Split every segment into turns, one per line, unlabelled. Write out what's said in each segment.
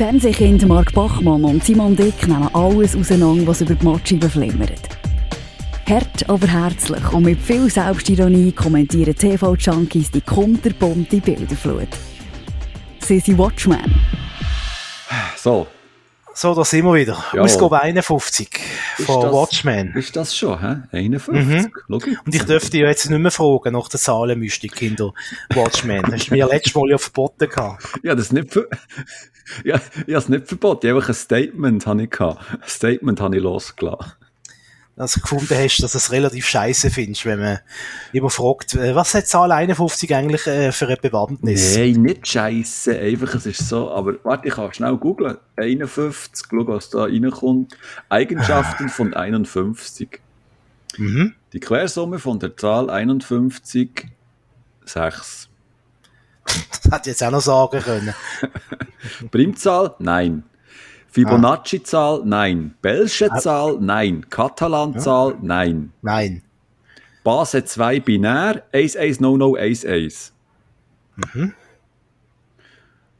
Fernsehkind Mark Bachmann und Simon Dick nehmen alles auseinander, was über die Matscheibe flimmert. Hart, aber herzlich und mit viel Selbstironie kommentieren TV-Junkies die kunterbunte Bilderflut. Sie sind Watchmen.
So.
So, da sind wir wieder.
Ja.
Ausgabe 51 von
das-
Watchmen.
Ist das schon, hä? 51?
Mhm. Und ich dürfte ja jetzt nicht mehr fragen nach der Zahlenmystik in der Watchmen. Das hast du mir letztes Mal ja verboten gehabt.
Ja, das ist nicht ja, ich habe es nicht verboten. Ich habe einfach ein Statement habe ich gehabt. Ein Statement habe ich losgelassen.
Dass du gefunden hast, dass du es relativ scheiße findest, wenn man immer fragt, äh, was hat Zahl 51 eigentlich äh, für eine Bewandtnis?
Nein, nicht scheisse. Einfach, es ist so. Aber warte, ich kann schnell googlen. 51, schau, was da reinkommt. Eigenschaften von 51.
Mhm.
Die Quersumme von der Zahl 51, 6.
Das hätte ich jetzt auch noch sagen können.
Primzahl? Nein. Fibonacci-Zahl? Nein. Bellsche Zahl? Nein. Catalan-Zahl? Nein.
Nein.
Base 2 binär, 1, 1, no, no, 1, 1.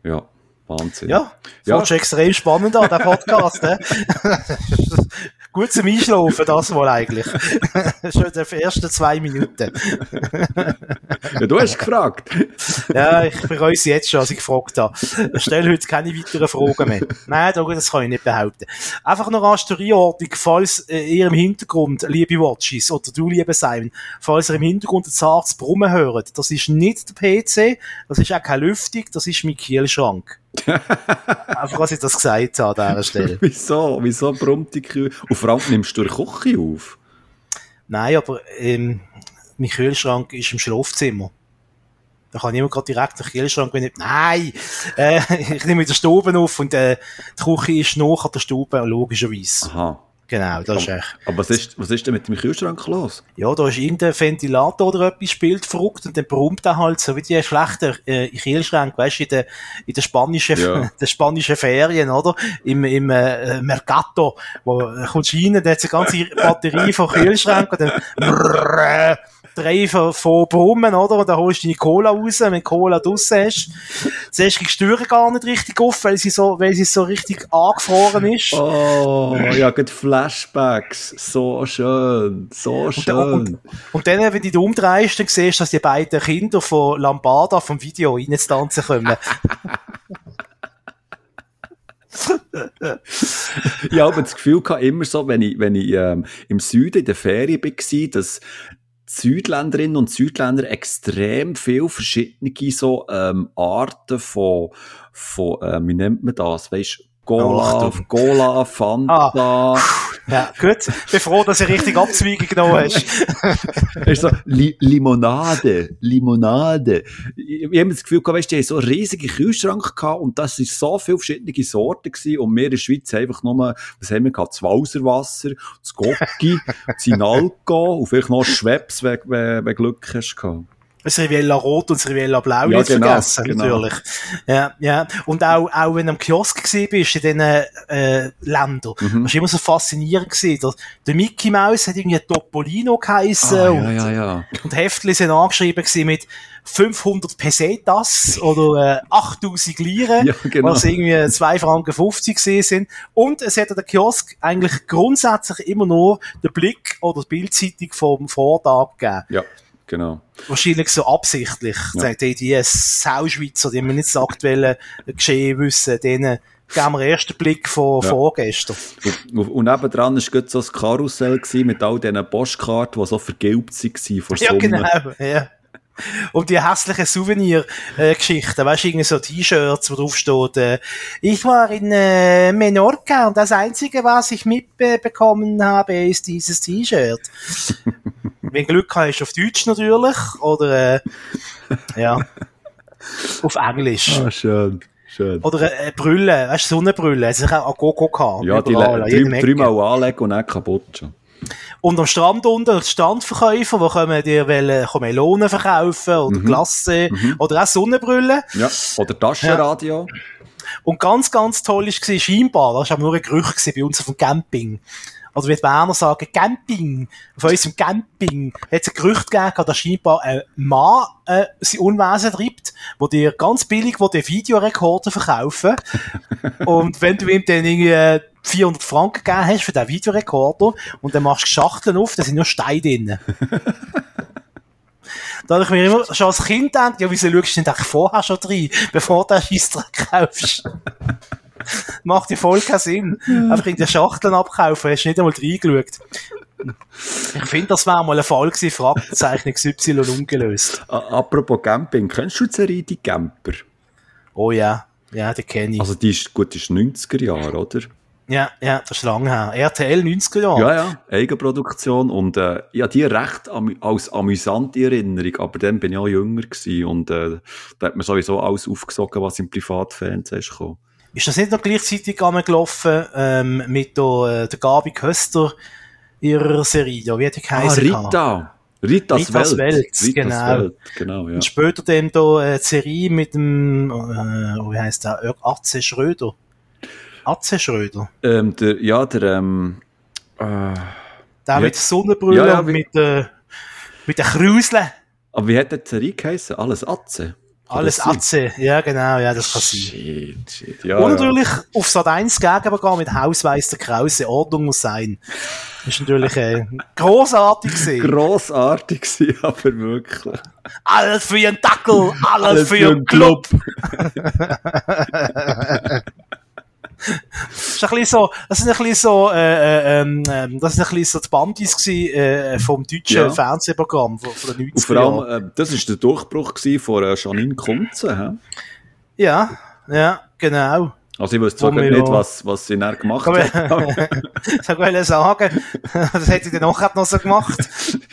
Ja, Wahnsinn.
Ja,
Ja.
fandst du extrem spannend an, der Podcast? Gut zum Einschlafen, das wohl eigentlich. Schon die ersten zwei Minuten.
Ja, du hast gefragt.
Ja, ich bereue es jetzt schon, als ich gefragt habe. Ich stelle heute keine weiteren Fragen mehr. Nein, da- das kann ich nicht behaupten. Einfach noch als Einordnung, falls äh, ihr im Hintergrund, liebe Watches, oder du, lieber Simon, falls ihr im Hintergrund ein zartes Brummen hört, das ist nicht der PC, das ist auch keine Lüftung, das ist mein Kielschrank. Einfach, als ich das gesagt habe an dieser Stelle.
Wieso? Wieso brummt die Kühe? Und vor allem nimmst du durch Küche auf?
Nein, aber ähm, mein Kühlschrank ist im Schlafzimmer. Da kann ich immer gerade direkt den Kühlschrank, ich, nein, äh, ich nehme den Stuben auf und äh, die Küche ist noch an der Stube, logischerweise.
Aha.
Genau, das ist echt.
Aber was ist, was ist denn mit dem Kühlschrank los?
Ja, da ist irgendein Ventilator oder etwas spielt verrückt und dann brummt er halt so wie die schlechten äh, Kühlschränke, weißt du, in den, in den spanischen,
Ja.
spanischen Ferien, oder? Im, im äh, Mercato, wo äh, kommst du rein, da hat eine ganze Batterie von Kühlschränken und dann brrrr, drei von, von Brummen, oder? Und dann holst du deine Cola raus, wenn du Cola draussen hast. Zuerst kriegst du die Türe gar nicht richtig auf, weil sie so, weil sie so richtig angefroren ist.
Oh, ja, gerade Flashbacks. So schön. So
Und,
schön.
und, und dann, wenn du dich umdrehst, dann siehst du, dass die beiden Kinder von Lambada vom Video reinzutanzen kommen.
ich habe das Gefühl gehabt, immer so, wenn ich, wenn ich ähm, im Süden in der Ferien war, dass Südländerinnen und Südländer extrem viel verschiedene so ähm, Arten von, von ähm, wie nennt man das, weißt Gola. Gola, Fanta,
ja, gut. Bin froh, dass du richtig Abzweigung genommen hast.
Du, so, Li Limonade, Limonade. Ich, ich habe das Gefühl gehabt, weißt, du, die haben so einen riesigen Kühlschrank gehabt und das waren so viele verschiedene Sorten gewesen und wir in der Schweiz haben einfach nur, was haben wir gehabt, das Walserwasser, das Gocki, das Inalco und vielleicht noch Schweppes, wenn, wenn, wenn Glück hast gehabt.
Das Rivella Rot und das Rivella Blau
Ja,
nicht
genau,
vergessen,
genau.
natürlich. Ja, ja. Und auch, auch wenn du am Kiosk gewesen bist in diesen, äh, Ländern,
Mhm.
das war immer so faszinierend gewesen. Der, der Mickey Mouse hat irgendwie Topolino geheissen
Ah,
und,
ja, ja, ja.
und Heftchen sind angeschrieben gewesen mit 500 Pesetas oder äh, 8000 Liren,
Ja, genau.
was irgendwie 2 Franken 50 gewesen sind. Und es hat an der Kiosk eigentlich grundsätzlich immer nur den Blick oder die Bildzeitung vom Vortag gegeben.
Ja, genau.
Wahrscheinlich so absichtlich.
Ja.
Ja. Die, die Sauschweizer, die wir nicht das aktuelle Geschehen wissen, denen geben wir den Blick von
Ja.
vorgestern.
Und, und nebendran war gerade so ein Karussell mit all diesen Postkarten, die so vergilbt waren vor
Ja, genau. Ja. Und die hässlichen Souvenir-Geschichten, weißt du, irgendwie so T-Shirts, wo drauf steht, äh, ich war in äh, Menorca und das Einzige, was ich mitbekommen habe, ist dieses T-Shirt. Wenn Glück hast, auf Deutsch natürlich, oder, äh, ja, auf Englisch.
Ah, schön, schön.
Oder äh, Brille, weißt du, Sonnenbrille, es ist auch an Gogo gehabt.
Ja, die
überall, jedem
drei, dreimal anlegen und dann kaputt schon.
Und am Strand unten, die Strandverkäufer, die kommen dir wollen, Melonen verkaufen, oder
Mhm.
Glasse, oder auch Sonnenbrille.
Ja, oder Taschenradio.
Und ganz, ganz toll war, scheinbar, das war aber nur ein Gerücht bei uns auf dem Camping. Oder wie die Berner sagen, Camping, auf unserem Camping, hat es ein Gerücht gegeben, dass scheinbar ein Mann äh, sein Unwesen treibt, wo dir ganz billig wo dir Videorekorder verkaufen. und wenn du ihm dann irgendwie 400 Franken gegeben hast für den Videorekorder und dann machst du Schachteln auf, da sind nur Steine drin. Da habe ich mir immer schon als Kind gedacht, ja, wieso schaust du denn eigentlich vorher schon rein, bevor du den Scheissdreck kaufst? Macht ja voll keinen Sinn. Einfach in den Schachteln abkaufen, hast du nicht einmal reingeschaut. Ich finde, das wäre mal ein Fall gewesen, Fragezeichen XY ungelöst.
Apropos Camping, kennst du die Die Camper?
Oh ja, ja, die kenne ich.
Also die ist, gut, die ist 90er Jahre, oder?
Ja, ja, das ist lange her. RTL 90er Jahre.
Ja, ja, Eigenproduktion und äh, ja, die recht am, als amüsante Erinnerung, aber dann bin ich auch jünger gewesen und äh, da hat man sowieso alles aufgesogen, was im Privatfernsehen ist gekommen.
Ist das nicht noch gleichzeitig gelaufen ähm, mit der, äh, der Gabi Köster ihrer Serie? Wie hat die
Ah,
geheißen?
Rita! Ritas,
Ritas
Welt.
Welt,
Ritas
genau.
Welt, genau, ja.
Und später dann da äh, die Serie mit dem, äh, wie heisst der, Atze Schröder. Atze Schröder.
Ähm, der, ja, der, ähm, äh,
Der mit der Sonnenbrille
Ja, ja,
mit, äh, mit den Kräuseln.
aber wie hat der Serie geheißen? Alles Atze?
Alles? Atze. Ja, genau, ja, das kann sein.
Shit, shit, ja.
Und
ja.
natürlich auf Sat 1 Gegenüber mit Hausweiss der Krause. Ordnung muss sein. Das ist natürlich äh, grossartig gewesen.
Grossartig gewesen, aber wirklich.
Alles für ihren Dackel, alles, für ihren Club. Das ist ein bisschen so, das sind ein bisschen so, äh, äh, ähm, ähm, das sind ein bisschen so die Bandis gewesen, äh, vom deutschen
Ja.
Fernsehprogramm von, von den 90er
Und vor allem, äh, das war der Durchbruch gewesen von äh, Janine Kunze. hä?
Ja, ja, genau.
Also ich weiß zwar nicht, was, was sie dann gemacht hat.
Ich wollte sagen, das hätte ich dann auch noch so gemacht.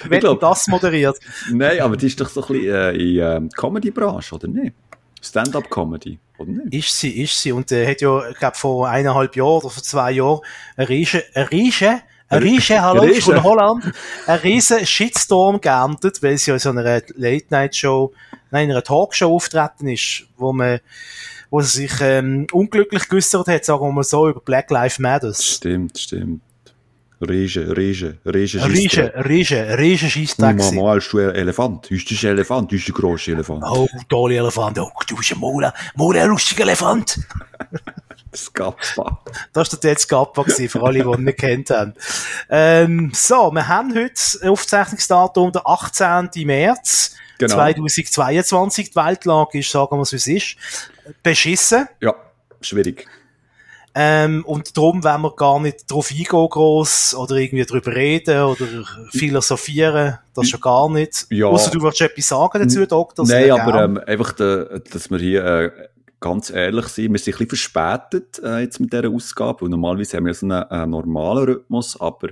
Wenn
glaub-
das moderiert.
Nein, aber die ist doch so ein bisschen äh, in äh, Comedy-Branche, oder nicht? Stand-up-Comedy, oder nicht?
Ist sie, ist sie. Und äh, hat ja, ich glaube, vor eineinhalb Jahren oder vor zwei Jahren eine riesen, eine riesen, eine riesen, hallo,
Riesen.
von Holland, einen riesen Shitstorm geerntet, weil sie ja in so einer Late-Night-Show, nein, in einer Talkshow auftreten ist, wo man, wo sie sich ähm, unglücklich geäussert hat, sagen wir mal so, über Black Lives Matters.
Stimmt, stimmt. Riesen, riesen, riesen
Ein riesen, riesen, riesen Scheissdreck. gewesen.
Mama, hast du ein Elefant? Ist das ein Elefant? Ist ein grosser Elefant?
Oh, tolle Elefant. Oh, du bist ein Mola, Mola, ein lustiger Elefant.
Das Gappa.
Das war der gewesen, für alle, die ihn nicht kennt haben. Ähm, so, wir haben heute Aufzeichnungsdatum, der 18. März
Genau.
2022. Die Weltlage ist, sagen wir es, wie es ist, beschissen.
Ja, schwierig.
Ähm, und darum wollen wir gar nicht drauf eingehen gross oder irgendwie drüber reden oder philosophieren. Das schon gar nicht.
Ja.
Ausser du willst etwas sagen dazu, Doktor?
Nein, aber ähm, einfach, de, dass wir hier äh, ganz ehrlich sind, wir sind ein bisschen verspätet äh, jetzt mit dieser Ausgabe. Und normalerweise haben wir so einen äh, normalen Rhythmus, aber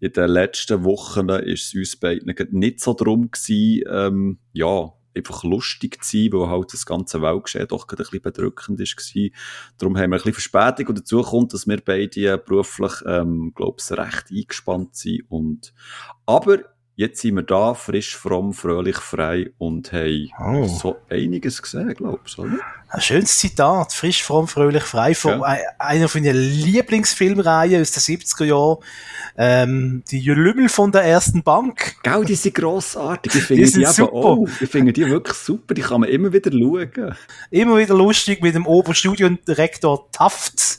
in den letzten Wochen ist es uns beiden nicht so drum gewesen, ähm, ja, einfach lustig zu sein, weil halt das ganze Weltgeschehen doch gerade ein bisschen bedrückend ist gewesen. Darum haben wir ein bisschen Verspätung und dazu kommt, dass wir beide äh, beruflich, ähm, glaube ich, recht eingespannt sind und, aber jetzt sind wir da, frisch, fromm, fröhlich, frei und haben
Oh.
so einiges gesehen, glaubst du, oder?
Ein schönes Zitat, frisch, fromm, fröhlich, frei, von
Ja.
ein- einer von meinen Lieblingsfilmreihen aus den 70er Jahren. Ähm, die Lümmel von der ersten Bank.
Gell, die sind grossartig. Ich
Die
finde die,
sind
eben
super.
auch. Ich finde die wirklich super. Die kann man immer wieder schauen.
Immer wieder lustig mit dem Oberstudiendirektor Taft.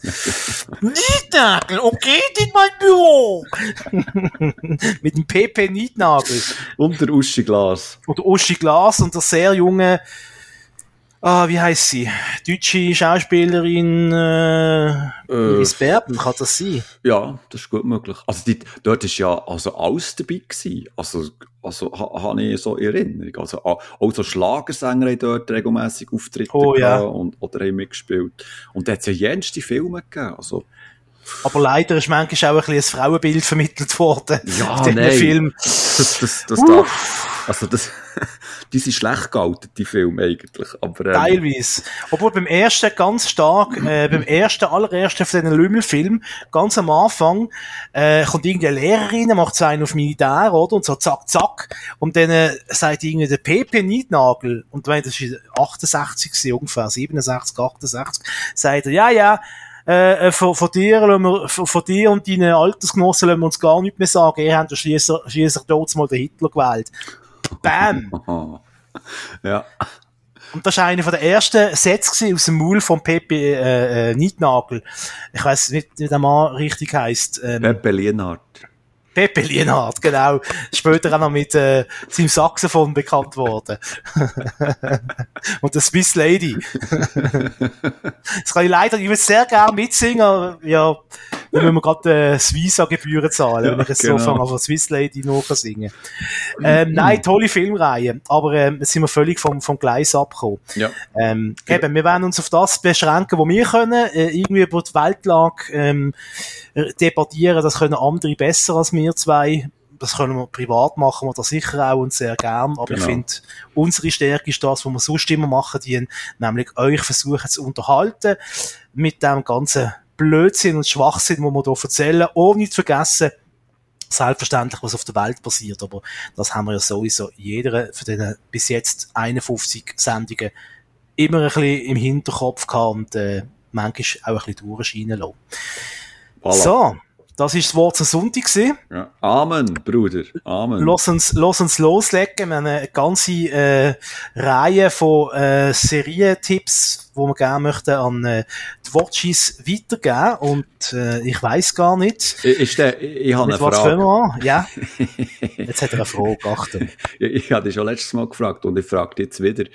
Niednagel, okay, in mein Büro. mit dem PP Niednagel.
Und der Uschi Glas.
Und Uschi Glas und der sehr junge, ah, wie heißt sie? Deutsche Schauspielerin, äh,
Äh,
Berben, kann das sein?
ja, das ist gut möglich. Also die, dort ist ja also alles dabei gewesen. Also, also ha, habe ich so in Erinnerung. Also a- auch so Schlagersänger haben dort regelmässig Auftritte
Oh, ja.
und, oder haben mitgespielt. Und da hat es ja jenste Filme gegeben. Also,
Aber leider ist manchmal auch ein bisschen ein Frauenbild vermittelt worden.
Ja,
in. Film.
das, das, das darf, also das, die sind schlecht gealtert, die Filme eigentlich. Aber, ähm,
Teilweise. Obwohl beim ersten ganz stark, äh, beim ersten, allerersten von diesen Lümmelfilm, ganz am Anfang, äh, kommt irgendeine Lehrerin, macht so einen auf Militär, oder? Und so zack, zack. Und dann äh, sagt irgendwie der PP Niednagel, und wenn das ist 68 gewesen, ungefähr, 67, 68, sagt er, ja, ja, äh, von, von dir, wir, von, von dir und deinen Altersgenossen lassen wir uns gar nichts mehr sagen. Ihr habt ja schliesslich dort mal den Hitler gewählt. Bam!
ja.
Und das war einer der ersten Sätze aus dem Maul von Pepe äh, äh, Nietnagel. Ich weiß nicht, wie der Mann richtig heisst.
Ähm, Pepe Lienhardt.
Pepe Lienhardt, genau. Später auch noch mit äh, seinem Saxophon bekannt worden. Und der Swiss Lady. das kann ich leider, ich würde sehr gerne mitsingen, aber ja, dann müssen wir gerade äh, Visa-Gebühren zahlen, ja, wenn ich jetzt genau. so fange, von Swiss Lady noch singen ähm, Nein, tolle Filmreihe, aber ähm, sind wir völlig vom, vom Gleis abgekommen. Ja. Ähm, eben, wir werden uns auf das beschränken, wo wir können, äh, irgendwie über die Weltlage ähm, debattieren, das können andere besser als wir zwei das können wir privat machen, wir das sicher auch und sehr gern, aber genau. ich finde, unsere Stärke ist das, was wir sonst immer machen, die, nämlich euch versuchen zu unterhalten mit dem ganzen Blödsinn und Schwachsinn, wo wir hier erzählen, ohne zu vergessen, selbstverständlich, was auf der Welt passiert, aber das haben wir ja sowieso jeder von den bis jetzt 51 Sendungen immer ein bisschen im Hinterkopf gehabt und äh, manchmal auch ein bisschen durchscheinen lassen. Voilà. So, das ist das Wort zum Sonntag gewesen.
Ja. Amen, Bruder. Amen.
Lass uns, lass uns loslegen. Wir haben eine ganze äh, Reihe von äh, Serientipps, wo wir gerne möchten an äh, die Watches weitergeben. Und äh, ich weiß gar nicht.
Ist der, ich habe eine Frage.
Was wir an? Ja. Jetzt hat er eine Frage, Achtung.
ich, ich habe dich schon letztes Mal gefragt und ich frage jetzt wieder.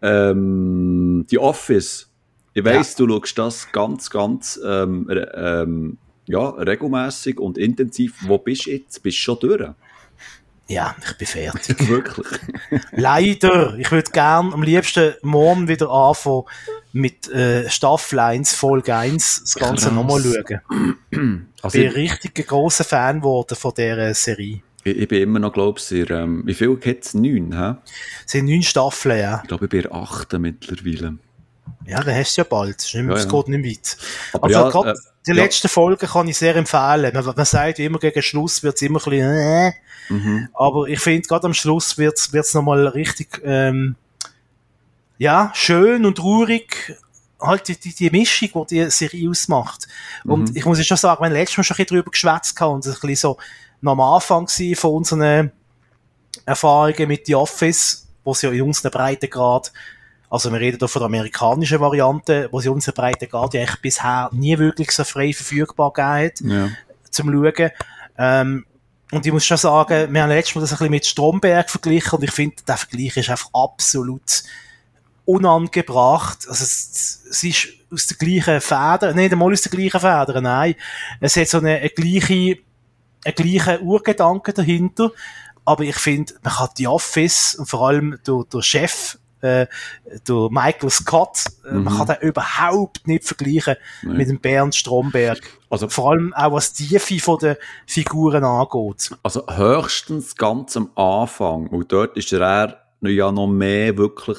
Ähm, die Office. Ich weiss, ja. du schaust das ganz, ganz ähm, ähm, ja, regelmäßig und intensiv. Wo bist du jetzt? Bist du schon durch?
Ja, ich bin fertig.
Wirklich?
Leider. Ich würde gern am liebsten morgen wieder anfangen mit äh, Staffel 1, Folge 1, das Ganze nochmal schauen. Also ich bin ich, richtig großer Fan geworden von dieser Serie.
Ich, ich bin immer noch, glaube ich, ähm, wie viel gibt es? Neun, hä?
Es sind neun Staffeln, ja.
Ich glaube, ich bin achten mittlerweile.
Ja, dann hast du ja bald. Es, ja, ja. geht nicht weit. Aber also gerade äh, die ja. letzte Folge kann ich sehr empfehlen. Man, man sagt immer, gegen Schluss wird es immer ein bisschen, äh, mhm. aber ich finde, gerade am Schluss wird es nochmal richtig, ähm, ja, schön und ruhig. Halt die, die, die Mischung, die die Serie ausmacht. Und mhm. ich muss schon sagen, wir haben letztes Mal schon ein bisschen drüber geschwätzt und es ein bisschen so noch am Anfang von unseren Erfahrungen mit The Office, wo es ja in unseren Breitengrad also wir reden hier von der amerikanischen Variante, wo sie unsere Breite geht, die eigentlich bisher nie wirklich so frei verfügbar gegeben hat, ja. zum Schauen. Ähm, und ich muss schon sagen, wir haben letztes Mal das ein bisschen mit Stromberg verglichen und ich finde, der Vergleich ist einfach absolut unangebracht. Also es, es ist aus der gleichen Feder, nicht einmal aus der gleichen Feder, nein. Es hat so eine, eine gleiche, einen gleichen Urgedanken dahinter. Aber ich finde, man kann die Office und vor allem der, der Chef äh, der Michael Scott, äh, mhm. man kann den überhaupt nicht vergleichen Nein. mit dem Bernd Stromberg. Also, Vor allem auch was die Tiefe von den Figuren angeht.
Also höchstens ganz am Anfang, und dort ist er ja noch mehr wirklich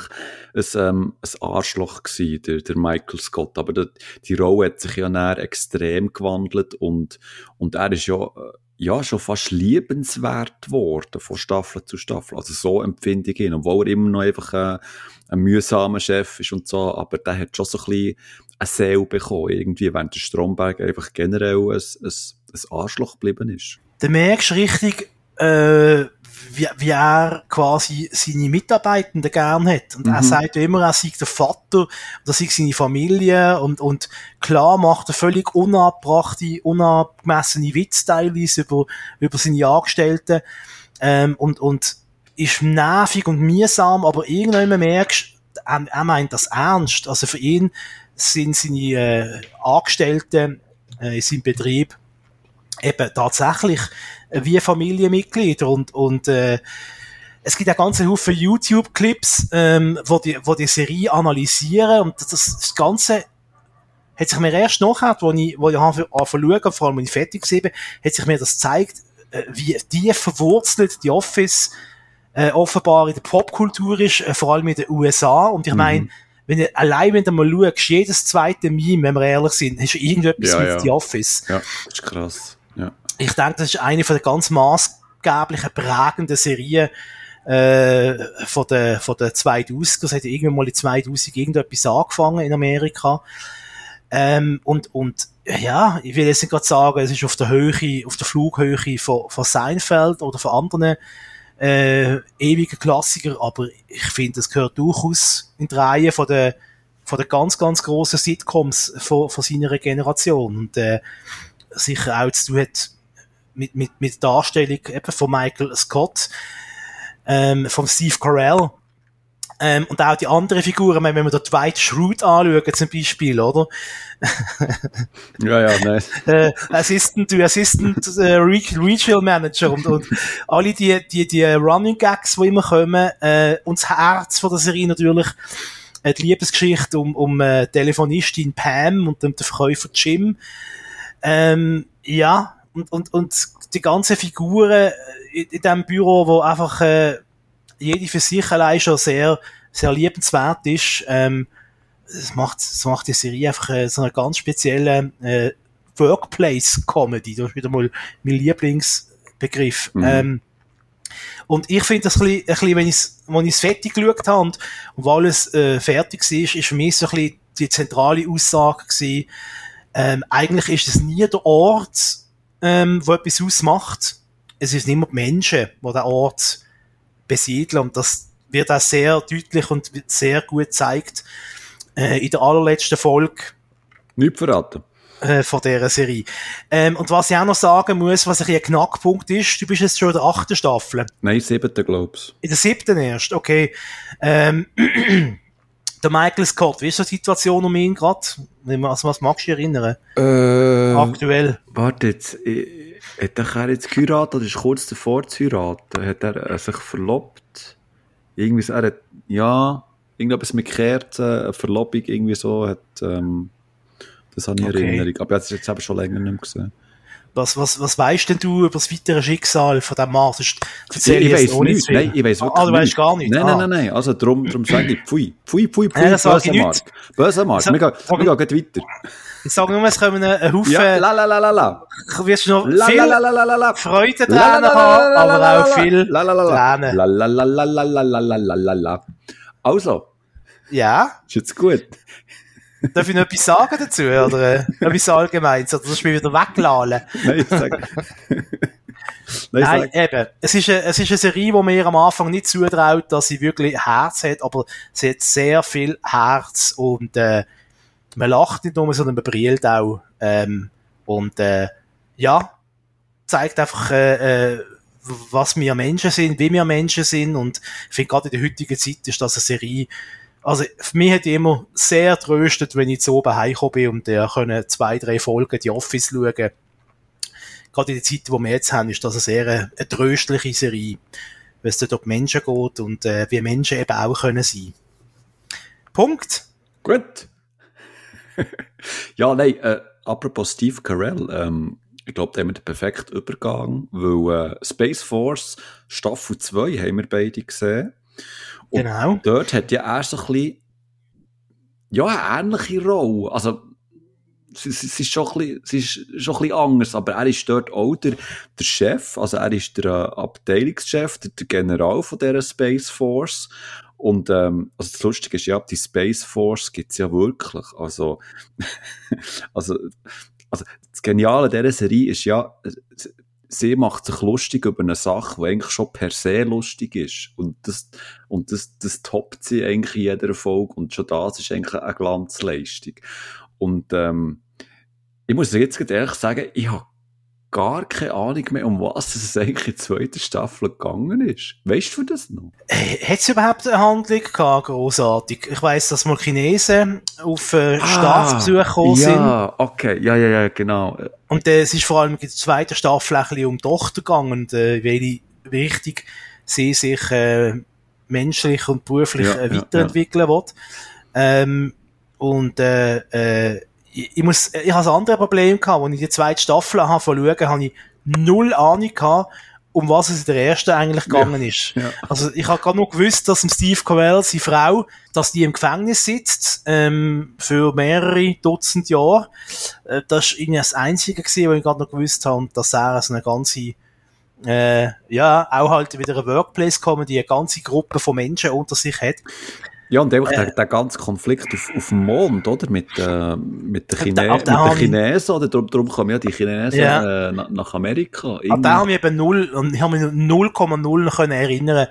ein, ähm, ein Arschloch gewesen, der, der Michael Scott. Aber die, die Rolle hat sich ja näher extrem gewandelt und, und er ist ja äh, ja, schon fast liebenswert geworden von Staffel zu Staffel. Also so empfinde ich ihn, obwohl er immer noch einfach ein, ein mühsamer Chef ist und so, aber der hat schon so ein bisschen eine Seele bekommen, irgendwie, während der Stromberg einfach generell ein, ein, ein Arschloch geblieben ist.
Du merkst richtig, äh, wie, wie er quasi seine Mitarbeitenden gern hat. Und mhm. er sagt immer, er sei der Vater, oder sei seine Familie und, und klar macht er völlig unabbrachte, unabgemessene Witzteilweise über, über seine Angestellten, ähm, und, und ist nervig und mühsam, aber irgendwann merkst er, er meint das ernst. Also für ihn sind seine äh, Angestellten äh, in seinem Betrieb eben tatsächlich wie Familienmitglieder und, und äh, es gibt ja ganze Haufen YouTube-Clips, ähm, wo, die, wo die Serie analysieren und das, das Ganze hat sich mir erst nachher, wo ich, wo ich anfangen schauen, vor allem, wenn ich fertig war, hat sich mir das gezeigt, äh, wie tief verwurzelt die Office äh, offenbar in der Popkultur ist, äh, vor allem in den USA. Und ich mhm. meine, wenn du, allein wenn du mal schaust, jedes zweite Meme, wenn wir ehrlich sind, hast du irgendetwas ja, mit ja. The Office.
Ja, das ist krass.
Ich denke, das ist eine von der ganz maßgeblichen, prägenden Serien äh, von der, von der 2000er. Das hat irgendwann mal in 2000 irgendetwas angefangen in Amerika. Ähm, und, und, ja, ich will jetzt nicht gerade sagen, es ist auf der Höhe, auf der Flughöhe von, von Seinfeld oder von anderen äh, ewigen Klassiker, aber ich finde, es gehört durchaus in die Reihe von der, von der ganz, ganz grossen Sitcoms von, von seiner Generation. Und äh, sicher auch zu tun hat mit, mit, mit Darstellung eben von Michael Scott, ähm, von Steve Carell, ähm, und auch die anderen Figuren, wenn wir da Dwight Schrute anschauen, zum Beispiel, oder?
ja, ja, nein.
äh, Assistant Assistant äh, Regional Manager und, und alle die, die, die Running Gags, die immer kommen, äh, und das Herz von der Serie natürlich, äh, die Liebesgeschichte um, um äh, Telefonistin Pam und den Verkäufer Jim. Ähm, ja, und, und, und die ganzen Figuren in, in diesem Büro, wo einfach äh, jede für sich allein schon sehr, sehr liebenswert ist. Ähm, es macht, es macht die Serie einfach äh, so eine ganz spezielle äh, Workplace-Comedy. Das ist wieder mal mein Lieblingsbegriff. Mhm. Ähm, und ich finde das ein bisschen, ein bisschen wenn ich es wenn ich's fertig geschaut habe und, und weil es äh, fertig war, ist für mich so ein bisschen die zentrale Aussage gewesen, ähm, eigentlich ist es nie der Ort, ähm, wo etwas ausmacht. Es ist immer die Menschen, die den Ort besiedeln. Und das wird auch sehr deutlich und sehr gut gezeigt äh, in der allerletzten Folge.
Nicht verraten.
Äh, von dieser Serie. Ähm, und was ich auch noch sagen muss, was ein, ein Knackpunkt ist, du bist jetzt schon in der achten Staffel.
Nein, siebte, glaubst
In der siebten erst, okay. Ähm, der Michael Scott, wie ist die Situation um ihn gerade? Also, was magst du dich erinnern?
Äh,
Aktuell.
Warte jetzt, hat er jetzt geheiratet oder ist kurz davor zu heiraten? Hat er äh, sich verlobt? Irgendwie, er hat, ja, irgendetwas mit Kerzen, eine Verlobung irgendwie so, hat, ähm, das habe ich okay. Erinnerung. Aber jetzt, jetzt habe ich schon länger nicht mehr gesehen.
Was, was, was weißt denn du über das weitere Schicksal von dem Mann?
ich, ich weiß nicht. Nein, ich weiß wirklich
ah, du weißt gar nicht.
Nein,
ah.
nein, nein, nein. Also, darum, darum sage ich, pfui, pfui, pfui, pfui, ja, böser Mark. Böser Mark. Wir gehen, wir gehen weiter.
Ich sage nur, es kommen ein Haufen...
Ja, la, la, la, la, la.
Wirst du noch la, viel la, la, la, la, la. Freudentränen haben, aber auch viel la, la, la, la. Tränen.
La, la, la, la, la, la, la, la, la, la, la. Also.
Ja?
Ist jetzt gut.
Darf ich noch etwas sagen dazu, oder äh, etwas Allgemeines, oder das Spiel wieder wegladen?
Nein, ich sage...
Nein, Nein eben. Es ist, eine, es ist eine Serie, die mir am Anfang nicht zutraut, dass sie wirklich Herz hat, aber sie hat sehr viel Herz und äh, man lacht nicht nur, sondern man brillt auch. Ähm, und äh, ja, zeigt einfach, äh, äh, was wir Menschen sind, wie wir Menschen sind. Und ich finde, gerade in der heutigen Zeit ist das eine Serie, also für mich hat immer sehr tröstet, wenn ich zu oben heimgekommen bin und äh, können zwei, drei Folgen die Office schauen. Gerade in der Zeit, die wir jetzt haben, ist das eine sehr eine, eine tröstliche Serie, weil es dort um Menschen geht und äh, wie Menschen eben auch können sein. Punkt.
Gut. ja, nein, äh, apropos Steve Carell, ähm, ich glaube, da haben wir den perfekten Übergang, weil äh, Space Force Staffel 2 haben wir beide gesehen. Und
genau.
dort hat ja er so ein bisschen, ja, eine ähnliche Rolle. Also, es, es, ist schon ein bisschen, es ist schon ein bisschen anders, aber er ist dort auch der, der Chef, also er ist der äh, Abteilungschef, der, der General von dieser Space Force. Und ähm, also das Lustige ist ja, die Space Force gibt's ja wirklich. Also, also, also das Geniale dieser Serie ist ja, sie macht sich lustig über eine Sache, die eigentlich schon per se lustig ist. Und das, und das, das toppt sie eigentlich in jeder Folge. Und schon das ist eigentlich eine Glanzleistung. Und ähm, ich muss jetzt ehrlich sagen, ich habe gar keine Ahnung mehr, um was es eigentlich in der zweiten Staffel gegangen ist. Weißt du das noch?
Äh, Hat es überhaupt eine Handlung gehabt, großartig? Ich weiss, dass mal Chinesen auf äh, ah, Staatsbesuch gekommen
sind. Ja, okay, ja, ja, ja, genau.
Und äh, es ist vor allem in der zweiten Staffel ein bisschen um die Tochter gegangen und äh, wie wichtig sie sich äh, menschlich und beruflich ja, äh, weiterentwickeln ja, ja. will. Ähm, und äh, äh, ich, ich muss, ich habe ein anderes Problem gehabt, als ich die zweite Staffel habe schauen, habe ich null Ahnung gehabt, um was es in der ersten eigentlich gegangen ja, ist. Ja. Also ich habe gerade nur gewusst, dass Steve Carell, seine Frau, dass die im Gefängnis sitzt ähm, für mehrere Dutzend Jahre. Äh, das ist irgendwie das Einzige gewesen, was ich gerade noch gewusst habe, dass er so eine ganze äh, ja, auch halt wieder eine Workplace-Comedy, eine ganze Gruppe von Menschen unter sich hat.
Ja, und einfach äh, der, der ganze Konflikt auf, auf dem Mond, oder? Mit, äh, mit den Chine mit den Chinesen, oder? Darum, darum kommen ja die Chinesen ja. äh, nach, nach Amerika.
An den haben wir eben null, und ich habe mich 0,0 können erinnern,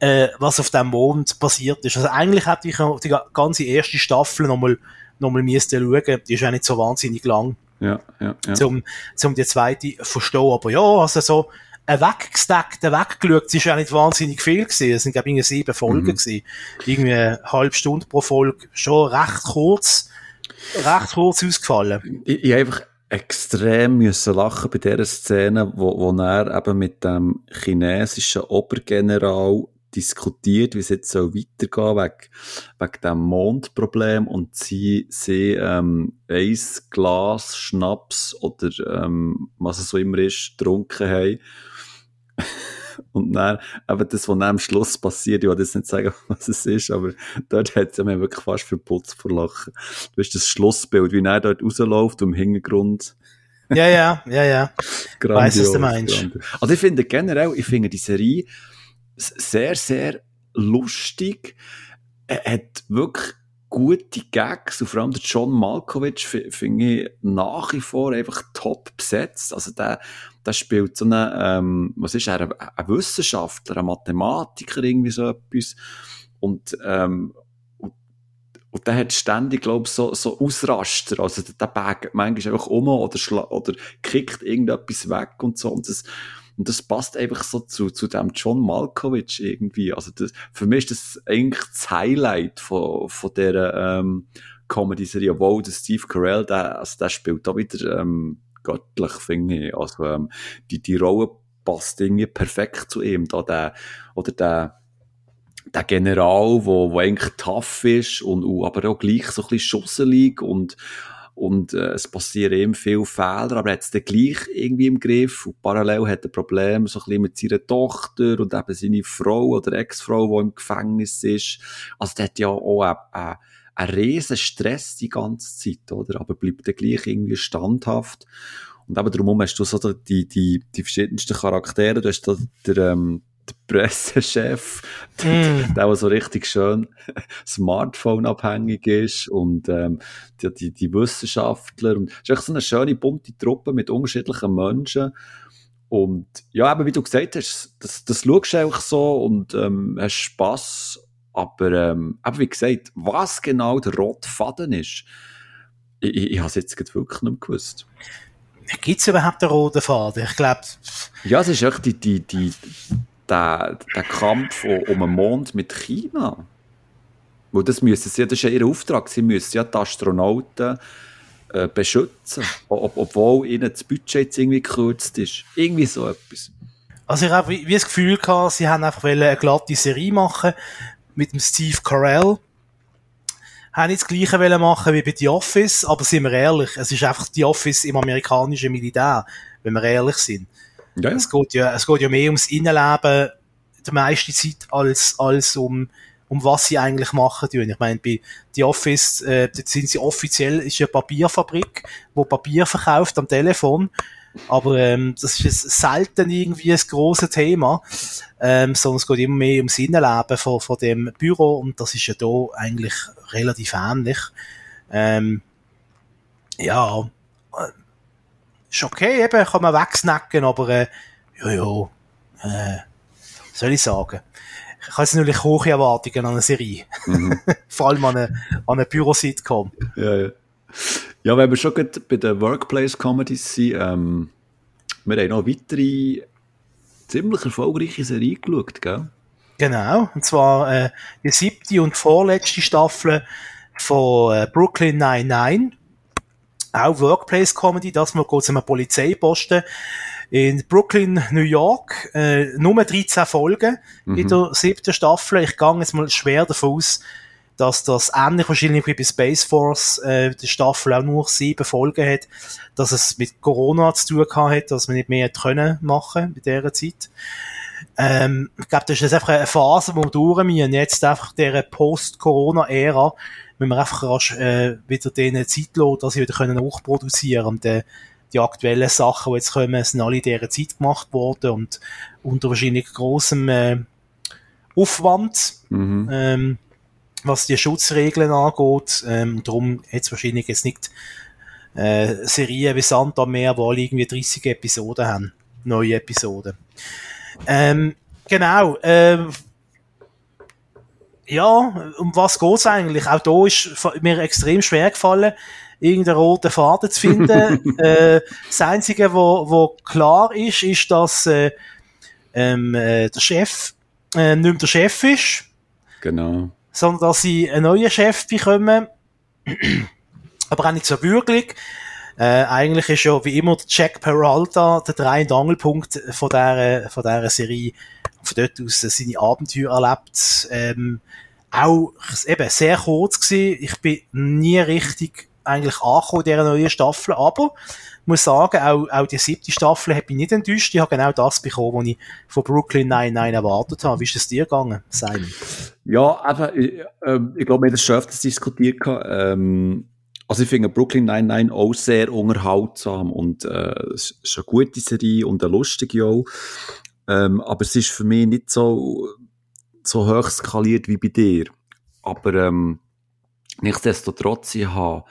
äh, was auf dem Mond passiert ist. Also eigentlich hätte ich die ganze erste Staffel nochmal, nochmal müssen schauen. Die ist ja nicht so wahnsinnig lang.
Ja, ja, ja.
Zum, zum die zweite verstehen. Aber ja, also so, ein weggesteckt, weggeschaut, es ist ja nicht wahnsinnig viel gewesen. Es sind, glaube ich, sieben Folgen mhm. gewesen. Irgendwie eine halbe Stunde pro Folge. Schon recht kurz, recht kurz ausgefallen.
Ich, ich einfach extrem müssen lachen bei dieser Szene, wo, wo er eben mit dem chinesischen Obergeneral diskutiert, wie es jetzt so weitergehen wegen, wegen dem Mondproblem und sie, sie ähm, ein Glas Schnaps oder ähm, was es so immer ist, getrunken haben und dann, eben das, was dann am Schluss passiert, ich will jetzt nicht sagen, was es ist, aber dort hat es mir wirklich fast verputzt vor Lachen. Du hast das Schlussbild, wie er dort rausläuft im Hintergrund.
Ja, ja, ja, ja.
grandios, weiss, was du meinst. Grandios. Also ich finde generell, ich finde die Serie sehr, sehr lustig. Er hat wirklich gute Gags, und vor allem der John Malkovich finde ich nach wie vor einfach top besetzt. Also der, der spielt so einen, ähm, was ist er, ein Wissenschaftler, ein Mathematiker, irgendwie so etwas. Und, ähm, und, der hat ständig, glaube ich, so, so Ausraster. Also der, der bagt manchmal einfach um oder, oder kickt irgendetwas weg und so. Und das, und das passt einfach so zu, zu dem John Malkovich irgendwie. Also das, für mich ist das eigentlich das Highlight von, von dieser ähm, Comedy-Serie. Obwohl der Steve Carell, der, also der spielt da wieder ähm, göttlich, finde ich. Also ähm, die, die Rolle passt irgendwie perfekt zu ihm. Da der, oder der, der General, wo, wo eigentlich tough ist und, und aber auch gleich so ein bisschen schusselig und und äh, es passieren eben viele Fehler, aber er hat es gleich irgendwie im Griff und parallel hat er Probleme so ein bisschen mit seiner Tochter und eben seine Frau oder Ex-Frau, die im Gefängnis ist. Also der hat ja auch einen, einen, riesen Stress die ganze Zeit, oder? Aber bleibt dann gleich irgendwie standhaft. Und eben darum hast du so die, die, die verschiedensten Charaktere. Du hast da der, ähm, der Pressechef, mm. der, der so richtig schön Smartphone-abhängig ist und ähm, die, die, die Wissenschaftler. Und es ist echt so eine schöne, bunte Truppe mit unterschiedlichen Menschen. Und ja, eben wie du gesagt hast, das, das schaust du einfach so und ähm, hast Spass. Aber, ähm, aber wie gesagt, was genau der rote Faden ist, ich, ich, ich habe es jetzt wirklich nicht gewusst.
Gibt es überhaupt einen roten Faden? Ich glaube...
Ja, es ist echt die, die, die, der, der Kampf um den Mond mit China. Weil das müssen sie, das ist ja ihr Auftrag, sie müssen ja die Astronauten äh, beschützen, ob, obwohl ihnen das Budget jetzt irgendwie gekürzt ist. Irgendwie so etwas.
Also ich habe wie, wie das Gefühl gehabt, sie haben einfach eine glatte Serie machen mit dem Steve Carell. Haben nicht das Gleiche machen wie bei The Office, aber sind wir ehrlich, es ist einfach The Office im amerikanischen Militär, wenn wir ehrlich sind. Ja. Es, geht ja, es geht ja mehr ums Innenleben die meiste Zeit als, als um, um was sie eigentlich machen tun. Ich meine, bei The Office, äh, sind sie offiziell, ist eine Papierfabrik, wo Papier verkauft am Telefon. Aber ähm, das ist selten irgendwie ein grosses Thema, ähm, sondern es geht immer mehr ums Innenleben von, von dem Büro und das ist ja da eigentlich relativ ähnlich. Ähm, ja, ist okay, eben, kann man wegsnacken, aber, äh, ja, ja, äh, soll ich sagen. Ich habe jetzt natürlich hohe Erwartungen an eine Serie. Mhm. Vor allem an eine, an eine Büro-Sitcom.
Ja, ja. Ja, wenn wir schon bei den Workplace-Comedies sind, ähm, wir haben noch weitere ziemlich erfolgreiche Serie geschaut, gell?
Genau, und zwar äh, die siebte und vorletzte Staffel von äh, Brooklyn 99 auch Workplace Comedy, das mal kurz einem Polizeiposten in Brooklyn, New York, äh, nur 13 Folgen mhm. in der siebten Staffel. Ich gehe jetzt mal schwer davon aus, dass das ähnlich wahrscheinlich wie bei Space Force äh, die Staffel auch nur sieben Folgen hat, dass es mit Corona zu tun gehabt hat, dass man nicht mehr können machen in dieser Zeit. Ähm, ich glaube, das ist einfach eine Phase, wo wir durch müssen. Jetzt einfach dieser Post-Corona-Ära müssen wir einfach rasch äh, wieder denen Zeit lassen, dass sie wieder können nachproduzieren und äh, die aktuellen Sachen, die jetzt kommen, sind alle in dieser Zeit gemacht worden und unter wahrscheinlich großem äh, Aufwand. Mhm. Ähm, was die Schutzregeln angeht. Ähm, darum hat es wahrscheinlich jetzt nicht äh, Serien wie Santa Meer, wo alle irgendwie 30 Episoden haben. Neue Episoden. Ähm, genau. Ähm, ja, um was geht's eigentlich? Auch da ist mir extrem schwer gefallen, irgendeinen roten Faden zu finden. äh, das Einzige, wo, wo klar ist, ist, dass äh, ähm, äh, der Chef äh, nicht mehr der Chef ist.
Genau.
Sondern dass sie einen neuen Chef bekommen. Aber auch nicht so wirklich. Äh, eigentlich ist ja wie immer Jack Peralta der drei- und Angelpunkt von dieser, von dieser Serie. Von dort aus seine Abenteuer erlebt. Ähm, auch eben sehr kurz gewesen. Ich bin nie richtig eigentlich angekommen in dieser neuen Staffel, aber muss sagen, auch, auch die siebte Staffel hat mich nicht enttäuscht. Ich habe genau das bekommen, was ich von Brooklyn 99 erwartet habe. Wie ist es dir gegangen, Simon?
Ja, einfach, ich, äh, ich glaube, wir haben das schon öfters diskutiert. Ähm, also ich finde Brooklyn 99 auch sehr unterhaltsam und äh, es ist eine gute Serie und eine lustige auch. Ähm, aber es ist für mich nicht so, so hoch skaliert wie bei dir. Aber ähm, nichtsdestotrotz, ich habe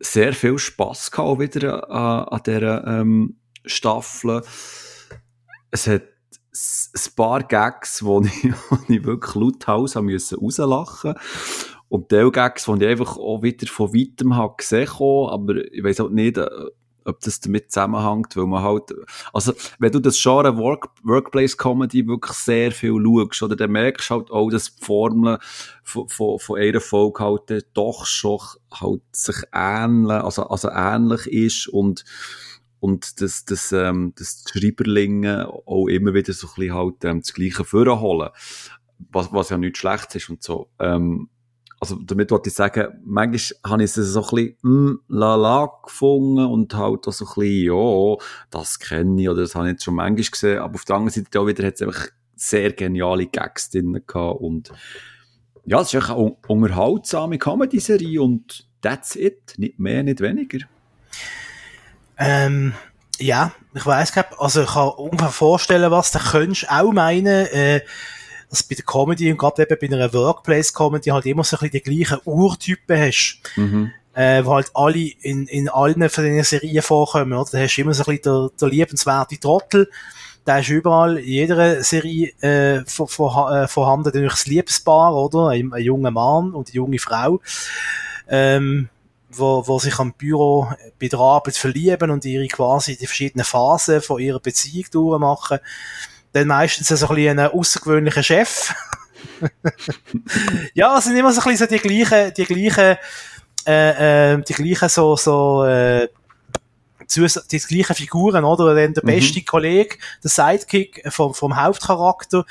sehr viel Spass gehabt wieder an, an dieser ähm, Staffel. Es hat ein paar Gags, wo ich, wo ich wirklich lauthals müssen rauslachen und die Gags, die ich einfach auch wieder von weitem habe gesehen habe, aber ich weiß auch nicht, äh, ob das damit zusammenhängt, weil man halt, also, wenn du das Genre Work, Workplace Comedy wirklich sehr viel schaust, oder dann merkst du halt auch, dass die Formel von, von, von einer Folge halt doch schon halt sich ähnlich, also, also ähnlich ist und, und dass, dass, ähm, dass die Schreiberlinge auch immer wieder so ein bisschen halt, ähm, das Gleiche vorholen. Was, was ja nicht schlecht ist und so. Ähm, also damit wollte ich sagen, manchmal habe ich es so ein bisschen mm, la la gefunden und halt auch so ein bisschen, ja, das kenne ich oder das habe ich jetzt schon manchmal gesehen, aber auf der anderen Seite auch wieder hat es einfach sehr geniale Gags drin gehabt und ja, es ist eine unterhaltsame Comedy-Serie und that's it, nicht mehr, nicht weniger.
Ähm, ja, ich weiß also ich kann ungefähr vorstellen, was du könntest. Auch meinen, äh, dass bei der Comedy und gerade eben bei einer Workplace-Comedy halt immer so ein bisschen die gleichen Urtypen hast. Mhm. Äh, wo halt alle in, in allen von diesen Serien vorkommen, oder? Da hast du immer so ein bisschen der, der liebenswerte Trottel. Da ist überall in jeder Serie äh, vor, vor, äh, vorhanden natürlich das Liebespaar, oder? Ein, ein junger Mann und eine junge Frau. Ähm, wo, wo sich am Büro bei der Arbeit verlieben und ihre quasi die verschiedenen Phasen von ihrer Beziehung durchmachen dann meistens so ein bisschen ein außergewöhnlicher Chef. ja, es sind immer so ein bisschen so die gleichen, die gleichen, äh, äh, die gleichen so, so, äh, die gleichen Figuren, oder? Dann der mhm. beste mhm. Kollege, der Sidekick vom, vom Hauptcharakter,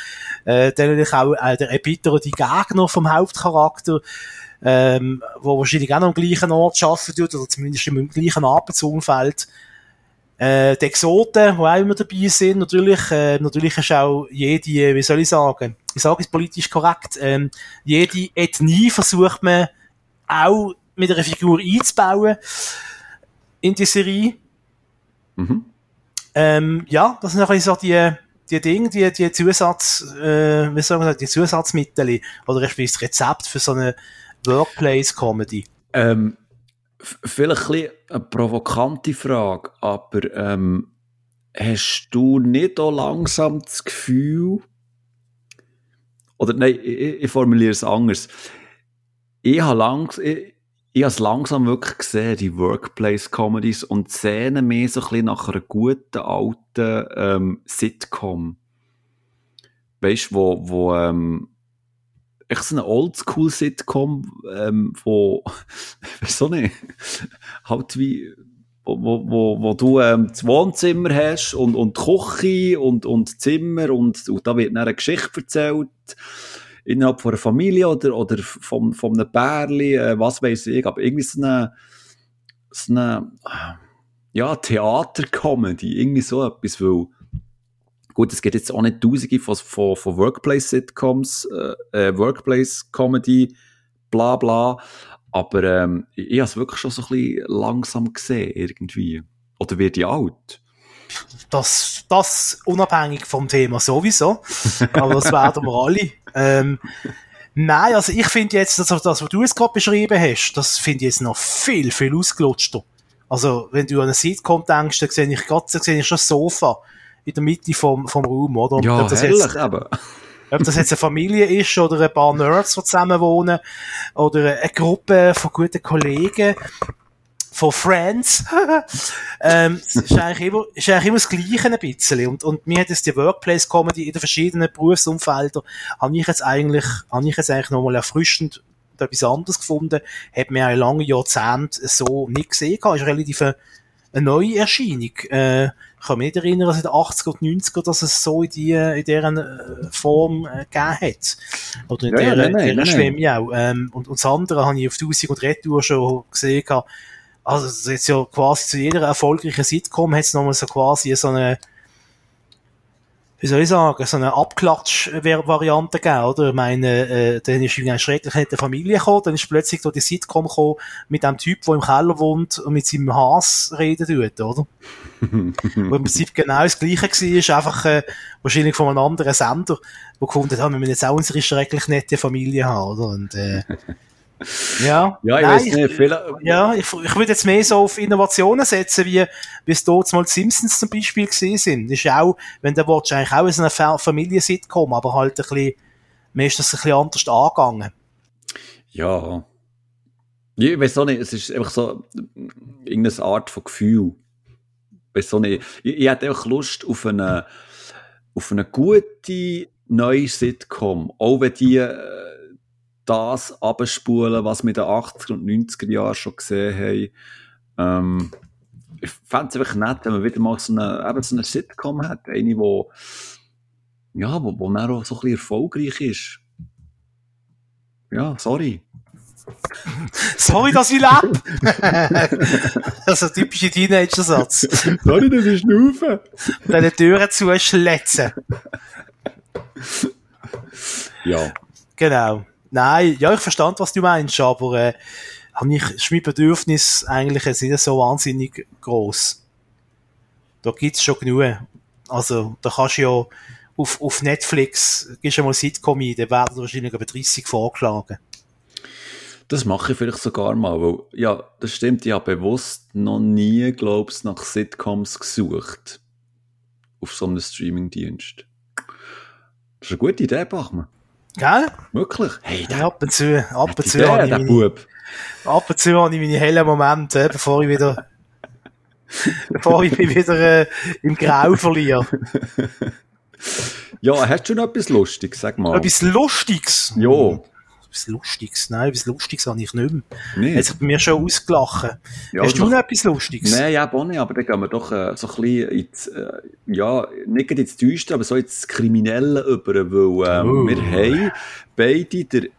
äh, dann natürlich auch äh, der erbittere Gegner vom Hauptcharakter, ähm, wo wahrscheinlich auch noch am gleichen Ort arbeiten tut, oder zumindest im gleichen Arbeitsumfeld. Äh, die Exoten, die auch immer dabei sind, natürlich, äh, natürlich ist auch jede, wie soll ich sagen, ich sage es politisch korrekt, ähm, jede Ethnie versucht man auch mit einer Figur einzubauen in die Serie. Mhm. Ähm, ja, das sind ein bisschen so die, die Dinge, die, die Zusatz, äh, wie soll man sagen, die Zusatzmittel oder das Rezept für so eine Workplace-Comedy.
Ähm, vielleicht ein eine provokante Frage, aber ähm, hast du nicht auch langsam das Gefühl, oder nein, ich, ich formuliere es anders. Ich habe langs, ich, ich habe es langsam wirklich gesehen, die Workplace-Comedies und Szenen mehr so ein bisschen nach einer guten alten ähm, Sitcom. Weißt du, wo, wo ähm, echt so eine Oldschool-Sitcom, ähm, wo, so eine, halt wie, wo, wo, wo du ähm, das Wohnzimmer hast und, und die Küche und, und Zimmer und, und da wird eine Geschichte erzählt innerhalb von einer Familie oder, oder von, von einem Bärli, äh, was weiß ich, aber irgendwie so eine, so eine ja, Theater-Comedy, irgendwie so etwas, weil Gut, es geht jetzt auch nicht tausende von, von, von Workplace-Sitcoms, äh, äh, Workplace-Comedy, bla bla. Aber ähm, ich, ich habe es wirklich schon so ein bisschen langsam gesehen, irgendwie. Oder wird die alt?
Das, das unabhängig vom Thema sowieso. Aber das werden wir alle. Ähm, Nein, also ich finde jetzt, das, das, was du jetzt gerade beschrieben hast, das finde ich jetzt noch viel, viel ausgelutschter. Also, wenn du an eine Sitcom denkst, dann sehe ich gerade, sehe ich schon das Sofa in der Mitte vom, vom Raum, oder?
Ja,
ob das
herrlich,
jetzt,
aber.
ob das jetzt eine Familie ist oder ein paar Nerds, die zusammen wohnen oder eine Gruppe von guten Kollegen von Friends. ähm, ist eigentlich immer, ist eigentlich immer das Gleiche ein bisschen. Und, und mir hat jetzt die Workplace Comedy in den verschiedenen Berufsumfeldern, habe ich jetzt eigentlich, habe ich jetzt eigentlich nochmal erfrischend etwas anderes gefunden, hat mir auch lange Jahrzehnte so nicht gesehen gehabt. Ist relativ eine, eine neue Erscheinung. Äh, ich kann mich nicht erinnern, dass in den 80er und 90er, dass es so in, die, in dieser äh, Form äh, gegeben hat. Oder in
Ja, ja,
dieser,
nein, nein,
dieser
nein,
auch. Ähm, und, und das andere habe ich auf 1000 und Retour schon gesehen. Also, jetzt ja quasi zu jeder erfolgreichen Sitcom hat es nochmal so quasi so eine, wie soll ich sagen, so eine Abklatsch-Variante gegeben, oder? Ich meine, äh, dann ist irgendwie eine schrecklich nette Familie gekommen, dann ist plötzlich da die Sitcom gekommen mit dem Typ, der im Keller wohnt und mit seinem Haas reden tut, oder? Wo im Prinzip genau das Gleiche war, einfach äh, wahrscheinlich von einem anderen Sender, wo gefunden haben, wir müssen jetzt auch unsere schrecklich nette Familie haben, oder? Und, äh, ja,
Ja, ich
Nein,
weiß nicht, viele,
ja, ich, ich würde jetzt mehr so auf Innovationen setzen, wie, wie es dort mal die Simpsons zum Beispiel gesehen sind. Das ist auch, wenn du willst, eigentlich auch in so einer Fa- Familiensitcom, aber halt ein bisschen, mir ist das ein bisschen anders angegangen.
Ja. Ja, Ich weiß auch nicht, es ist einfach so irgendeine Art von Gefühl. Ich weiß auch nicht. Ich, ich hätte einfach Lust auf eine, auf eine gute neue Sitcom. Auch wenn die äh, das abspulen, was wir in den 80er und 90er Jahren schon gesehen haben. Ähm, ich fände es einfach nett, wenn man wieder mal so eine, eben so eine Sitcom hat. Eine, wo, ja, wo, wo dann auch so ein bisschen erfolgreich ist. Ja, sorry.
Sorry, dass ich lebe! das ist ein typischer Teenager-Satz.
Sorry, das ist Schnaufen.
Deine Türen zuschletzen.
Ja.
Genau. Nein, ja, ich verstand, was du meinst, aber äh, hab ich, ist mein Bedürfnis eigentlich jetzt nicht so wahnsinnig groß. Da gibt's schon genug. Also, da kannst du ja auf, auf Netflix, gehst du mal Sitcom ein, da werden wahrscheinlich über 30 vorgeschlagen.
Das mache ich vielleicht sogar mal, weil, ja, das stimmt, ich habe bewusst noch nie, glaubst nach Sitcoms gesucht. Auf so einem Streamingdienst. Das ist eine gute Idee, Bachmann.
Gell?
Wirklich? Hey,
Ja, ab und zu, ab und zu
der, der
meine,
Bub.
ab und zu habe ich meine hellen Momente, äh, bevor ich wieder, bevor ich mich wieder äh, im Grau verliere.
Ja, hast du noch etwas Lustiges? Sag mal.
Etwas Lustiges.
Ja.
Etwas Lustiges. Nein, etwas Lustiges habe ich nicht mehr.
Nee.
Hat bei mir schon ausgelachen.
Ja,
Hast du noch etwas Lustiges?
Nein, ja, auch nicht, aber dann gehen wir doch äh, so ein bisschen ins, äh, ja, nicht ins Düstere, aber so ins Kriminelle über, weil ähm,
Oh.
wir haben beide den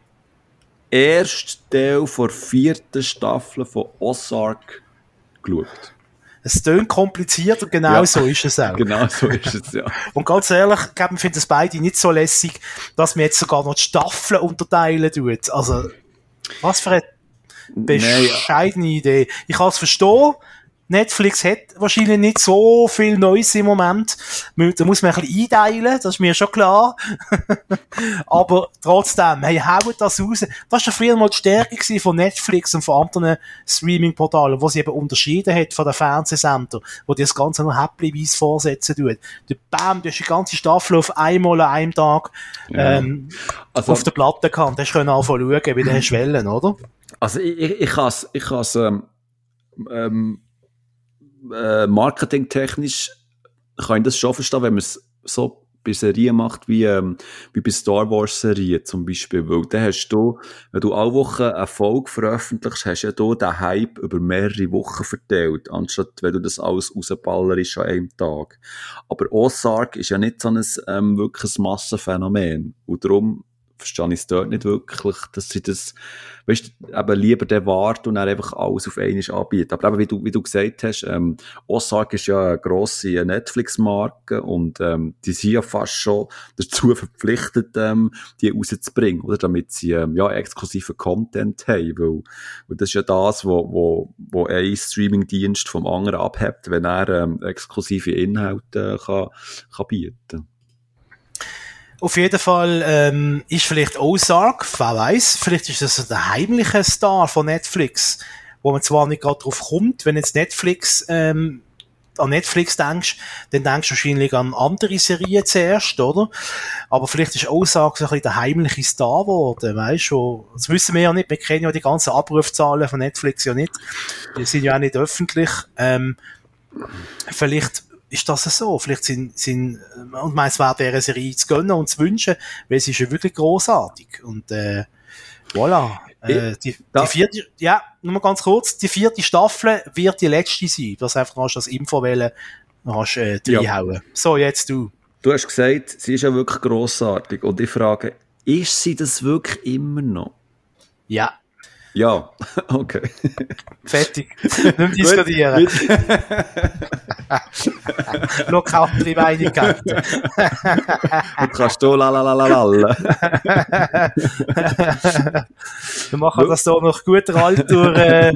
ersten Teil der vierten Staffel von Ozark geschaut.
Es tönt kompliziert und genau
Ja.
so ist es auch.
Genau so ist es, ja.
Und ganz ehrlich, ich finden es beide nicht so lässig, dass man jetzt sogar noch die Staffeln unterteilen tut. Also, was für eine bescheidene Idee. Ich kann es verstehen. Netflix hat wahrscheinlich nicht so viel Neues im Moment. Da muss man ein bisschen einteilen, das ist mir schon klar. Aber trotzdem, hey, haut das raus. Das war ja früher mal die Stärke von Netflix und von anderen Streaming-Portalen, wo sie eben unterschieden hat von den Fernsehsendern, wo die das Ganze noch häppchenweise vorsetzen tut. Du, bam, du hast die ganze Staffel auf einmal an einem Tag
Ja.
ähm,
Also,
auf der Platte gehabt. Du können anfangen schauen, wie der Schwellen, oder?
also ich, ich, ich kann es, ich kann's, ähm, ähm, äh, marketingtechnisch kann ich das schon verstehen, wenn man es so bei Serien macht, wie, ähm, wie bei Star Wars Serien zum Beispiel, weil dann hast du, wenn du alle Wochen eine Folge veröffentlichst, hast du ja da den Hype über mehrere Wochen verteilt, anstatt wenn du das alles rausballerst an einem Tag. Aber Ozark ist ja nicht so ein ähm, wirkliches Massenphänomen und darum verstehe ich es dort nicht wirklich, dass sie das, weißt eben lieber den warten und dann einfach alles auf einmal anbieten. Aber eben, wie du, wie du gesagt hast, ähm, Ozark ist ja eine grosse Netflix-Marke und ähm, die sind ja fast schon dazu verpflichtet, ähm, die rauszubringen, oder? Damit sie ähm, ja exklusiven Content haben, weil, weil das ist ja das, wo, wo, wo ein Streaming-Dienst vom anderen abhebt, wenn er ähm, exklusive Inhalte äh, kann, kann bieten
Auf jeden Fall ähm, ist vielleicht Ozark, wer weiß, vielleicht ist das der heimliche Star von Netflix, wo man zwar nicht gerade drauf kommt, wenn jetzt Netflix ähm, an Netflix denkst, dann denkst du wahrscheinlich an andere Serien zuerst, oder? Aber vielleicht ist Ozark so ein bisschen der heimliche Star geworden, weißt du? Das wissen wir ja nicht, wir kennen ja die ganzen Abrufzahlen von Netflix ja nicht. Die sind ja auch nicht öffentlich. Ähm, vielleicht ist das so. Vielleicht sind, sind und meins wäre dieser Serie zu gönnen und zu wünschen, weil sie ist ja wirklich großartig. Und äh, voilà. Äh, die, die vierte, ja, nur mal ganz kurz, die vierte Staffel wird die letzte sein. Du hast einfach noch das Info wählen, hast äh, reinhauen. Ja. So, jetzt du.
Du hast gesagt, sie ist ja wirklich grossartig. Und ich frage, ist sie das wirklich immer noch?
Ja.
Ja, okay.
Fertig. Nicht diskutieren. Lokale Meinigkeit.
du kannst du lalalala.
Wir machen das hier nach guter alter, äh,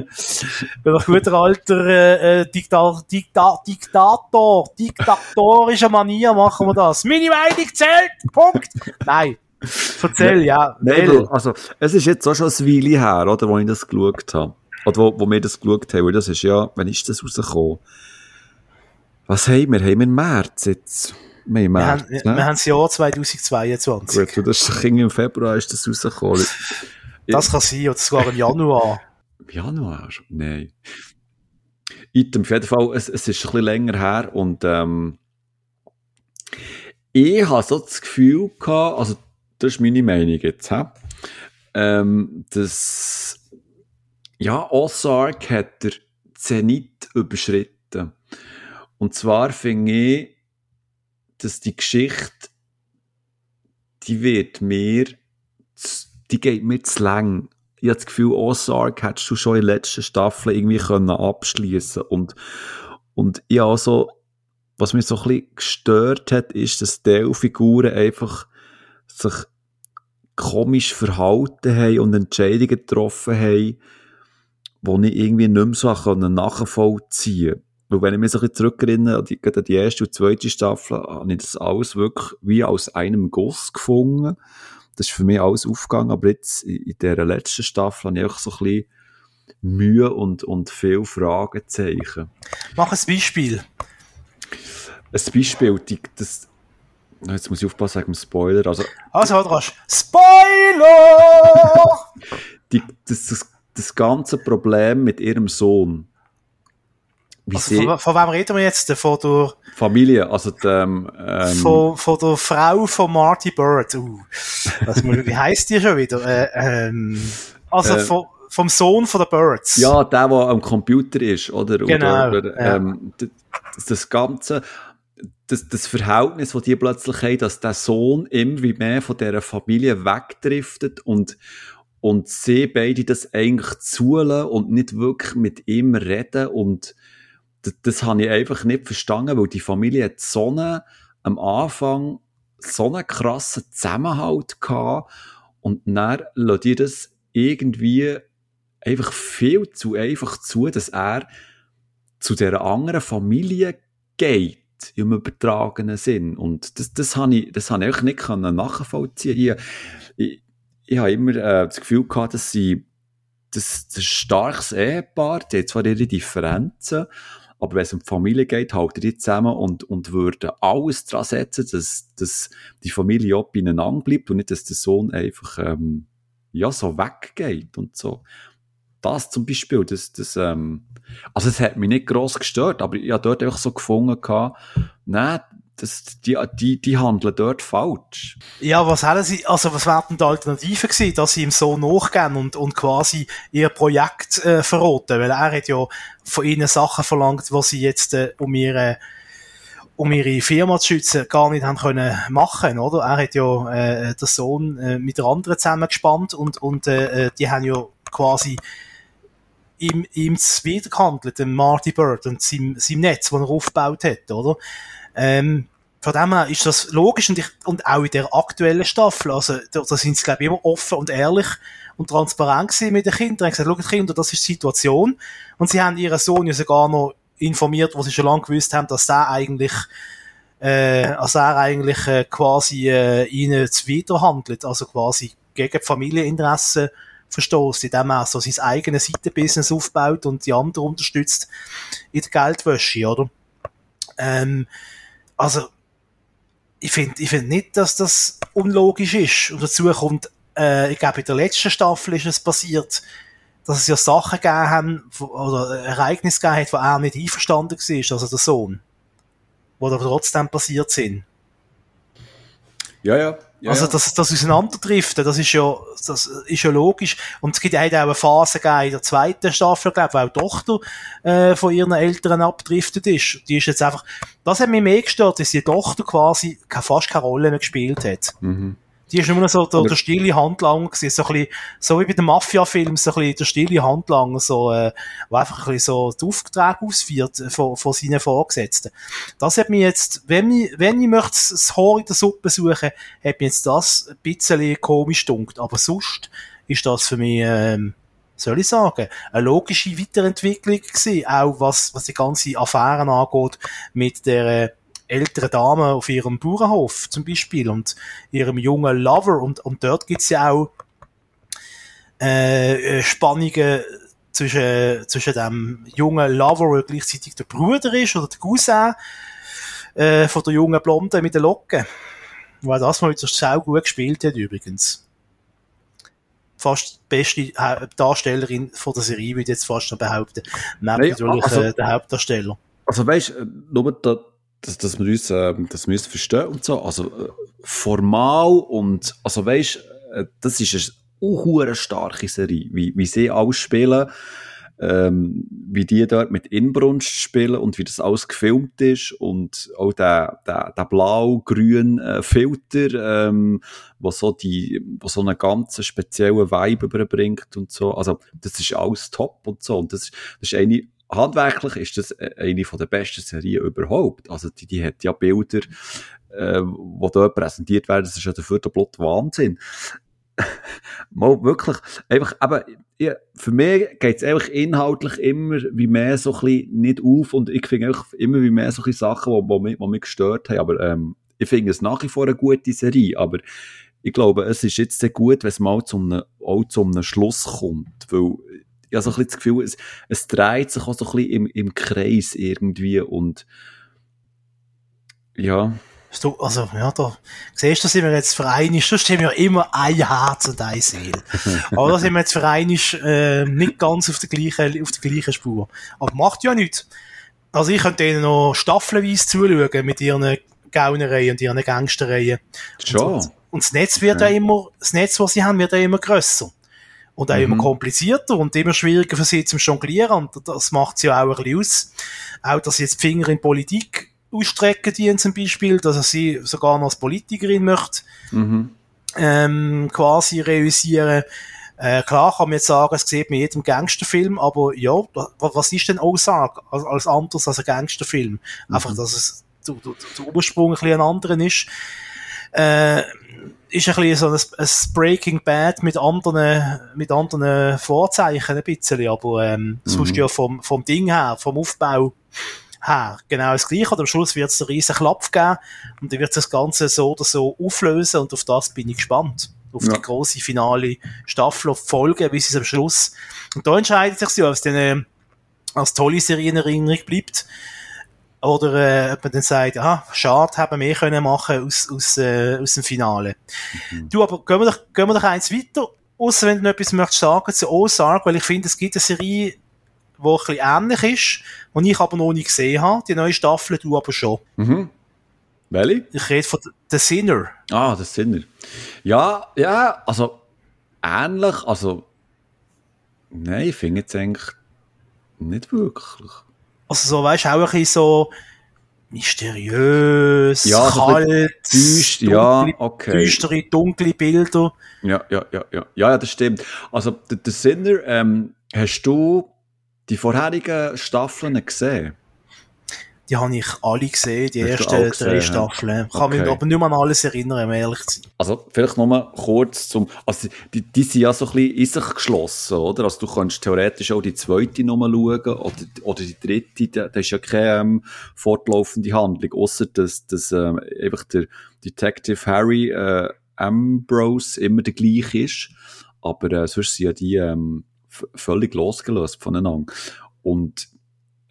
nach guter alter äh, Dikta Dikta Diktator, diktatorischer Manier machen wir das. Meine Meinung zählt. Punkt. Nein. Erzähl, ja.
Nein, also, es ist jetzt auch schon ein Weile her, oder, wo ich das geschaut habe. Oder wo, wo wir das geschaut haben, weil das ist ja, wann ist das rausgekommen? Was haben wir? Haben wir im März jetzt?
Wir, im März, wir, haben, ne? wir haben das Jahr 2022.
Gut, das ist im Februar ist das rausgekommen.
Das kann sein, oder sogar im Januar.
Im Januar? Nein. Item, auf jeden Fall, es, es ist ein bisschen länger her und ähm, ich habe so das Gefühl gehabt, also das ist meine Meinung jetzt, hä? Ähm, dass, ja, Ozark hat der Zenit überschritten. Und zwar finde ich, dass die Geschichte, die wird mir, die geht mir zu lang. Ich habe das Gefühl, Ozark hättest du schon in der letzten Staffel irgendwie können abschließen und und ich also, was mich so ein bisschen gestört hat, ist, dass die Figuren einfach sich komisch verhalten haben und Entscheidungen getroffen haben, die ich irgendwie nicht mehr so nachvollziehen konnte. Weil wenn ich mich so ein bisschen zurückerinnere an die, an die erste und zweite Staffel, habe ich das alles wirklich wie aus einem Guss gefunden. Das ist für mich alles aufgegangen, aber jetzt in dieser letzten Staffel habe ich auch so ein bisschen Mühe und, und viel Fragezeichen.
Mach ein Beispiel.
Ein Beispiel, die, das, Jetzt muss ich aufpassen wegen dem Spoiler. Also,
also du hast Spoiler!
Die, das, das, das ganze Problem mit ihrem Sohn.
Also von, von, wem reden wir jetzt? Von der
Familie, also die, ähm,
von, von der Frau von Marty Bird. Uh, was, wie heisst die schon wieder? Äh, ähm, also äh, von, vom Sohn von der Birds.
Ja, der, der am Computer ist, oder?
Genau.
Oder,
ja.
ähm, das, das Ganze das, das Verhältnis, das die plötzlich haben, dass der Sohn immer wie mehr von dieser Familie wegdriftet und, und sie beide das eigentlich zulassen und nicht wirklich mit ihm reden. Und das, das habe ich einfach nicht verstanden, weil die Familie hat so eine, am Anfang so einen krassen Zusammenhalt gehabt und dann lässt ihr das irgendwie einfach viel zu einfach zu, dass er zu der anderen Familie geht im übertragenen Sinn. Und das, das habe ich, das habe ich nicht nachvollziehen. Ich, ich, ich habe immer äh, das Gefühl gehabt, dass sie, das, das starkes Ehepaar, die haben zwar ihre Differenzen, aber wenn es um die Familie geht, halten die zusammen und, und würden alles daran setzen, dass, dass die Familie auch beieinander bleibt und nicht, dass der Sohn einfach, ähm, ja, so weggeht und so. Das zum Beispiel, das, das, ähm, also es hat mich nicht gross gestört, aber ich habe dort einfach so gefunden, nein, das, die, die, die handeln dort falsch.
Ja, was haben sie, also was wäre denn die Alternative gewesen, dass sie ihm so nachgehen und, und quasi ihr Projekt äh, verroten? Weil er hat ja von ihnen Sachen verlangt, was sie jetzt äh, um ihre um ihre Firma zu schützen, gar nicht haben können machen, oder? Er hat ja äh, den Sohn äh, mit der anderen zusammengespannt und, und äh, äh die haben ja quasi ihm wieder gehandelt, dem Marty Bird und seinem, seinem Netz, das er aufgebaut hat, oder? Ähm, von dem her ist das logisch und, ich, und auch in der aktuellen Staffel, also da, da sind sie, glaube ich, immer offen und ehrlich und transparent gewesen mit den Kindern. Haben gesagt, Kinder, das ist die Situation. Und sie haben ihren Sohn ja sogar noch informiert, wo sie schon lange gewusst haben, dass der eigentlich äh, als er eigentlich äh, quasi äh, ihnen zuwiderhandelt, also quasi gegen Familieninteressen verstoßt, indem er so sein eigenes Seitenbusiness aufbaut und die anderen unterstützt in der Geldwäsche, oder? Ähm, also, ich finde ich find nicht, dass das unlogisch ist. Und dazu kommt, äh, ich glaube, in der letzten Staffel ist es passiert, dass es ja Sachen gegeben haben, oder Ereignisse gegeben hat, wo er nicht einverstanden war, also der Sohn. Die aber trotzdem passiert sind.
Ja, ja. Ja,
also, dass das auseinanderdriften, das ist ja, das ist ja logisch. Und es gibt ja auch eine Phase gegeben in der zweiten Staffel, glaube ich, wo auch die Tochter, äh, von ihren Eltern abgedriftet ist. Die ist jetzt einfach, das hat mich mehr gestört, dass die Tochter quasi fast keine Rolle mehr gespielt hat. Mhm. Die ist nur so der, der stille Handlanger gewesen, so ein bisschen, so wie bei den Mafia-Filmen, so ein bisschen der stille Handlanger, so, äh, wo einfach ein bisschen so die Aufträge ausführt äh, von, von seinen Vorgesetzten. Das hat mir jetzt, wenn ich, wenn ich möchte das Haar in der Suppe suchen, hat mir jetzt das ein bisschen komisch dunkt. Aber sonst ist das für mich, ähm, soll ich sagen, eine logische Weiterentwicklung gewesen, auch was, was die ganze Affären angeht mit der, ältere Dame auf ihrem Bauernhof zum Beispiel und ihrem jungen Lover und, und dort gibt's ja auch äh, äh, Spannungen zwischen, zwischen dem jungen Lover, der gleichzeitig der Bruder ist oder der Cousin äh, von der jungen Blonde mit den Locken. Weil das mal wieder sehr gut gespielt hat übrigens. Fast die beste Darstellerin von der Serie, würde ich jetzt fast noch behaupten. Neben nee, natürlich also, äh, der Hauptdarsteller.
Also weißt du, nur da, dass, dass wir uns, äh, dass wir verstehen und so. Also, äh, formal und, also weisst, äh, das ist eine eine starke Serie, wie, wie sie alles spielen, ähm, wie die dort mit Inbrunst spielen und wie das alles gefilmt ist und auch der, der, der blau-grün äh, Filter, ähm, wo so die, wo so einen ganz speziellen Vibe überbringt und so. Also, das ist alles top und so. Und das, das ist eine handwerklich ist das äh, eine von der besten Serien überhaupt. Also die, die hat ja Bilder, äh, die dort präsentiert werden, das ist ja der vierte Blut Wahnsinn. Mal wirklich, einfach, aber ja, für mich geht es einfach inhaltlich immer wie mehr so ein bisschen nicht auf und ich finde immer wie mehr solche Sachen, die, die, mich, die mich gestört haben, aber ähm, ich finde es nach wie vor eine gute Serie, aber ich glaube, es ist jetzt sehr gut, wenn es mal zum, auch einem Schluss kommt, weil ich habe so ein bisschen das Gefühl, es, es dreht sich auch so ein bisschen im, im Kreis irgendwie und ja.
Du, also, ja, da siehst du, sind wir jetzt vereinigt. Sonst haben wir immer ein Herz und eine Seele. Aber da sind wir jetzt vereinigt, äh, nicht ganz auf der gleichen, auf der gleichen Spur. Aber macht ja nichts. Also, ich könnte denen noch staffelweise zuschauen mit ihren Gaunereien und ihren Gangstereien.
Schon.
Und, und das Netz wird ja. ja immer, das Netz, was sie haben, wird ja immer grösser. Und auch mhm. immer komplizierter und immer schwieriger für sie zum Jonglieren. Und das macht sie auch ein bisschen aus. Auch, dass sie jetzt die Finger in Politik ausstrecken, die zum Beispiel, dass sie sogar noch als Politikerin möchte, mhm. ähm, quasi realisieren. Äh, klar kann man jetzt sagen, es sieht man in jedem Gangsterfilm, aber ja, was ist denn Aussage als, als anderes als ein Gangsterfilm? Mhm. Einfach, dass es der, der, der Ursprung ein bisschen ein anderer ist. Äh, ist ein bisschen so ein, ein Breaking Bad mit anderen, mit anderen Vorzeichen ein bisschen, aber ähm, mhm. sonst ja vom, vom Ding her, vom Aufbau her, genau das Gleiche. Und am Schluss wird es einen riesen Klapp geben und dann wird das Ganze so oder so auflösen und auf das bin ich gespannt. Auf ja. die große finale Staffel, auf die Folge, bis es am Schluss. Und da entscheidet sich so, ob es dann äh, als tolle Serie in Erinnerung bleibt oder äh, ob man dann sagt, ah, schade, haben wir können machen aus, aus, äh, aus dem Finale. Mhm. Du, aber gehen wir, doch, gehen wir doch eins weiter, außer wenn du noch etwas möchtest sagen zu Ozark, weil ich finde, es gibt eine Serie, die ein bisschen ähnlich ist, die ich aber noch nicht gesehen habe. Die neue Staffel, du aber schon.
Mhm. Welche?
Ich rede von The Sinner.
Ah, The Sinner. Ja, ja, also ähnlich, also nein, ich finde jetzt eigentlich nicht wirklich.
Also so, weißt du, auch ein bisschen so mysteriös, ja, kalt,
düst, ja, okay.
düstere, dunkle Bilder.
Ja, ja, ja, ja, ja, das stimmt. Also, der, der Sinner, ähm, hast du die vorherigen Staffeln gesehen?
Die habe ich alle gesehen, die ersten drei Staffeln. Ich kann okay. mich aber nicht mehr an alles erinnern, um ehrlich zu sein.
Also, vielleicht nur kurz zum, also, die, die sind ja so ein bisschen in sich geschlossen, oder? Also, du kannst theoretisch auch die zweite Nummer schauen, oder, oder die dritte, da, da ist ja keine ähm, fortlaufende Handlung, außer dass, dass ähm, einfach der Detective Harry äh, Ambrose immer der gleiche ist. Aber äh, sonst sind ja die ähm, völlig losgelöst voneinander. Und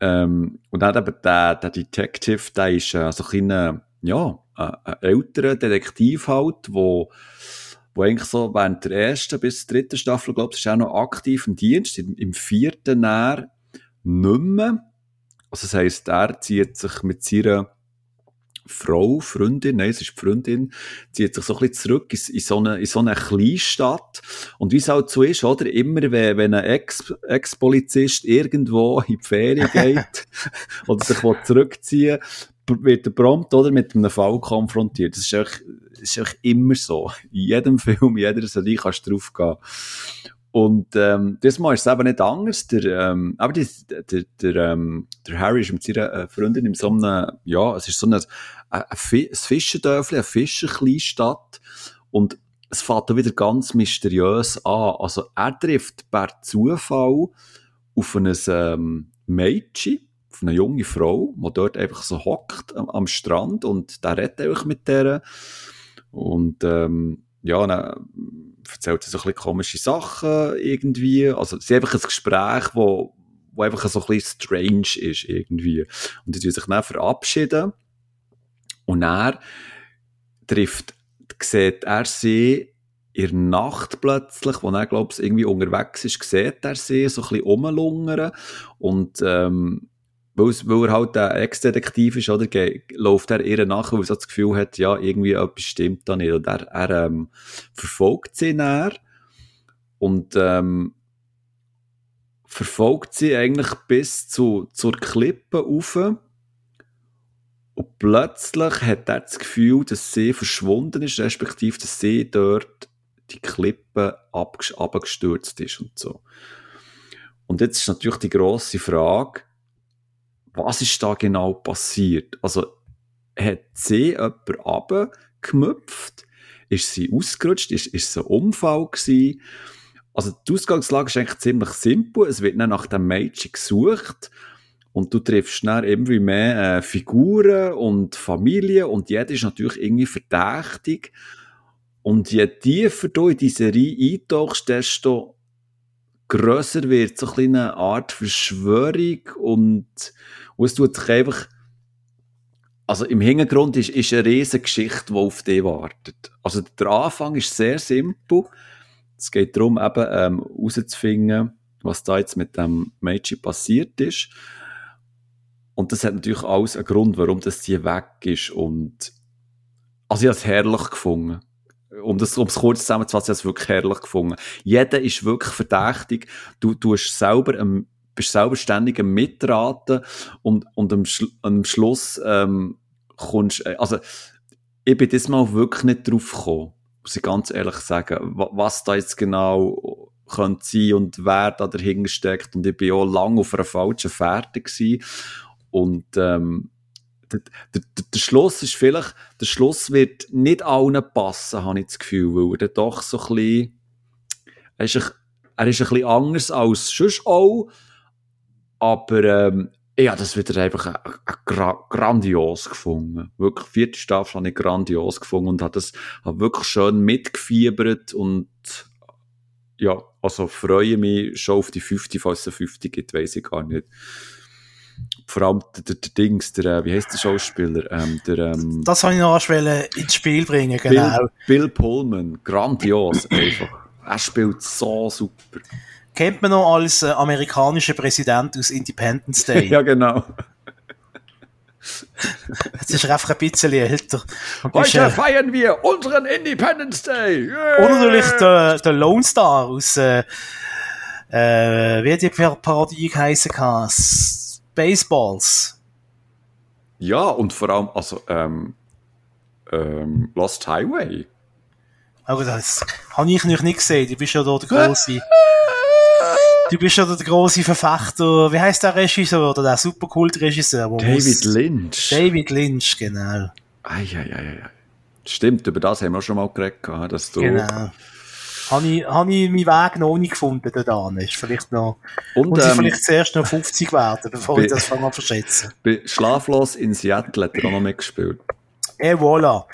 ähm, und dann eben der, der Detective, der ist äh, so ein kleiner, ja, äh, ein älterer Detektiv halt, wo, wo eigentlich so während der ersten bis dritten Staffel, glaube ich, ist auch noch aktiv im Dienst. Im, im vierten Jahr nicht mehr. Also das heisst, er zieht sich mit seiner Frau, Freundin, nein, es ist die Freundin, zieht sich so ein bisschen zurück in, in so eine, in so eine Kleinstadt. Und wie es halt so ist, oder? Immer, wenn, wenn ein Ex, Ex-Polizist irgendwo in die Ferien geht, oder sich zurückziehen wird er prompt, oder? Mit einem Fall konfrontiert. Das ist echt, das ist echt immer so. In jedem Film, in jeder Serie kannst du drauf gehen. Und ähm, diesmal ist es eben nicht anders. Der, ähm, aber die, der, der, ähm, der Harry ist mit seiner äh, Freundin in so einem, ja, es ist so ein, ein, ein Fischerdörfli, eine Fischerkleinstadt. Und es fängt da wieder ganz mysteriös an. Also er trifft per Zufall auf ein ähm, Mädchen, auf eine junge Frau, die dort einfach so hockt am, am Strand und der redet einfach mit der. Und ähm, ja, dann erzählt sie so ein bisschen komische Sachen irgendwie. Also, es ist einfach ein Gespräch, wo, wo einfach so ein bisschen strange ist irgendwie. Und die sich dann verabschieden. Und er trifft, sieht er sie in der Nacht plötzlich, wo er, glaube ich, irgendwie unterwegs ist, sieht er sie so ein bisschen rumlungern und ähm, weil, er halt ein Ex-Detektiv ist, oder, läuft er ihr nach, weil er das Gefühl hat, ja, irgendwie etwas stimmt da nicht. Und er, er ähm, verfolgt sie näher und ähm, verfolgt sie eigentlich bis zu, zur Klippe rauf. Und plötzlich hat er das Gefühl, dass sie verschwunden ist, respektive, dass sie dort die Klippe abgestürzt ist und so. Und jetzt ist natürlich die grosse Frage, was ist da genau passiert? Also, hat sie jemand runtergemüpft? Ist sie ausgerutscht? Ist, ist es ein Unfall gewesen? Also, die Ausgangslage ist eigentlich ziemlich simpel. Es wird dann nach dem Mädchen gesucht. Und du triffst dann irgendwie mehr äh, Figuren und Familien und jeder ist natürlich irgendwie verdächtig. Und je tiefer du in diese Serie eintauchst, desto grösser wird so eine Art Verschwörung und, und es tut sich einfach, also im Hintergrund ist, ist eine riesige Geschichte, die auf dich wartet. Also der Anfang ist sehr simpel. Es geht darum, eben ähm, herauszufinden, was da jetzt mit dem Mädchen passiert ist. Und das hat natürlich alles einen Grund, warum das hier weg ist. Und also ich habe es herrlich gefunden um das, um es kurz zusammenzufassen, ich es wirklich herrlich gefunden. Jeder ist wirklich verdächtig. Du, hast selber, ähm, bist selber ständig am Mitraten und, und am, Schlu am Schluss, ähm, kommst, äh, also, ich bin diesmal wirklich nicht drauf gekommen, muss ich ganz ehrlich sagen, was da jetzt genau könnte sein und wer da dahinter steckt. Und ich bin auch lange auf einer falschen Fährte gewesen. Und, ähm, der, der, der, Schluss ist vielleicht, der Schluss wird nicht allen passen, habe ich das Gefühl, weil er doch so ein bisschen, er ist ein, er ist ein bisschen anders als sonst auch, aber ähm, ja, das wird er einfach a, a, gra grandios gefunden. Wirklich, vierte Staffel habe ich grandios gefunden und hat das hat wirklich schön mitgefiebert und ja, also freue mich schon auf die fünfte, falls es eine fünfte gibt, weiß ich gar nicht vor allem der, der, der Dings, der, äh, wie heißt der Schauspieler? Ähm, der, ähm,
das habe ich noch ins Spiel bringen, genau.
Bill, Bill Pullman, grandios einfach. Er spielt so super.
Kennt man noch als äh, amerikanischer Präsident aus Independence Day?
ja, genau.
Jetzt ist er einfach ein bisschen älter.
Heute äh, feiern wir unseren Independence Day!
Yeah. Und natürlich der, der Lone Star aus, äh, äh, wie hat die Parodie geheißen? Baseballs.
Ja, und vor allem, also, ähm, ähm, Lost Highway.
Aber das habe ich noch nicht gesehen, du bist ja da der große. du bist ja der große Verfechter, wie heißt der Regisseur oder der Superkult-Regisseur?
David Lynch.
David Lynch, genau.
Eieieiei. Stimmt, über das haben wir schon mal geredet, dass du...
Genau. Habe ich, habe ich meinen Weg noch nicht gefunden da Ist vielleicht noch,
Und,
muss ich
ähm,
vielleicht zuerst noch 50 werden, bevor ich das fange an verschätzen.
bei Schlaflos in Seattle hat er auch noch mitgespielt.
Et voilà.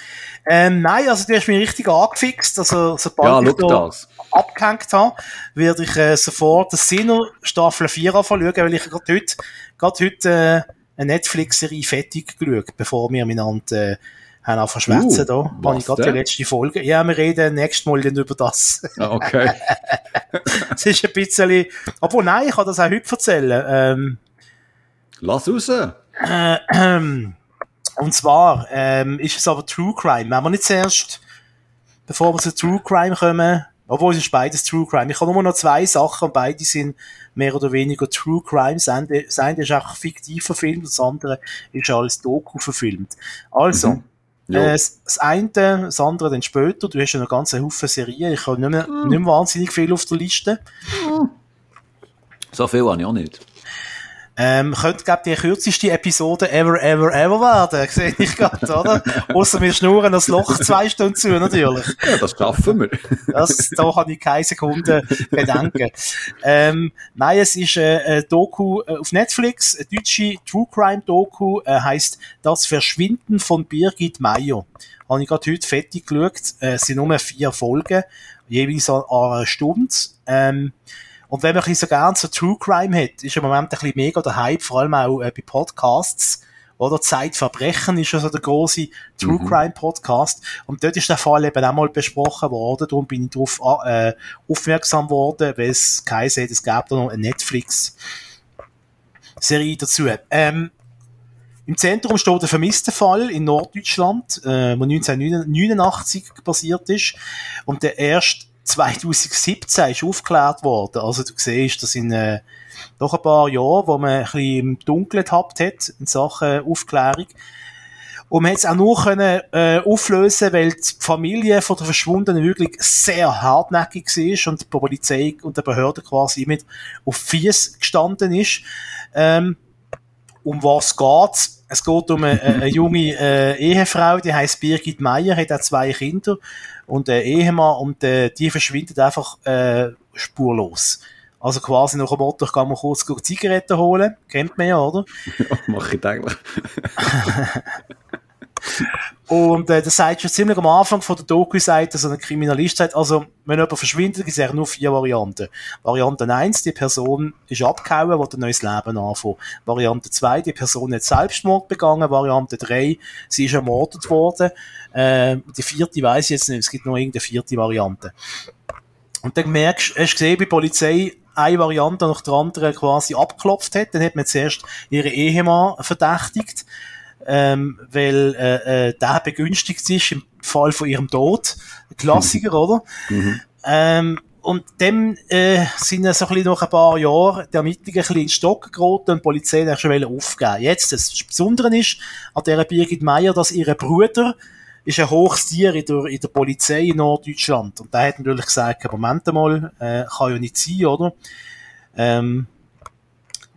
Ähm, nein, also du hast mich richtig angefixt, also
Ja,
sobald ich
schau
da
das.
abgehängt habe, werde ich äh, sofort das Sinner Staffel 4 anschauen, weil ich gerade heute, gerade heute äh, eine Netflix-Serie fertig geschaut, bevor wir miteinander äh, haben auch verschwätzen
Uh,
da. Habe ich gerade die letzte Folge. Ja, wir reden nächstes Mal dann über das.
Ah, okay.
Es ist ein bisschen, obwohl nein, ich kann das auch heute erzählen. Ähm,
Lass raus.
äh, ähm, und zwar ähm, ist es aber True Crime. Wenn wir nicht zuerst, bevor wir zu True Crime kommen, obwohl es ist beides True Crime. Ich habe nur noch zwei Sachen und beide sind mehr oder weniger True Crime. Das eine, das eine ist auch fiktiv verfilmt, das andere ist als Doku verfilmt. Also,
Mhm. Ja.
äh, das das eine, das andere dann später. Du hast ja noch ganz einen Haufen Serien. Ich habe nicht mehr, nicht mehr wahnsinnig viel auf der Liste.
So viel habe ich auch nicht.
Ähm, könnte, glaub, die kürzeste Episode ever, ever, ever werden. Sehe ich gerade, oder? Ausser wir schnurren das Loch zwei Stunden zu, natürlich.
Ja, das schaffen wir.
Das, da habe ich keine Sekunde Bedenken. Ähm, nein, es ist äh, ein Doku äh, auf Netflix, eine deutsche True Crime Doku, äh, heißt Das Verschwinden von Birgit Meier. Habe ich gerade heute fertig geschaut. Äh, es sind nur vier Folgen, jeweils an einer Stunde. Ähm, und wenn man ein so gern so True Crime hat, ist im Moment ein bisschen mega der Hype, vor allem auch äh, bei Podcasts. Oder Zeitverbrechen ist ja so der große True
Mhm.
Crime Podcast. Und dort ist der Fall eben auch mal besprochen worden. Darum bin ich darauf äh, aufmerksam worden, weil es geheißen hat, es gäbe da noch eine Netflix-Serie dazu. Ähm, Im Zentrum steht der vermisste Fall in Norddeutschland, äh, wo 1989 passiert ist. Und der erst 2017 ist aufgeklärt worden. Also du siehst, das sind äh, doch ein paar Jahre, wo man ein bisschen im Dunkeln gehabt hat in Sachen Aufklärung. Und man hat es auch nur können, äh, auflösen, weil die Familie von der Verschwundenen wirklich sehr hartnäckig war und die Polizei und der Behörde quasi mit auf Fies gestanden ist. Ähm, um was geht's? Es geht um eine, eine junge äh, Ehefrau, die heißt Birgit Meier, hat auch zwei Kinder und ein Ehemann und äh, die verschwindet einfach äh, spurlos. Also quasi nach dem Motto, ich kann mal kurz Zigaretten holen, kennt man ja, oder?
Mache ich eigentlich.
Und äh, das sagt schon ziemlich am Anfang von der Doku-Seite, so ein Kriminalist sagt, also wenn jemand verschwindet, gibt es nur vier Varianten. Variante 1, die Person ist abgehauen, will ein neues Leben anfangen. Variante 2, die Person hat Selbstmord begangen. Variante 3, sie ist ermordet worden. Äh, die vierte weiß ich jetzt nicht, es gibt noch irgendeine vierte Variante. Und dann merkst hast du gesehen, bei Polizei eine Variante nach der anderen quasi abgeklopft hat. Dann hat man zuerst ihren Ehemann verdächtigt ähm, weil äh, äh, der begünstigt ist im Fall von ihrem Tod. Ein Klassiker, oder?
Mhm.
Ähm, und dem äh, sind so ein bisschen nach ein paar Jahren die Ermittlungen ein bisschen in Stock geraten und die Polizei hat schon aufgeben. Jetzt, das Besondere ist an dieser Birgit Meier, dass ihr Bruder ist ein hohes Tier in der, in der Polizei in Norddeutschland. Und der hat natürlich gesagt, Moment mal, äh, kann ja nicht sein, oder? Ähm,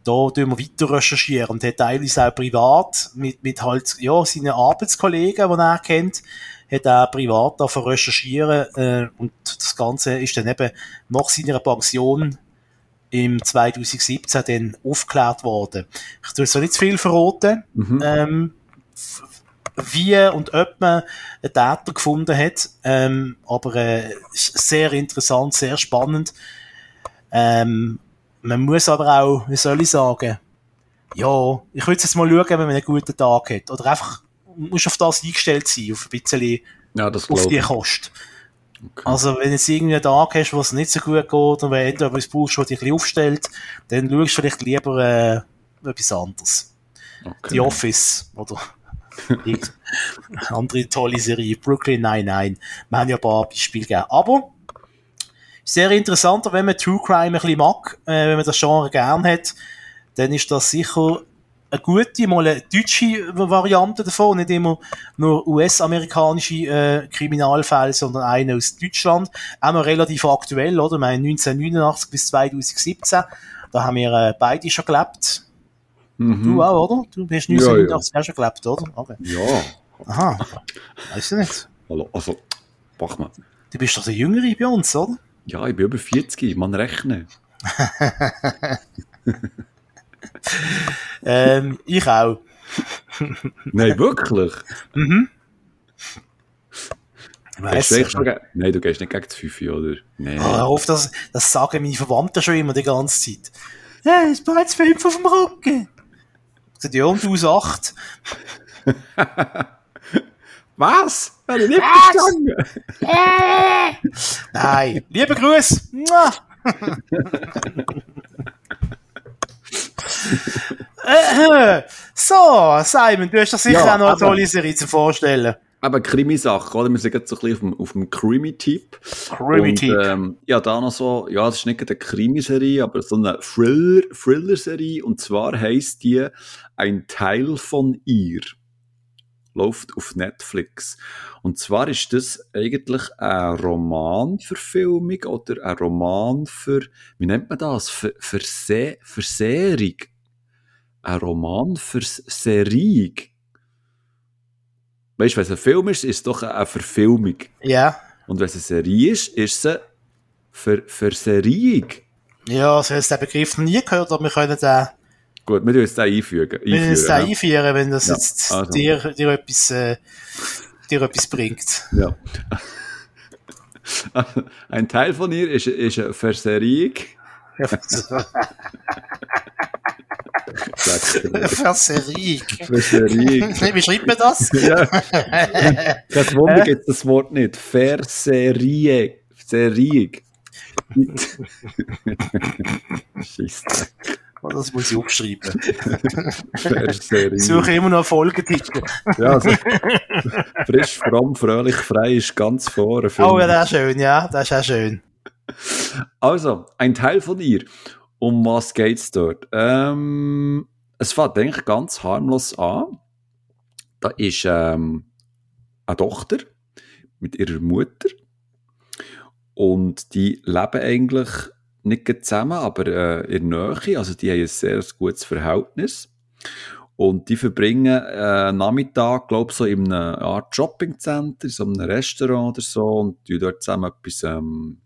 da tun wir weiter recherchieren und hat teilweise auch privat mit, mit halt, ja, seinen Arbeitskollegen, die er kennt, hat er privat davon recherchieren, äh, und das Ganze ist dann eben nach seiner Pension im 2017 dann aufgeklärt worden. Ich tue so nicht zu viel verraten,
Mhm.
ähm, wie und ob man einen Täter gefunden hat, ähm, aber äh, sehr interessant, sehr spannend. Ähm, man muss aber auch, wie soll ich sagen, ja, ich würde jetzt mal schauen, wenn man einen guten Tag hat. Oder einfach, muss auf das eingestellt sein, auf ein bisschen,
Ja, das
auf die. Kost.
Okay.
Also, wenn jetzt irgendwie einen Tag hast, wo es nicht so gut geht, und wenn du etwas brauchst, was dich ein bisschen aufstellt, dann schaust du vielleicht lieber, äh, etwas anderes.
Okay.
The Office, oder andere tolle Serie, Brooklyn Nine-Nine. Wir haben ja ein paar Beispiele gegeben. Aber, sehr interessant, wenn man True Crime ein bisschen mag, äh, wenn man das Genre gern hat, dann ist das sicher eine gute, mal eine deutsche Variante davon, nicht immer nur US-amerikanische äh, Kriminalfälle, sondern eine aus Deutschland. Auch noch relativ aktuell, oder? Ich meine, 1989 bis 2017, da haben wir äh, beide schon gelebt.
Mhm.
Du auch, oder? Du hast 1989 auch schon gelebt, oder? Okay.
Ja.
Aha. Weißt du nicht?
Hallo, also, Bachmann.
Du bist doch der Jüngere bei uns, oder?
Ja, ich bin über 40, man rechnen.
ähm, ich auch.
Nein, wirklich?
Mhm. Weiss
du
ich
schon Nein, du gehst nicht gegen das 5, oder? Nein.
Oh, hör auf, das, das sagen meine Verwandten schon immer die ganze Zeit. Ja, es bleibt fünf auf dem Rücken. Ich sag, ja, und aus acht.
Was? Nicht
Was?
verstanden?
Nein. Liebe Grüß. Mua. Äh, so, Simon, du hast doch sicher
Ja,
auch noch eine tolle Serie zu vorstellen.
Aber Krimi-Sachen, oder? Wir sind jetzt so ein bisschen auf dem, Krimi-Tipp.
Krimi-Tipp.
Ähm, ja, da noch so, ja, das ist nicht gerade eine Krimiserie, aber so eine Thriller, Thriller-Serie. Und zwar heisst die Ein Teil von ihr. Läuft auf Netflix. Und zwar ist das eigentlich eine Romanverfilmung oder ein Roman für, wie nennt man das? Für, für Se Versehrung. Ein Roman für Serie. Weißt du, wenn es ein Film ist, ist es doch eine Verfilmung.
Ja.
Und wenn es eine Serie ist, ist es eine Ver Verserierung.
Ja, also hast du den Begriff noch nie gehört, aber wir können den,
Gut, wir tun es da einfügen.
wir können es
ja.
einführen, wenn das
Ja,
jetzt
also.
dir, dir etwas, äh, dir etwas bringt.
Ja. Ein Teil von ihr ist, ist eine Verserierung.
Verserie.
Verserierung.
Wie schreibt man das?
ja. Das Wunder gibt das Wort nicht. Verserierung. Verserierung. Scheisse.
Das muss ich aufschreiben. Suche immer noch Folgetitel.
Ja, also, frisch, fromm, fröhlich, frei ist ganz vorne.
Oh ja, das ist schön, ja, das ist auch schön.
Also, ein Teil von ihr. Um was geht's dort? Ähm, es fängt eigentlich ganz harmlos an. Da ist ähm, eine Tochter mit ihrer Mutter. Und die leben eigentlich nicht zusammen, aber äh, in der Nähe. Also die haben ein sehr gutes Verhältnis. Und die verbringen äh, Nachmittag, glaube ich, so in einer Art Shoppingcenter, so einem Restaurant oder so, und die dort zusammen etwas ähm,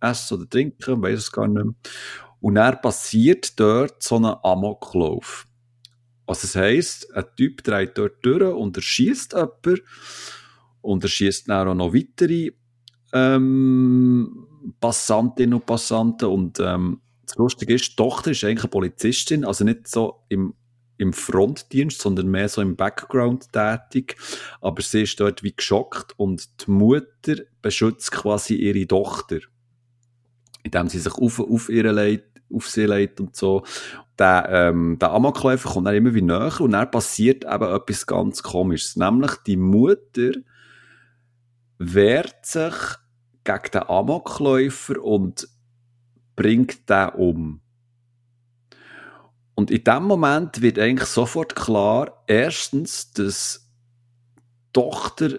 essen oder trinken, weiß es gar nicht mehr. Und dann passiert dort so ein Amoklauf. Was das heisst, ein Typ dreht dort durch und er schießt jemanden und er schießt dann auch noch weitere ähm, Passantinnen und Passanten und ähm, das Lustige ist, die Tochter ist eigentlich eine Polizistin, also nicht so im, im Frontdienst, sondern mehr so im Background tätig, aber sie ist dort wie geschockt und die Mutter beschützt quasi ihre Tochter indem sie sich auf, auf, ihre Leit, auf sie legt und so. Der, ähm, der Amokläufer kommt dann immer wie näher und dann passiert eben etwas ganz Komisches. Nämlich die Mutter wehrt sich gegen den Amokläufer und bringt den um. Und in dem Moment wird eigentlich sofort klar, erstens, dass die Tochter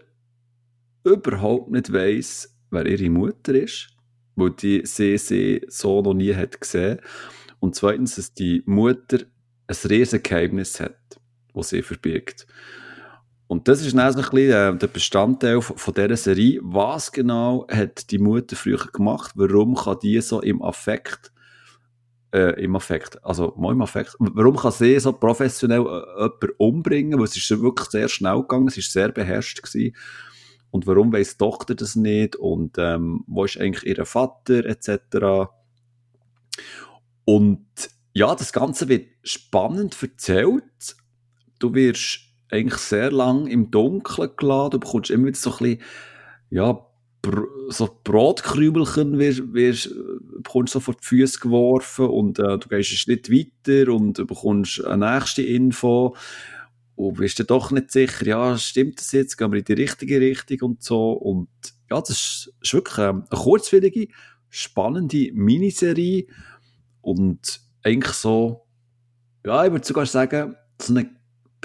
überhaupt nicht weiss, wer ihre Mutter ist weil die sie, sie so noch nie hat gesehen. Und zweitens, dass die Mutter ein riesen Geheimnis hat, das sie verbirgt. Und das ist dann so ein bisschen äh, der Bestandteil von dieser Serie. Was genau hat die Mutter früher gemacht? Warum kann die so im Affekt, äh, im Affekt, also mal im Affekt, warum kann sie so professionell äh, jemanden umbringen? Weil es ist wirklich sehr schnell gegangen, es ist sehr beherrscht gewesen. Und warum weiss die Tochter das nicht? Und ähm, wo ist eigentlich ihr Vater etc. Und ja, das Ganze wird spannend erzählt. Du wirst eigentlich sehr lang im Dunkeln gelassen. Du bekommst immer wieder so ein bisschen, ja, so Brotkrümelchen wirst, wirst, bekommst so vor die Füße geworfen und äh, du gehst einen Schritt weiter und bekommst eine nächste Info und bist dir doch nicht sicher, ja, stimmt das jetzt, gehen wir in die richtige Richtung und so. Und ja, das ist, wirklich ähm, eine kurzwillige, spannende Miniserie und eigentlich so, ja, ich würde sogar sagen, so eine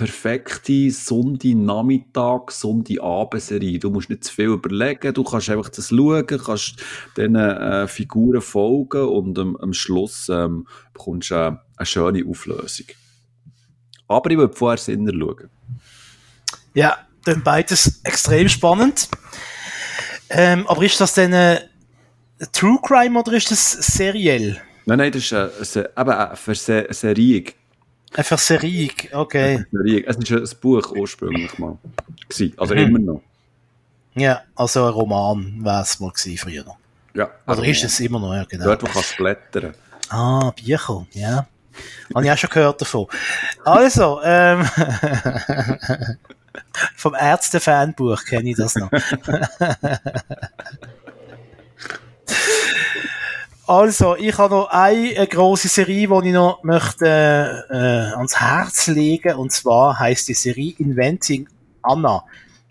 perfekte Sonntag-Nachmittag, Sonntagabendserie. Du musst nicht zu viel überlegen, du kannst einfach das schauen, kannst diesen äh, Figuren folgen und ähm, am Schluss ähm, bekommst du äh, eine schöne Auflösung. Aber ich würde vorher Sinner schauen.
Ja, dann beides extrem spannend. Ähm, aber ist das denn äh, True Crime oder ist das seriell?
Nein, nein, das ist äh, eben, eine Serie.
Eine Verserierung, okay.
Eine Es war ein Buch ursprünglich mal. Also mhm. immer noch.
Ja, also ein Roman war es mal gewesen früher.
Ja.
Oder ist es immer noch, ja, genau.
Dort, wo kannst du blättern.
Ah, Bücher, ja. Habe ich auch schon gehört davon. Also, ähm, vom Ärzte-Fanbuch kenne ich das noch. Also, ich habe noch eine, eine grosse Serie, die ich noch möchte äh, ans Herz legen und zwar heißt die Serie Inventing Anna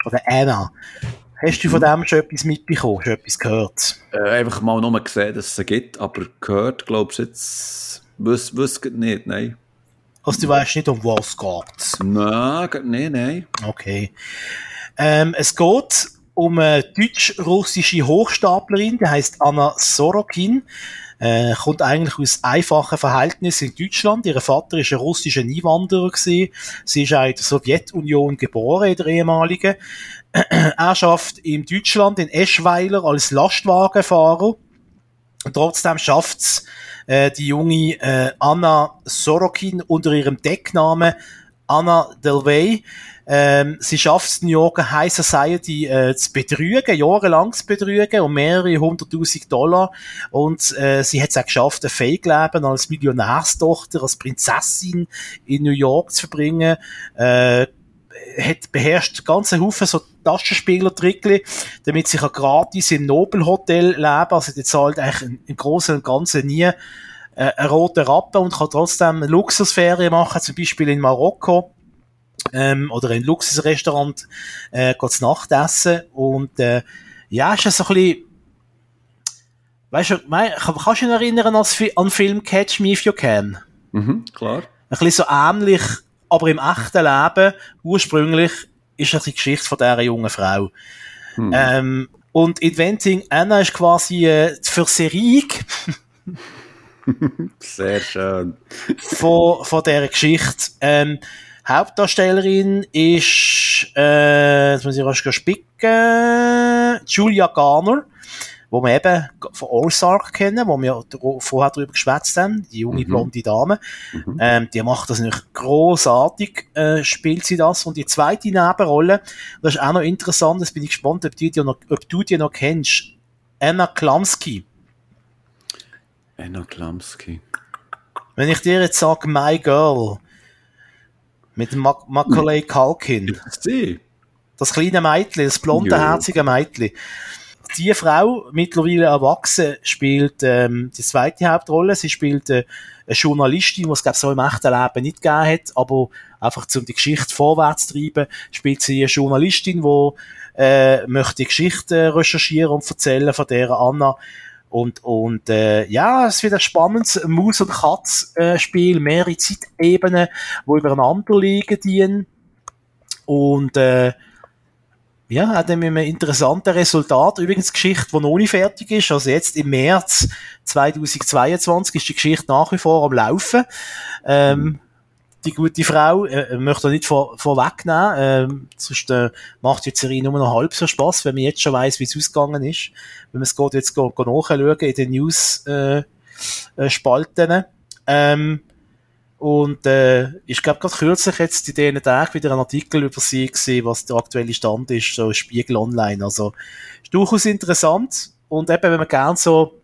oder Anna. Hast du von dem schon etwas mitbekommen, schon etwas gehört?
Äh, einfach mal nur gesehen, dass es sie gibt, aber gehört, glaubst du jetzt, wüs wüsste nicht, nein.
Also du weißt nicht, um was es geht?
Nein, nein, nein.
Okay. Ähm, es geht um eine deutsch-russische Hochstaplerin, die heißt Anna Sorokin. Äh, kommt eigentlich aus einfachen Verhältnissen in Deutschland. Ihr Vater ist ein russischer Einwanderer gewesen. Sie ist auch in der Sowjetunion geboren, in der ehemaligen. er schafft in Deutschland in Eschweiler als Lastwagenfahrer. Und trotzdem schafft's äh, die junge äh, Anna Sorokin unter ihrem Decknamen Anna Delvey ähm, sie schafft es, New Yorker High Society äh, zu betrügen, jahrelang zu betrügen, um mehrere hunderttausend Dollar. Und äh, sie hat es auch geschafft, ein Fake-Leben als Millionärstochter, als Prinzessin in New York zu verbringen. Äh, hat beherrscht ganze Haufen so Taschenspieler-Trickli, damit sie gratis im Nobelhotel leben Also die zahlt eigentlich im Großen und Ganzen nie äh, einen roten Rappen und kann trotzdem Luxusferien machen, zum Beispiel in Marokko ähm, oder in ein Luxusrestaurant äh, zu Nacht essen und äh, ja, ist das so ein bisschen weißt du, mein, kannst du dich erinnern an den Film Catch Me If You Can?
Mhm, klar.
Ein bisschen so ähnlich, aber im echten Leben, ursprünglich, ist das die Geschichte von dieser jungen Frau. Mhm. Ähm, und Inventing Anna ist quasi äh, die Verserierung
Sehr schön.
von, von dieser Geschichte. Ähm, Hauptdarstellerin ist, äh, jetzt muss ich rasch spicken, Julia Garner, wo wir eben von Ozark kennen, wo wir vorher darüber geschwätzt haben, die junge mhm. blonde Dame. Mhm. Ähm, die macht das natürlich großartig, äh, spielt sie das. Und die zweite Nebenrolle, das ist auch noch interessant, das bin ich gespannt, ob, die noch, ob du die noch kennst. Anna Klamski.
Anna Klamski.
Wenn ich dir jetzt sage, My Girl, mit Mac Macaulay Culkin.
Sie.
Das kleine Mädchen, das blonde, herzige Mädchen. Die Frau, mittlerweile erwachsen, spielt ähm, die zweite Hauptrolle. Sie spielt äh, eine Journalistin, die es glaube so im echten Leben nicht gegeben hat, aber einfach um die Geschichte vorwärts zu treiben, spielt sie eine Journalistin, die äh, möchte die Geschichte recherchieren und erzählen von der Anna und, und äh, ja, es wird ein spannendes Maus- und Katz-Spiel, mehrere Zeitebenen, die übereinander liegen dienen. Und äh, ja, hat dann mit einem interessanten Resultat. Übrigens Geschichte, die noch nicht fertig ist. Also jetzt im März 2022 ist die Geschichte nach wie vor am Laufen. Ähm, die gute Frau, äh, möchte nicht vor, vorwegnehmen, ähm, sonst äh, macht die Serie nur noch halb so Spaß, wenn man jetzt schon weiss, wie es ausgegangen ist. Wenn man es geht, jetzt go, go nachschauen in den News-Spalten. Äh, äh, ähm, und äh, ich glaube gerade kürzlich jetzt in diesen Tagen wieder ein Artikel über sie gesehen, was der aktuelle Stand ist, so Spiegel Online. Also ist durchaus interessant. Und eben, wenn man gern so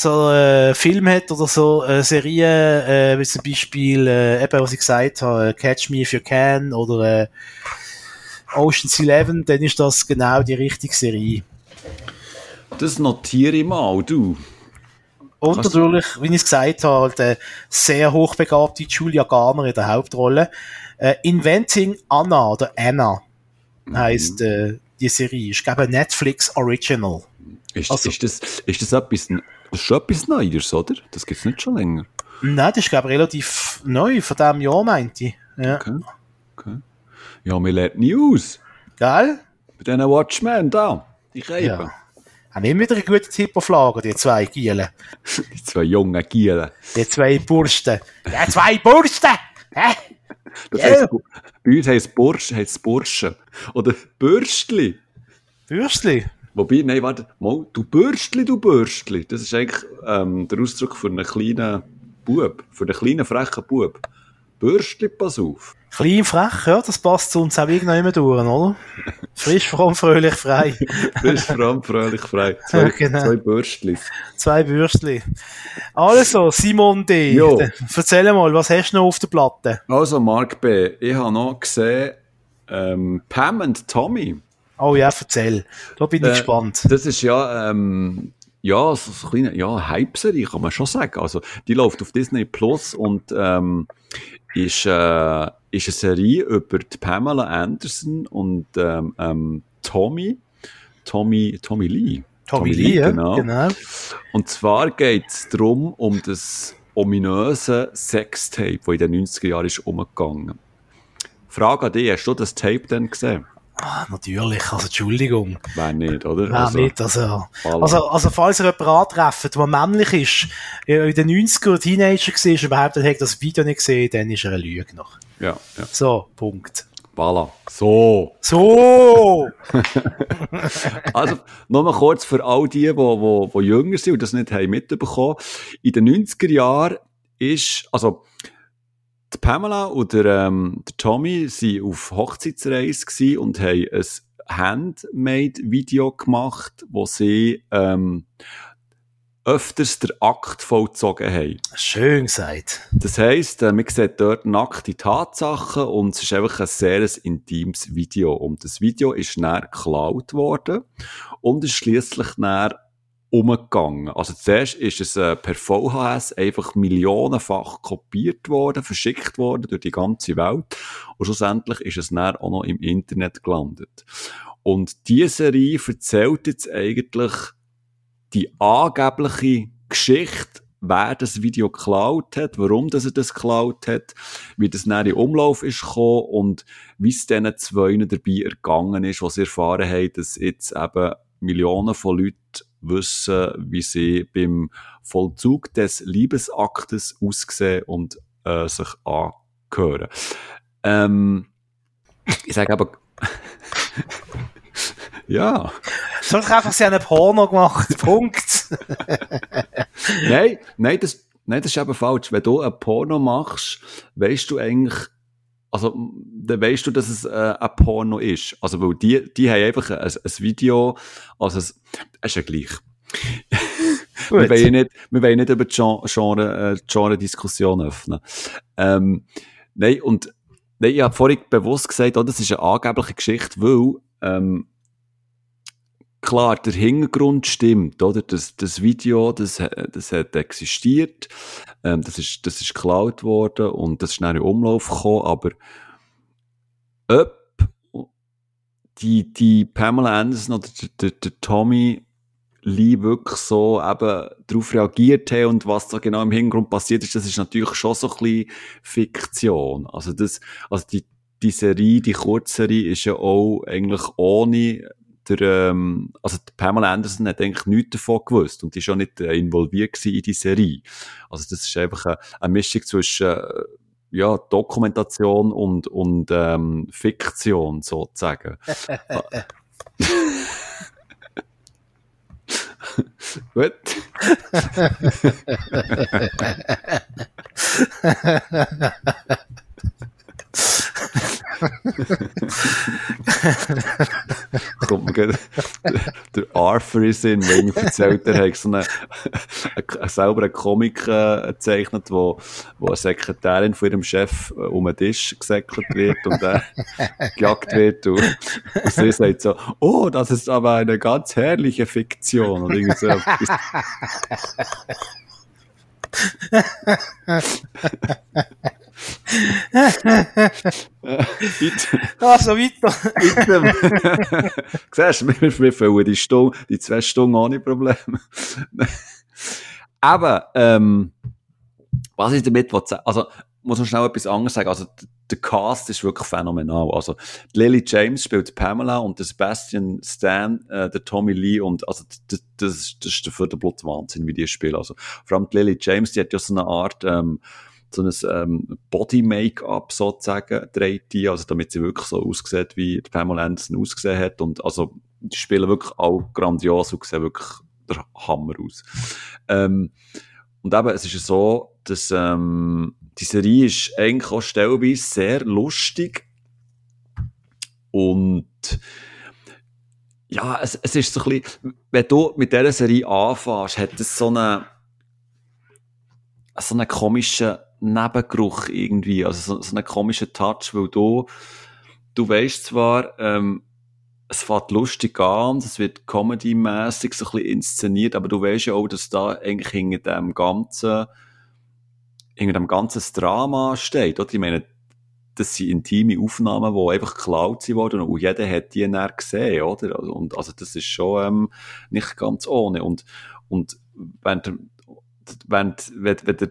so äh, Film hat oder so äh, Serien, äh, wie zum Beispiel, äh, eben, was ich gesagt habe, äh, Catch Me If You Can oder äh, Ocean's Eleven, dann ist das genau die richtige Serie.
Das notiere ich mal, du.
Und natürlich, wie ich es gesagt habe, halt, äh, sehr hochbegabte Julia Garner in der Hauptrolle. Äh, Inventing Anna oder Anna mhm. heisst äh, die Serie. Ich glaube, Netflix Original.
Ist, also, ist, das, ist das etwas das ist schon etwas Neues, oder? Das gibt es nicht schon länger.
Nein, das ist, glaube ich, relativ neu, von diesem Jahr, meinte ich. Ja.
Okay. okay. Ja, wir lernen nie aus.
Gell?
Bei diesen Watchmen da. Die Reiben.
Ja. Haben immer wieder einen guten Tipp auf Lager, die zwei Gielen.
Die zwei jungen Gielen.
Die zwei Bursten. Die zwei Bursten! Hä?
Das
Ja.
heisst, bei uns heisst Bursch, heisst Burschen. Oder Bürstli.
Bürstli?
Wobei, nein, warte, mal, du Bürstli, du Bürstli. Das ist eigentlich ähm, der Ausdruck für einen kleinen Bub. Für einen kleinen, frechen Bub. Bürstli, pass auf.
Klein frech, ja, das passt zu uns auch irgendwann durch, oder? Frisch, fromm, fröhlich, frei.
Frisch, fromm, fröhlich, frei. Zwei,
Genau.
zwei Bürstlis.
Zwei Bürstli. Also, Simon D.
Jo.
Erzähl mal, was hast du noch auf der Platte?
Also, Mark B., ich habe noch gesehen, ähm, Pam und Tommy.
Oh ja, erzähl. Da bin ich
Äh,
gespannt.
Das ist ja, ähm, ja, so, so eine kleine, ja, Hype-Serie, kann man schon sagen. Also, die läuft auf Disney Plus und, ähm, ist, äh, ist eine Serie über die Pamela Anderson und, ähm, ähm, Tommy, Tommy, Tommy Lee.
Tommy Lee, ja,
genau.
genau.
Und zwar geht es darum, um das ominöse Sextape, das in den 90er Jahren ist umgegangen. Frage an dich, hast du das Tape denn gesehen?
Ah, natürlich, also Entschuldigung.
Wer nicht, oder?
Ja, nicht, also, also, also, falls ihr jemanden antreffen, der männlich ist, in den 90er Teenager war, und überhaupt hat das Video nicht gesehen, dann ist er ein Lügner.
Ja, ja.
So, Punkt.
Voilà. So.
So!
Also, nochmal kurz für all die, die, die, die jünger sind und das nicht haben mitbekommen. In den 90er Jahren ist, also, die Pamela und der, ähm, der Tommy waren auf Hochzeitsreise und haben ein Handmade-Video gemacht, wo sie, ähm, öfters den Akt vollzogen haben.
Schön gesagt.
Das heisst, äh, man sieht dort nackte Tatsachen und es ist einfach ein sehr intimes Video. Und das Video ist dann geklaut worden und ist schliesslich dann umgegangen. Also zuerst ist es äh, per VHS einfach millionenfach kopiert worden, verschickt worden durch die ganze Welt und schlussendlich ist es dann auch noch im Internet gelandet. Und diese Serie erzählt jetzt eigentlich die angebliche Geschichte, wer das Video geklaut hat, warum dass er das geklaut hat, wie das dann in Umlauf ist gekommen und wie es diesen zwei dabei ergangen ist, was sie erfahren haben, dass jetzt eben Millionen von Leuten wissen, wie sie beim Vollzug des Liebesaktes aussehen und äh, sich angehören. Ähm, ich sage aber, ja.
Soll ich einfach, sie haben ein Porno gemacht. Punkt.
nein, nein, das, nein, das ist eben falsch. Wenn du ein Porno machst, weißt du eigentlich, also, dann weißt du, dass es äh, ein Porno ist. Also, weil die, die haben einfach ein, ein Video, also, es, ist ja gleich. wir, wollen ja nicht, wir wollen nicht über die Gen- Genre, äh, Genre-Diskussion öffnen. Ähm, nein, und, nein, ich habe vorhin bewusst gesagt, oh, das ist eine angebliche Geschichte, weil, ähm, klar, der Hintergrund stimmt, oder? Das, das Video, das, das hat existiert, ähm, das ist, das ist geklaut worden und das ist dann in Umlauf gekommen, aber ob die, die Pamela Anderson oder der, der, der Tommy Lee wirklich so eben darauf reagiert haben und was da genau im Hintergrund passiert ist, das ist natürlich schon so ein bisschen Fiktion. Also das, also die, die Serie, die Kurzserie ist ja auch eigentlich ohne der, ähm, also Pamela Anderson hat eigentlich nichts davon gewusst und die ist auch nicht äh, involviert in die Serie. Also das ist einfach eine, eine Mischung zwischen äh, ja, Dokumentation und, und ähm, Fiktion sozusagen. Gut. Kommt mir der Arthur in Sinn, der mir erzählt, er hat so eine, eine, selber einen Comic äh, gezeichnet, wo, wo eine Sekretärin von ihrem Chef äh, um den Tisch gesäckelt wird und äh, gejagt wird und, und sie sagt so, oh, das ist aber eine ganz herrliche Fiktion und irgendwie so.
Also weiter.
Siehst du, wir, wir füllen die Stunde, die zwei Stunden ohne Probleme. Aber, ähm, was ich damit sagen, also, muss man schnell etwas anderes sagen. Also, der Cast ist wirklich phänomenal. Also, Lily James spielt Pamela und der Sebastian Stan, äh, der Tommy Lee und, also, das, das, das ist der Wahnsinn, wie die spielen. Also, vor allem Lily James, die hat ja so eine Art, ähm, so ein ähm, Body-Make-up sozusagen, dreht die, also damit sie wirklich so aussieht, wie Pamela Anderson ausgesehen hat. Und also, die spielen wirklich auch grandios und sehen wirklich der Hammer aus. Ähm, und eben, es ist so, dass ähm, die Serie ist eigentlich auch stellweise sehr lustig und ja, es, es ist so ein bisschen, wenn du mit dieser Serie anfängst, hat es so einen, so einen komischen Nebengeruch irgendwie, also so, so einen komischen Touch, weil du, du weißt zwar, ähm, es fährt lustig an, es wird comedy-mässig so ein bisschen inszeniert, aber du weißt ja auch, dass da eigentlich hinter dem ganzen, hinter dem ganzen Drama steht, oder? Ich meine, das sind intime Aufnahmen, die einfach geklaut worden und jeder hat die dann gesehen, oder? Und, also das ist schon ähm, nicht ganz ohne. Und, und der, wenn, wenn, wenn der,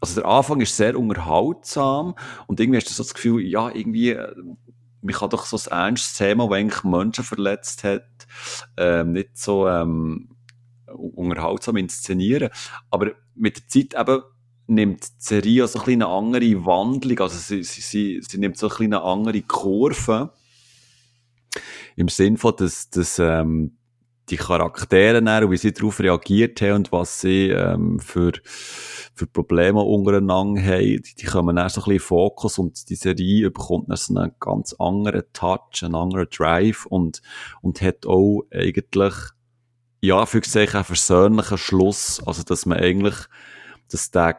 also der Anfang ist sehr unterhaltsam und irgendwie hast du so das Gefühl, ja, irgendwie, man kann doch so ein ernstes Thema, das eigentlich Menschen verletzt hat, ähm, nicht so ähm, unterhaltsam inszenieren. Aber mit der Zeit eben nimmt die Serie so ein eine andere Wandlung, also sie, sie, sie, sie nimmt so ein eine andere Kurve, im Sinn von, dass, dass ähm, die Charaktere und wie sie darauf reagiert haben und was sie ähm, für für Probleme untereinander haben, die, die kommen dann so ein bisschen in Fokus und die Serie bekommt dann so einen ganz anderen Touch, einen anderen Drive und, und hat auch eigentlich, ja, für sich einen versöhnlichen Schluss, also dass man eigentlich, dass der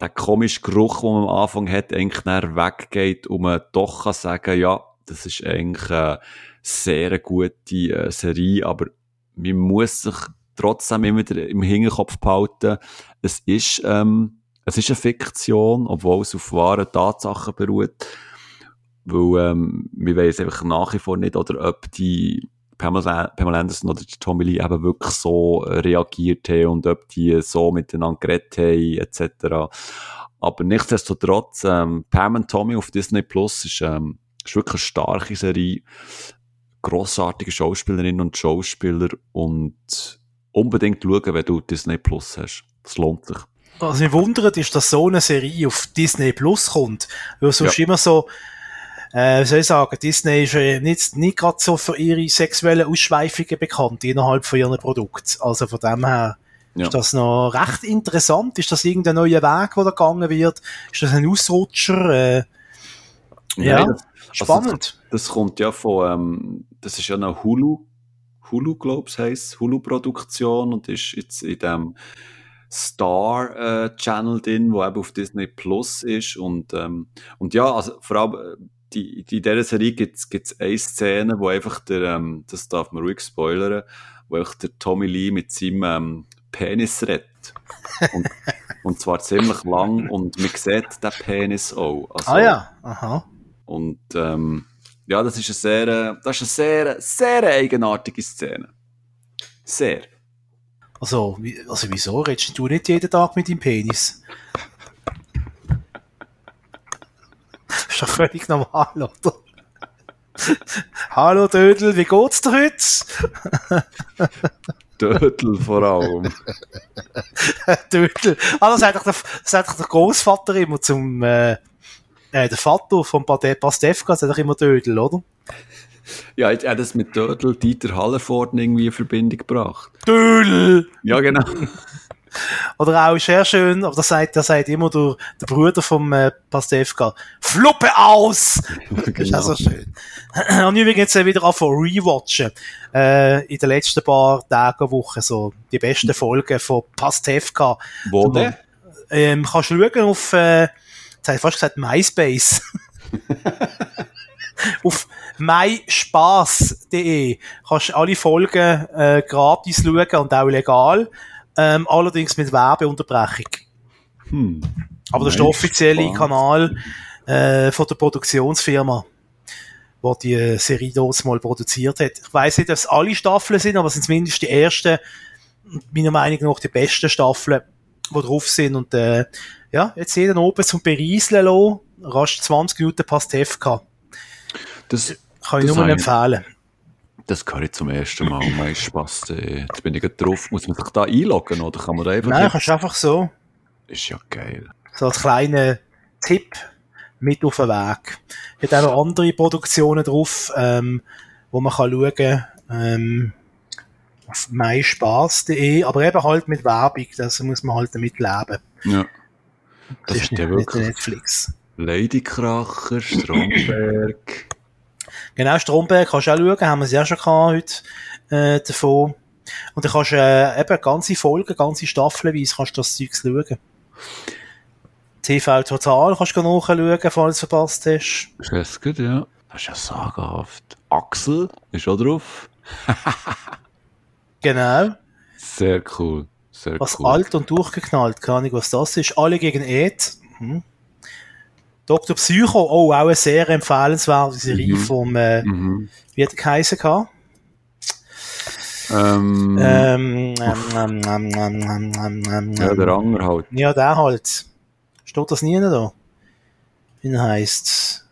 der komische Geruch, den man am Anfang hat, eigentlich weggeht und man doch kann sagen, ja, das ist eigentlich eine sehr gute äh, Serie, aber man muss sich trotzdem immer im Hinterkopf behalten, es ist, ähm, es ist eine Fiktion, obwohl es auf wahren Tatsachen beruht. Weil, ähm, wir wissen einfach nach wie vor nicht, oder ob die Pamela, Pamela Anderson oder Tommy Lee eben wirklich so reagiert haben und ob die so miteinander geredet haben, etc. Aber nichtsdestotrotz, ähm, Pam und Tommy auf Disney Plus ist, ähm, ist wirklich eine starke Serie. Grossartige Schauspielerinnen und Schauspieler und unbedingt schauen, wenn du Disney Plus hast. Das lohnt sich.
Was mich wundert, ist, dass so eine Serie auf Disney Plus kommt. Weil sonst ja. immer so, äh, wie soll ich sagen, Disney ist äh, nicht, nicht gerade so für ihre sexuellen Ausschweifungen bekannt innerhalb von ihren Produkten. Also von dem her ja. ist das noch recht interessant. Ist das irgendein neuer Weg, der da gegangen wird? Ist das ein Ausrutscher? Äh, ja,
Nein, das, spannend. Also das, das, kommt ja von, ähm, das ist ja eine Hulu Hulu, glaube ich, heisst Hulu-Produktion und ist jetzt in dem Star-Channel äh, drin, wo eben auf Disney Plus ist und, ähm, und ja, also vor allem äh, die, die, in dieser Serie gibt es eine Szene, wo einfach der, ähm, das darf man ruhig spoilern, wo einfach der Tommy Lee mit seinem ähm, Penis redet. Und, und zwar ziemlich lang und man sieht den Penis auch.
Also, ah ja, aha.
Und ähm, ja, das ist eine sehr, das ist eine sehr, sehr eigenartige Szene. Sehr.
Also, also wieso redest du nicht jeden Tag mit deinem Penis? das ist doch völlig normal, oder? Hallo Dödel, wie geht's dir heute?
Dödel vor allem.
Dödel. Ah, das sagt doch der, sagt doch der Großvater immer zum, äh, äh, der Vater von Pastewka, der doch immer Dödel, oder?
Ja, er hat das mit Dödel Dieter Hallervorden irgendwie in Verbindung gebracht.
Dödel!
Ja, genau.
Oder auch sehr schön, aber das sagt, das sagt immer der, der Bruder vom äh, Pastewka, Fluppe aus! genau. Das ist auch so schön. Und übrigens äh, wieder auf rewatchen. Äh, in den letzten paar Tagen, Wochen, so die besten Folgen von Pastewka.
Wo denn?
Ähm, kannst du schauen auf, äh, jetzt habe ich fast gesagt MySpace. auf myspaß.de kannst du alle Folgen äh, gratis schauen und auch legal, ähm, allerdings mit Werbeunterbrechung. Hm. Aber das ist der offizielle. Kanal äh, von der Produktionsfirma, wo die äh, Serie dort mal produziert hat. Ich weiß nicht, ob es alle Staffeln sind, aber es sind zumindest die ersten, meiner Meinung nach die besten Staffeln, die drauf sind und äh, Ja, jetzt jeden oben zum Berieseln lassen. Rasch 20 Minuten Pastewka.
Das,
Kann ich
Das
nur
ich-
empfehlen.
das höre ich zum ersten Mal. Mein Spaß. äh, Jetzt bin ich gerade drauf. Muss man sich da einloggen oder kann man da einfach...
Nein, kannst du einfach so.
Ist ja geil.
So als kleiner Tipp mit auf den Weg. Hat auch noch andere Produktionen drauf, ähm, wo man kann schauen ähm, auf myspaß.de, aber eben halt mit Werbung, das muss man halt damit leben.
Ja. Das
ist
ist ja wirklich
Netflix.
Ladykracher, Stromberg.
Genau, Stromberg kannst du auch schauen, haben wir es ja schon gehabt heute äh, davon. Und dann kannst du äh, eben ganze Folgen, ganze Staffelweise kannst du das Zeug schauen. TV Total kannst du nachschauen, falls du es verpasst hast.
ist das gut, ja. Das ist ja sagenhaft. Axel ist auch drauf.
Genau.
Sehr cool. Sehr
Was
cool.
alt und durchgeknallt, keine Ahnung, was das ist. Alle gegen Ed. Mhm. Dr. Psycho, oh, auch eine sehr empfehlenswerte Serie
Mhm.
vom, äh,
Mhm.
wie hat der geheißen?
Ähm,
Ähm, ähm, ähm, ähm,
ja, der Anger halt.
Ja, der halt. Steht das nie da? Wie er heisst?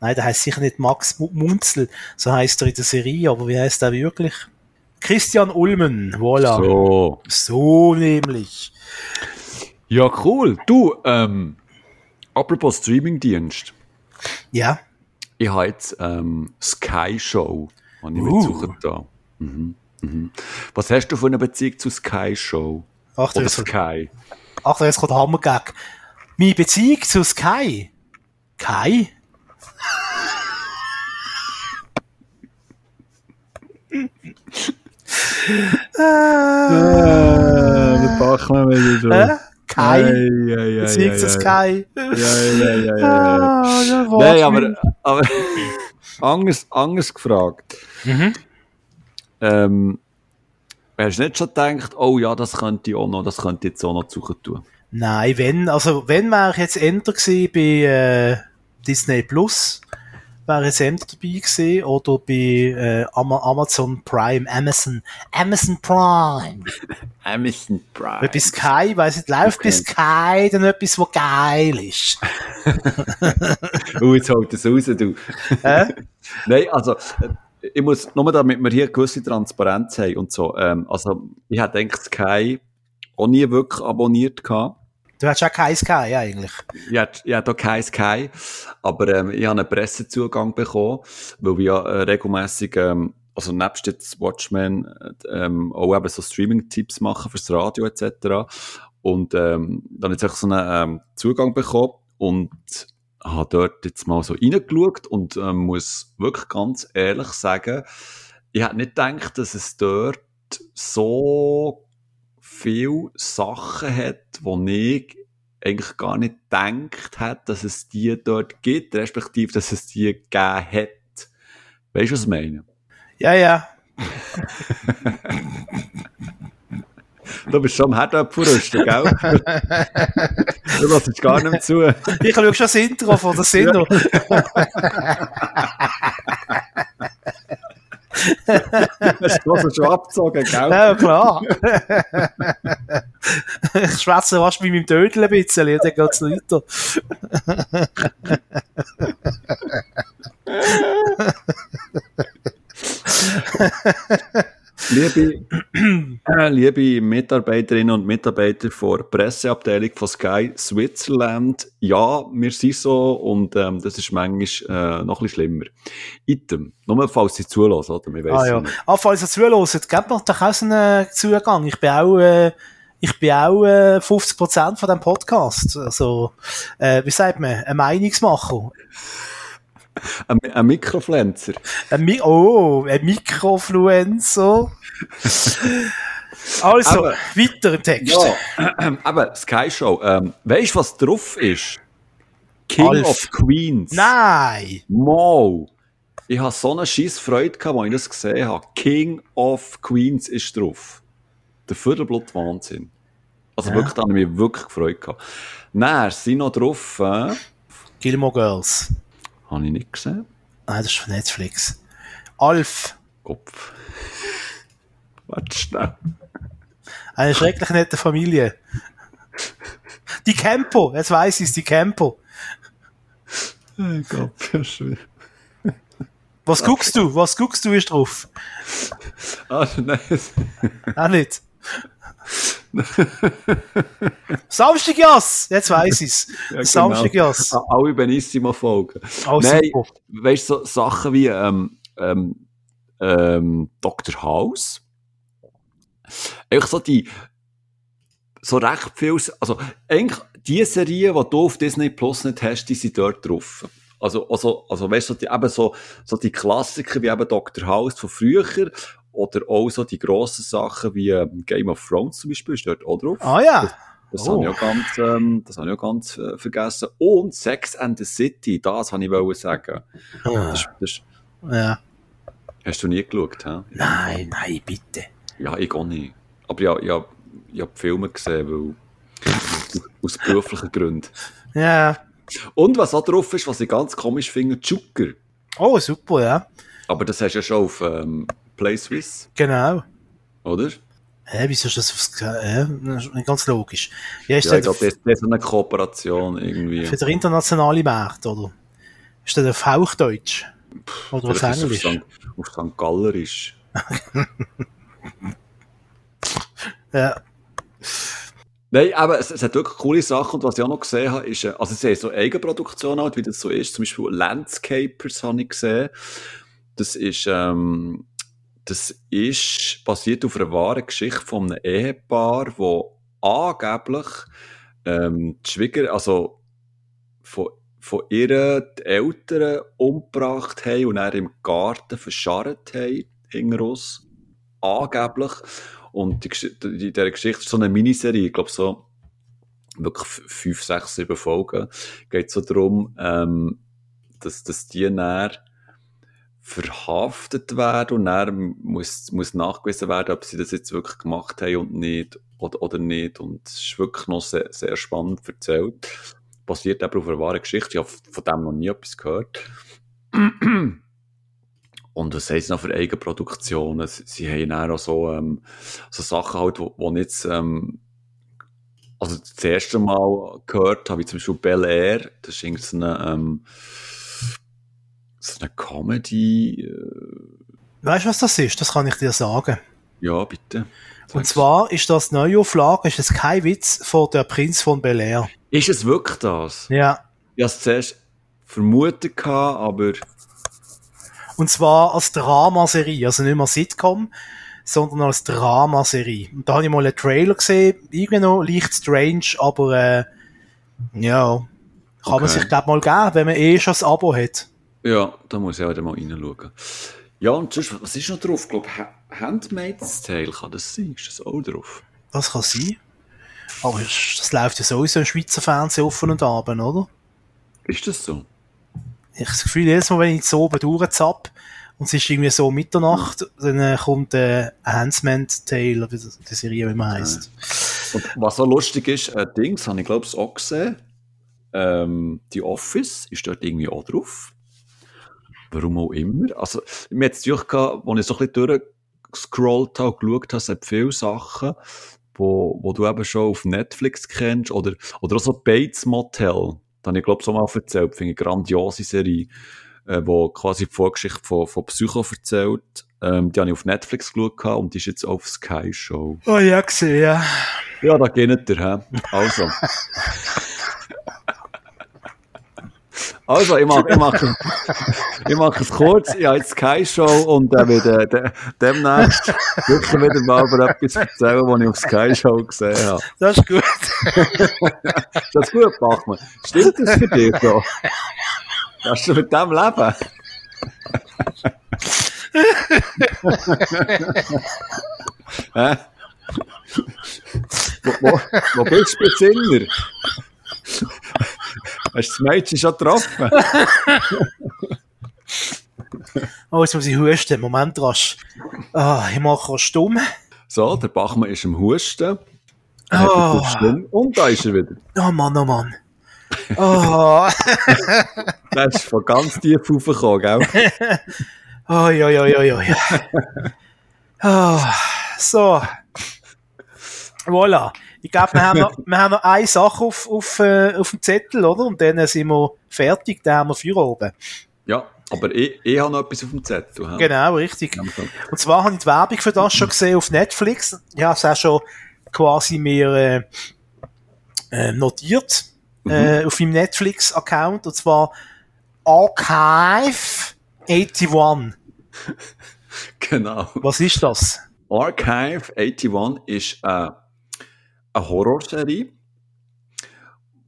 Nein, der heißt sicher nicht Max Mu- Munzel. So heißt er in der Serie, aber wie heißt der wirklich? Christian Ulmen, voilà. So,
So.
nämlich.
Ja, cool. Du, ähm, apropos Streamingdienst.
Ja.
Ich habe jetzt ähm, Sky Show, habe ich
Uh.
da. Mhm. Mhm. Was hast du für eine Beziehung zu Sky Show?
Achtung,
Oder
jetzt,
Sky?
Achtung, jetzt kommt der Hammergag. Meine Beziehung zu Sky. Kai?
Äh, packen wir wieder
Hä? Kai?
Ja, ja, ja,
Beziehung zu
ja. Ja, ja, ja.
Ah,
Nein, aber, aber anders, anders gefragt.
Mhm.
Ähm, hast du nicht schon gedacht, oh ja, das könnte ich auch noch, das könnte ich jetzt auch noch suchen tun?
Nein, wenn, also, wenn wäre ich jetzt Enter gewesen bei äh, Disney Plus, wäre ich Enter dabei gewesen, oder bei äh, Ama- Amazon Prime, Amazon, Amazon Prime.
Amazon Prime.
Weil bei Sky, weiss nicht, läuft bei
Okay.
Sky dann etwas, was geil ist.
Oh, jetzt holt es raus, du.
Hä?
Nein, also, äh, ich muss, nur damit wir hier gewisse Transparenz haben und so, ähm, also, ich hätte eigentlich Sky auch nie wirklich abonniert gehabt.
Du hast ja kein Sky, eigentlich.
Ich hatte auch kein Sky, aber ähm, ich habe einen Pressezugang bekommen, weil wir ja äh, regelmässig, ähm, also nebst jetzt Watchmen, äh, ähm, auch eben so Streaming-Tipps machen fürs Radio etc. Und ähm, dann habe ich so einen ähm, Zugang bekommen und habe dort jetzt mal so reingeschaut und ähm, muss wirklich ganz ehrlich sagen, ich hätte nicht gedacht, dass es dort so viele Sachen hat, wo ich eigentlich gar nicht gedacht hat, dass es die dort gibt, respektive, dass es die gegeben hat. Weißt du, was ich meine?
Ja, ja.
Du bist schon am Herdöpfelrüsten, gell? du lässt gar nicht mehr zu.
Ich schaue schon das Intro von der Sendung.
Hast du schon abgezogen, gell?
Ja, klar. ich schwätze fast bei meinem Tödel ein bisschen, dann geht's weiter.
Liebe, liebe Mitarbeiterinnen und Mitarbeiter der Presseabteilung von Sky Switzerland, ja, wir sind so und ähm, das ist manchmal äh, noch ein bisschen schlimmer. Item, nur falls sie zulassen, oder? Wir
Ah ja.
nicht.
Ah, falls ihr zuhört, gebt mir doch auch einen Zugang. Ich bin auch, äh, ich bin auch äh, 50% von dem Podcast. Also, äh, wie sagt man, ein Meinungsmacher.
Ein, ein Mikrofluencer.
Ein Mi oh, ein Mikrofluencer. also,
Aber-
weiter Text.
Ja, aber Sky Show, ähm, weißt du, was drauf ist? King
Alf.
of Queens.
Nein!
Mo. Ich hatte so eine scheisse Freude, gehabt, als ich das gesehen habe. King of Queens ist drauf. Der Viertelblut Wahnsinn. Also
Ja.
wirklich, da habe ich mich wirklich gefreut. Gehabt. Dann sind noch drauf, äh,
Gilmore Girls.
habe ich nicht gesehen.
Nein, das ist von Netflix. Alf.
Kopf. Warte schnell.
Eine schrecklich nette Familie. Die Campo, jetzt weiß ich es, die Campo.
Oh Gott, ja schön.
Was guckst du? Was guckst du ist drauf?
Ah, nein.
Auch nicht. Samstagjas! Jetzt weiss ich's.
Ja, genau.
Samstagjas.
Ah, Alle Benissimo-Folgen.
Oh,
Nein,
super.
weißt du, so Sachen wie ähm, ähm, ähm, Dr. House. Eigentlich so die, so recht viel, also eigentlich die Serien, die du auf Disney Plus nicht hast, die sind dort drauf. Also, also, also weißt du, so die, eben so, so die Klassiker wie eben Dr. House von früher oder auch so die grossen Sachen wie ähm, Game of Thrones zum Beispiel, ist dort auch drauf.
Ah ja.
Das
Oh.
habe ich auch ganz, ähm, das habe ich auch ganz äh, vergessen. Und Sex and the City, das habe ich wollen sagen. Das, das
ja.
hast du nie geschaut, hä?
Nein, nein, bitte.
Ja, ich auch nicht. Aber ja, ja, ich habe Filme gesehen, weil, aus beruflichen Gründen.
Ja.
Und was auch drauf ist, was ich ganz komisch finde, Zucker.
Oh, super, ja.
Aber das hast du ja schon auf ähm, Play Swiss,
Genau.
oder?
Hä, wieso ist das aufs, äh, nicht ganz logisch. Ja, ist
Ja, ich
das
glaube, das ist eine Kooperation irgendwie.
für den internationalen Markt, oder? Ist das auf Hauchdeutsch? Oder auf Englisch?
auf St. Gallerisch.
Ja.
Nein, aber es, es hat wirklich coole Sachen. Und was ich auch noch gesehen habe, ist, äh, also sie haben so Eigenproduktion halt, wie das so ist. Zum Beispiel Landscapers habe ich gesehen. Das ist, ähm, das ist basiert auf einer wahren Geschichte von einem Ehepaar, wo angeblich, ähm, die Schwieger, also, von, von die Eltern umgebracht haben und dann im Garten verscharrt haben, hinterus. Angeblich. Und die, die, dieser Geschichte ist so eine Miniserie, ich glaube so wirklich fünf, sechs, sieben Folgen. Geht so darum, ähm, dass, dass die dann verhaftet werden und dann muss, muss nachgewiesen werden, ob sie das jetzt wirklich gemacht haben und nicht, oder, oder nicht. Und es ist wirklich noch sehr, sehr spannend erzählt. Basiert eben auf einer wahren Geschichte. Ich habe von dem noch nie etwas gehört. Und was heisst noch für Eigenproduktionen? Sie, sie haben dann auch so, ähm, so Sachen halt, wo, wo nicht, ähm, also das erste Mal gehört habe ich zum Beispiel Bel Air, das ist irgendwie so eine, ähm, so eine Comedy, äh,
Weißt du, was das ist? Das kann ich dir sagen.
ja, bitte.
Und
Sag's.
zwar ist das Neuauflage, ist es kein Witz, von der Prinz von Bel Air.
Ist es wirklich das?
Ja.
Ich hatte es zuerst vermutet, aber
Und zwar als Dramaserie, also nicht mehr Sitcom, sondern als Dramaserie. Und da habe ich mal einen Trailer gesehen, irgendwie noch leicht strange, aber äh, ja, kann man
Okay.
sich glaube mal geben, wenn man eh schon das Abo hat.
ja, da muss ich auch mal reinschauen. Ja, und sonst, was ist noch drauf? Ich glaube, Ha- Handmaid's Tale kann das sein. Ist das auch drauf?
Das kann sein. Aber das läuft ja sowieso im Schweizer Fernsehen offen und abend, oder?
Ist das so?
Ich habe das Gefühl, jedes Mal, wenn ich jetzt oben durchzapp und es ist irgendwie so Mitternacht, dann äh, kommt äh, Handmaid's Tale, oder wie die Serie, wie man heisst.
Und was so lustig ist, äh, Dings, habe ich glaube ich auch gesehen. Ähm, die Office ist dort irgendwie auch drauf. Warum auch immer. Also, mir hat es gehabt, als ich so ein bisschen durchgescrollt habe und geschaut habe, es hat viele Sachen, wo, wo du eben schon auf Netflix kennst, oder, oder auch so Bates Motel. Da habe ich glaube ich so mal erzählt, finde ich eine grandiose Serie, äh, wo quasi die Vorgeschichte von, von Psycho erzählt. Ähm, die habe ich auf Netflix geschaut und die ist jetzt auf Sky Show.
Oh ja, gesehen, ja.
Ja, da geht ihr, hä? Also. Also, ich mache ich mach, ich mach es kurz. Ich habe jetzt keine Show und äh, werde de, demnächst wirklich wieder mal über etwas erzählen, was ich auf Sky Show gesehen habe.
Das ist gut.
Ist das gut, Bachmann? Stimmt das für dich so? Kannst du mit dem leben? Hä? Wo, wo, wo bist du, Besinner? Hast du das Mädchen schon getroffen?
Oh, jetzt muss ich husten. Moment, rasch. Ah, ich mache auch stumm.
So, der Bachmann ist am Husten.
Oh.
Er stumm. Und da ist er wieder.
Oh Mann, oh Mann. Oh,
Der ist von ganz tief raufgekommen, gell?
oh, ja, ja, ja, ja, ja. So. Voilà. Ich glaube, wir, haben noch, wir haben noch eine Sache auf, auf, äh, auf dem Zettel, oder? Und dann sind wir fertig, dann haben wir für oben.
Ja, aber ich, ich habe noch etwas auf dem Zettel. he?
Genau, richtig. Und zwar habe ich die Werbung für das schon gesehen auf Netflix. Ich habe es auch schon quasi mir äh, äh, notiert äh, auf meinem Netflix-Account. Und zwar Archive 81.
Genau.
Was ist das?
Archive 81 ist äh, eine Horrorserie.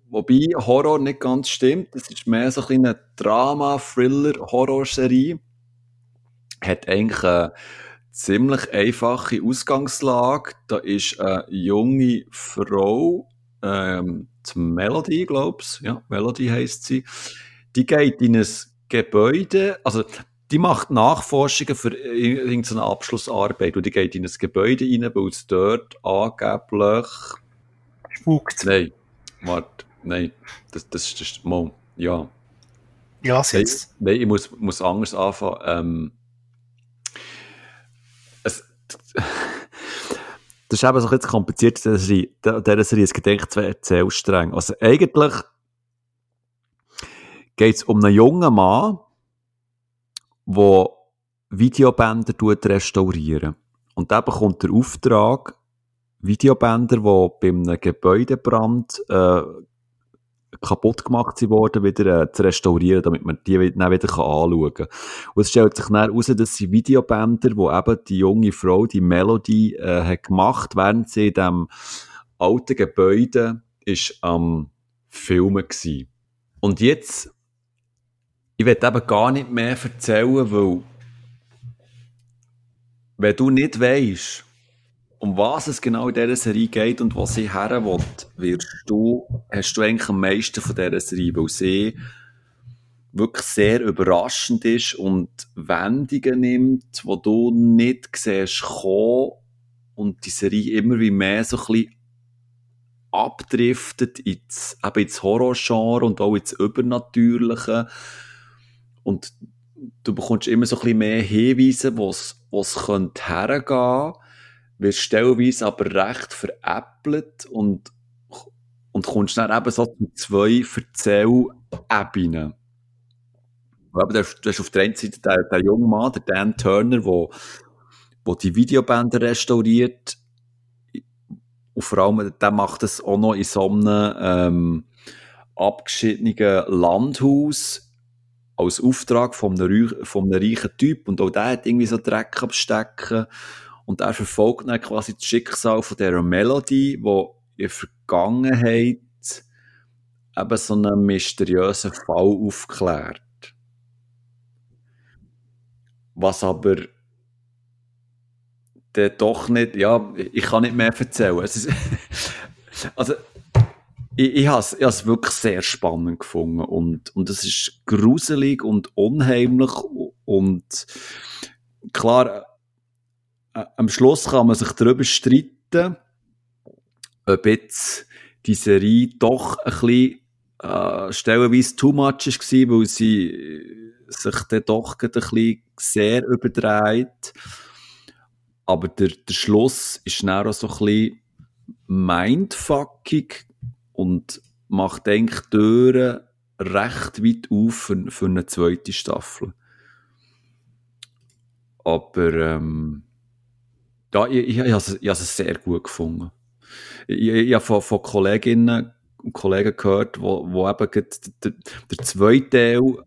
Wobei Horror nicht ganz stimmt. Es ist mehr so ein eine Drama-Thriller-Horrorserie. Hat eigentlich eine ziemlich einfache Ausgangslage. Da ist eine junge Frau, ähm, die Melody, glaub's. Ja, Melody heisst sie. Die geht in ein Gebäude, also die macht Nachforschungen für irgendeine Abschlussarbeit und die geht in ein Gebäude rein, weil es dort angeblich
Spukt.
Nein, warte, nein, das, das, das ist, mal, ja.
Ja,
Nein,
jetzt.
nein, ich muss, muss anders anfangen. Ähm, es, das ist eben so ein bisschen kompliziert, diese Serie. Dieser Serie, eigentlich zwei Erzählstränge. Also eigentlich geht es um einen jungen Mann, der Videobänder restaurieren. Und der bekommt den Auftrag, Videobänder, die bei einem Gebäudebrand äh, kaputt gemacht sind worden, wieder äh, zu restaurieren, damit man die dann wieder anschauen kann. Und es stellt sich dann heraus, dass sie Videobänder, die eben die junge Frau, die Melody, äh, hat gemacht, während sie in diesem alten Gebäude ist am Filmen gsi. Und jetzt, ich will eben gar nicht mehr erzählen, weil wenn du nicht weisst, um was es genau in dieser Serie geht und was sie her will, wirst du, hast du eigentlich am meisten von dieser Serie, weil sie wirklich sehr überraschend ist und Wendungen nimmt, wo du nicht siehst kommen und die Serie immer wie mehr so ein bisschen abdriftet ins, ins Horrorgenre und auch ins Übernatürliche und du bekommst immer so ein bisschen mehr Hinweise, wo es es könnte hergehen wirst stellenweise aber recht veräppelt und, und kommst dann eben so zu zwei Erzählebenen. Und eben, Du hast auf der einen Seite den, den jungen Mann, der Dan Turner, wo, wo die Videobänder restauriert. Und vor allem, der macht das auch noch in so einem ähm, abgeschiedenen Landhaus als Auftrag von einem, von einem reichen Typ. Und auch der hat irgendwie so Dreck abstecken. Und er verfolgt dann quasi das Schicksal von dieser Melody, wo in der Vergangenheit eben so einen mysteriösen Fall aufklärt. Was aber der doch nicht, ja, ich kann nicht mehr erzählen. Also, ich, ich habe es wirklich sehr spannend gefunden und, und es ist gruselig und unheimlich und klar, äh, am Schluss kann man sich darüber streiten, ob jetzt die Serie doch ein bisschen äh, stellenweise too much war, weil sie äh, sich dann doch ein bisschen sehr überdreht. Aber der, der Schluss ist dann auch so ein bisschen mindfucking und macht eigentlich die Türen recht weit auf für, für eine zweite Staffel. Aber ähm, ja, ich, ich, ich habe ich habe es sehr gut gefunden. Ich, ich, habe von, von Kolleginnen und Kollegen gehört, wo, wo eben der, der zweite Teil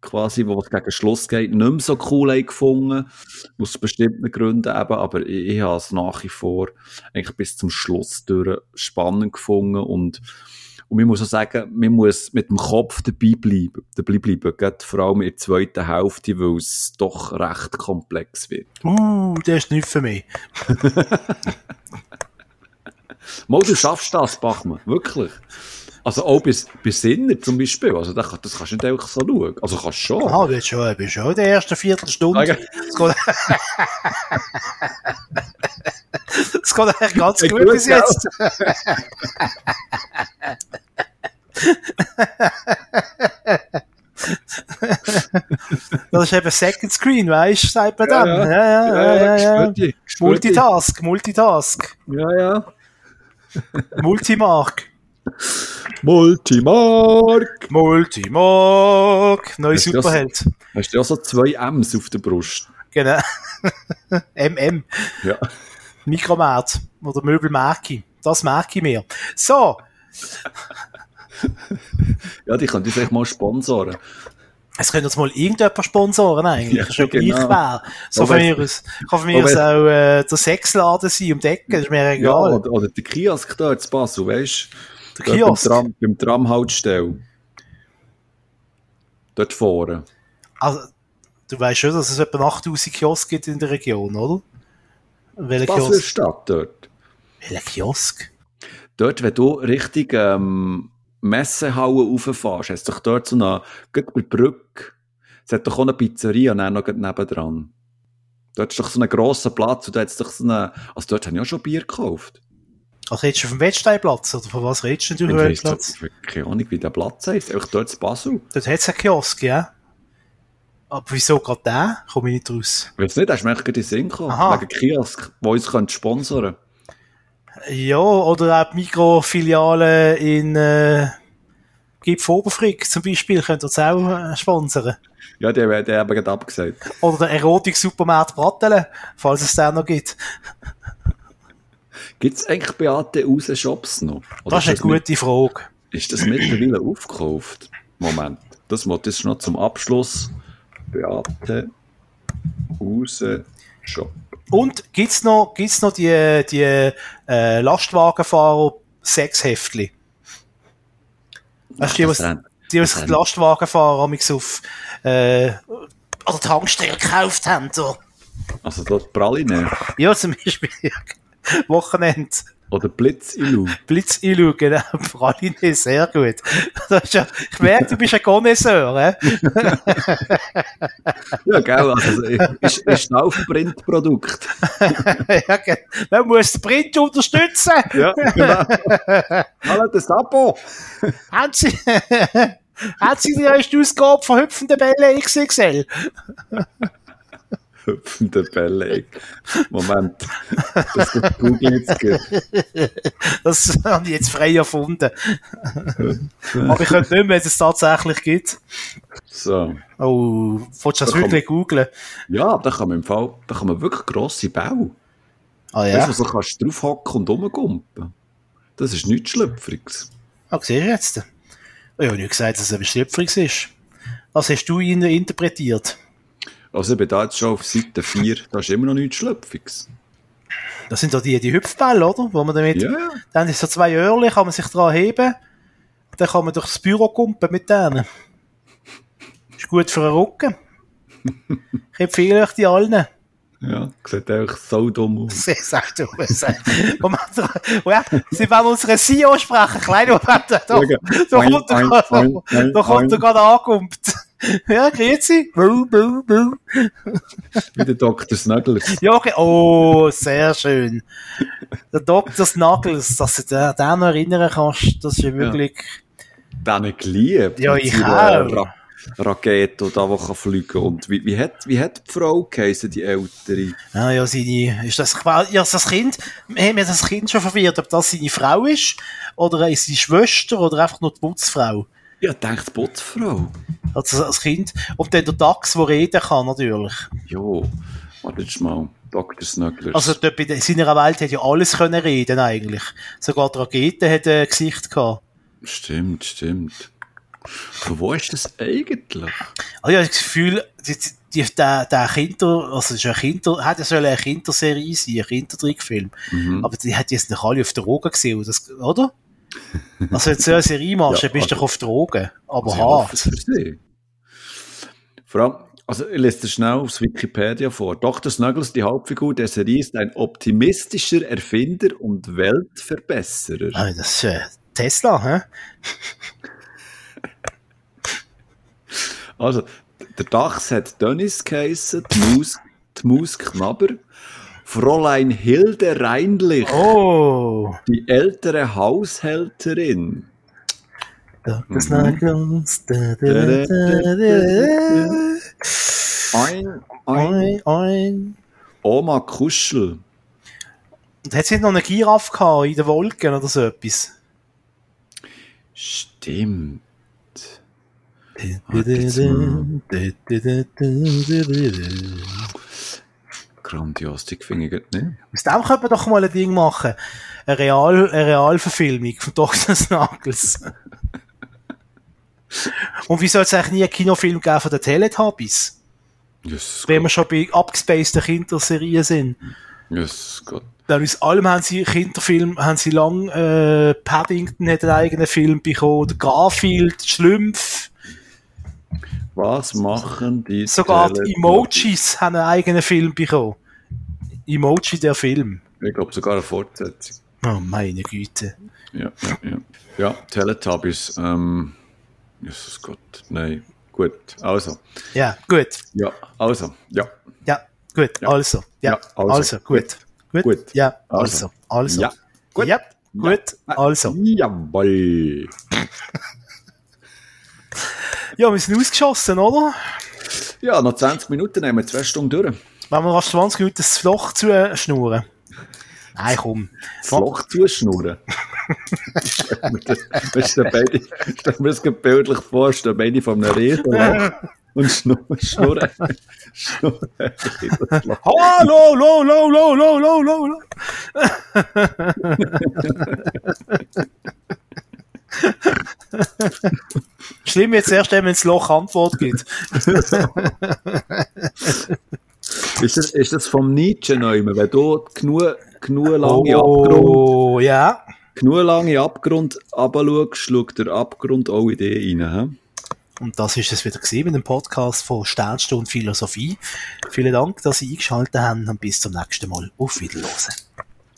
quasi, wo es gegen Schluss geht, nicht mehr so cool haben gefunden. Aus bestimmten Gründen eben. Aber ich, ich habe es nach wie vor eigentlich bis zum Schluss durch spannend gefunden und und man muss auch sagen, man muss mit dem Kopf dabei bleiben, dabei bleiben, gerade vor allem in der zweiten Hälfte, weil es doch recht komplex wird.
Uh, der ist nicht für mich.
Mal, du schaffst das, Bachmann, wirklich. Also auch bis, bis Sinner zum Beispiel, also das, das kannst du nicht einfach so schauen. Also kannst du schon.
Ah, du bist schon, bist schon in der ersten Viertelstunde.
Okay.
Es geht, eigentlich ganz
Ja,
gut
gut,
bis jetzt. das ist eben Second Screen, weißt du, sagt man dann. Ja, ja, ja, ja, ja. Multitask, Multitask.
Ja, ja.
Multimark.
Multimark!
Multimark. Neuer
Hast du
Superheld.
Hast du ja so zwei M's auf der Brust?
Genau. MM.
Ja.
Mikromärz. Oder Möbelmarki. Das merke ich mir. So.
Ja, die können uns eigentlich mal sponsoren.
Es könnte jetzt mal irgendjemand sponsoren eigentlich.
Ja,
das ist ja
genau.
gleich wer. So von mir aus. Kann von mir aus auch äh, der Sexladen sein um die Ecke. Das ist mir
Ja,
egal.
oder, oder der Kiosk da in Basel, weißt du?
Kiosk.
Beim, Tram, beim Tramhaltestelle. Dort vorne.
Also, du weißt schon, dass es etwa 8000 Kiosk gibt in der Region, oder?
Basler
Kiosk?
Stadt dort.
Welcher Kiosk?
Dort, wenn du Richtung ähm, Messehalle rauffährst, hast du doch dort so eine, gerade bei Brücke, es hat doch auch eine Pizzeria und dann noch nebendran. Dort ist doch so ein grosser Platz und da hat doch so eine, also dort habe ich auch schon Bier gekauft.
Also redest du vom Wettsteinplatz? Oder von was redest du
Ich
denn du
weiss
Platz?
doch- keine Ahnung, wie der Platz heißt. Einfach dort in Basel.
Dort hat es einen Kiosk, ja. Aber wieso gerade der? Komme ich nicht raus.
Ich weiß nicht, hast du mir eigentlich gerade in den Sinn gekommen?
Aha.
Wegen Kiosk, der uns könnte sponsoren
Ja, oder auch die Mikrofiliale in äh, Gipf Oberfrick zum Beispiel könnt ihr uns auch äh, sponsern.
Ja, der hat eben gerade abgesagt.
Oder der Erotik-Supermarkt Brattelen, falls es den noch gibt.
Gibt es eigentlich Beate Use Shops noch? Oder
Das ist eine
mit-
gute Frage.
Ist das mittlerweile aufgekauft? Moment, das ich noch zum Abschluss. Beate Use Shop.
Und gibt's noch, gibt's noch die, die äh, Lastwagenfahrer Sechshäftli? Weißt du, die, was, die, was die Lastwagenfahrer auf äh, an der Tankstelle gekauft haben? So.
Also dort Praline
Ja, zum Beispiel Wochenende.
oder Blitzilu.
Blitz einschauen, genau, Praline, sehr gut. Ja, ich merke, du bist ein Connoisseur?
Ja, gell, also ist, ist ein Aufprintprodukt.
ja, ge- Man muss den Print unterstützen.
Ja, genau. Hallo, das Abo.
Haben Sie, haben Sie die neueste Ausgabe von Hüpfende Bälle XXL?
Hüpfende Beleg. Moment. Das ist Google jetzt gut.
Das habe ich jetzt frei erfunden. Aber ich könnte nicht mehr, wenn es tatsächlich gibt.
So.
Oh, willst du das
Da kann-
wirklich googlen?
Ja, da kann man im Fall, da kann man wirklich grosse Baue.
Ah
Weißt du,
ja?
wo du kannst draufhocken und rumgumpen. Das ist nichts Schlüpfriges.
Ah, siehst du jetzt? Ich habe nicht gesagt, dass es etwas Schlüpfriges ist. Was hast du in- interpretiert?
Also ich bin da jetzt schon auf Seite 4, da ist immer noch nichts Schlüpfriges.
Das sind doch die, die Hüpfbälle, oder? Wo man damit,
ja.
dann ist so zwei Öhrchen, kann man sich dran heben. Dann kann man durchs Büro kumpen mit denen. Ist gut für den Rücken. Ich empfehle euch die allen.
Ja, sieht einfach so dumm aus.
Sehr, sehr dumm. Ja, Sie wollen unsere CEO sprechen. Kleine Moment. Da, da
Ja,
kommt er gerade,
ein-
Ja, grüezi. Buh, buh, buh.
Wie der Dr. Snuggles.
Ja, okay. Oh, sehr schön. Der Dr. Snuggles, dass du den, den noch erinnern kannst, das ist ja wirklich...
Den ich geliebt.
Ja, ich auch.
Ra Rakete, da, die kann fliegen Und wie, wie, hat, wie hat die Frau geheißen, die ältere?
Ja, ja, seine, ist das, ja, das Kind, wir haben das Kind schon verwirrt, ob das seine Frau ist, oder ist seine Schwester, oder einfach nur die Putzfrau.
Ja, die Putzfrau.
Also das Kind. Und dann der Dachs, der reden kann, natürlich.
Jo, warte jetzt mal. Dr. Snuggles.
Also der- in seiner Welt hat ja alles können reden, eigentlich. Sogar die Rakete hat ein Gesicht gehabt.
Stimmt, stimmt. Von wo ist das eigentlich?
Also ich habe das Gefühl, die, die, der, der Kinder, also ist ein Kinder, ja sollen eine Kinderserie sein, ein Kindertrickfilm.
Mhm.
Aber die hat jetzt nicht alle auf Drogen gesehen, oder? Also wenn du so eine Serie machst,
Ja,
dann bist du
also-
doch auf Drogen. Aber
Also,
hart.
Vor allem, also ich lese das schnell aus Wikipedia vor. Dr. Snuggles, die Hauptfigur der Serie, ist ein optimistischer Erfinder und Weltverbesserer.
Ah, Das ist äh, Tesla, hä?
Also, der Dachs hat Dennis geheissen, die Maus, die Maus Knabber, Fräulein Hilde Reinlich,
Oh!
die ältere Haushälterin.
Dr.
Mhm.
Da,
Ein, ein
oin.
Oma Kuschel.
Hat nicht noch eine Giraffe gehabt in den Wolken oder so etwas?
Stimmt. Mal. Grandios, die finde ich nicht.
Aus dem könnte man doch mal ein Ding machen. Eine, Real, eine Realverfilmung von Dr. Snuggles. Und wie soll es eigentlich nie einen Kinofilm geben von den Teletubbies?
Jesus
Wenn wir
Gott.
schon bei abgespaceden Kinderserien sind.
Jesus Gott.
Dann aus allem haben sie Kinderfilm, haben sie lang, äh, Paddington hat einen eigenen Film bekommen, Garfield, Schlümpf,
Was machen die
sogar die? Emojis haben einen eigenen Film bekommen. Emoji der Film.
Ich glaube sogar eine Fortsetzung.
Oh, meine Güte.
Ja, ja, ja. Ja, Teletubbies. Ähm, Jesus Gott. Nein. Gut. Also.
Ja, gut.
Ja, also. Ja.
Ja, gut.
Ja.
Also. Ja,
Ja, also.
also. Gut. Gut.
Gut.
Ja,
Also.
also. Also.
Ja. Gut.
Ja, gut. Also.
Jawohl.
Ja, wir sind ausgeschossen, oder?
Ja, noch 20 Minuten nehmen wir zwei Stunden durch.
Wenn wir fast 20 Minuten das Loch zu äh, schnurren. Nein, komm.
Das Loch zuschnurren. Das- du, beide, stell mir das bildlich vor, stehen beide von einem Riesenloch und schnurren. Schnurren. das Loch.
Hallo, lo, lo, lo, lo, lo, lo, lo. Schlimm jetzt erst, wenn das Loch Antwort gibt.
Ist das, ist das vom Nietzsche neu? Wenn du genug, genug lange Abgrund,
Oh, ja.
genug lange Abgrund runterschaust, schaut der Abgrund auch in dich rein. He?
Und das ist es wieder gewesen mit dem Podcast von Sternstunde Philosophie. Vielen Dank, dass Sie eingeschaltet haben und bis zum nächsten Mal. Auf Wiederhören.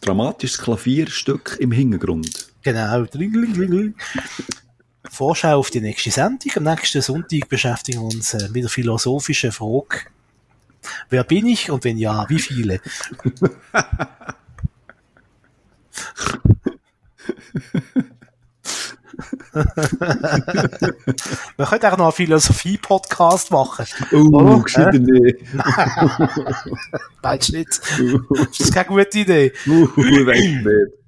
Dramatisches Klavierstück im Hintergrund.
Genau. Vorschau auf die nächste Sendung. Am nächsten Sonntag beschäftigen wir uns äh, mit der philosophischen Frage. Wer bin ich und wenn ja, wie viele? Wir könnten auch noch einen Philosophie-Podcast machen.
Oh,
Oder?
gescheiter nicht.
Weißt du nicht? Das ist keine gute Idee.
Uh, weiss nicht.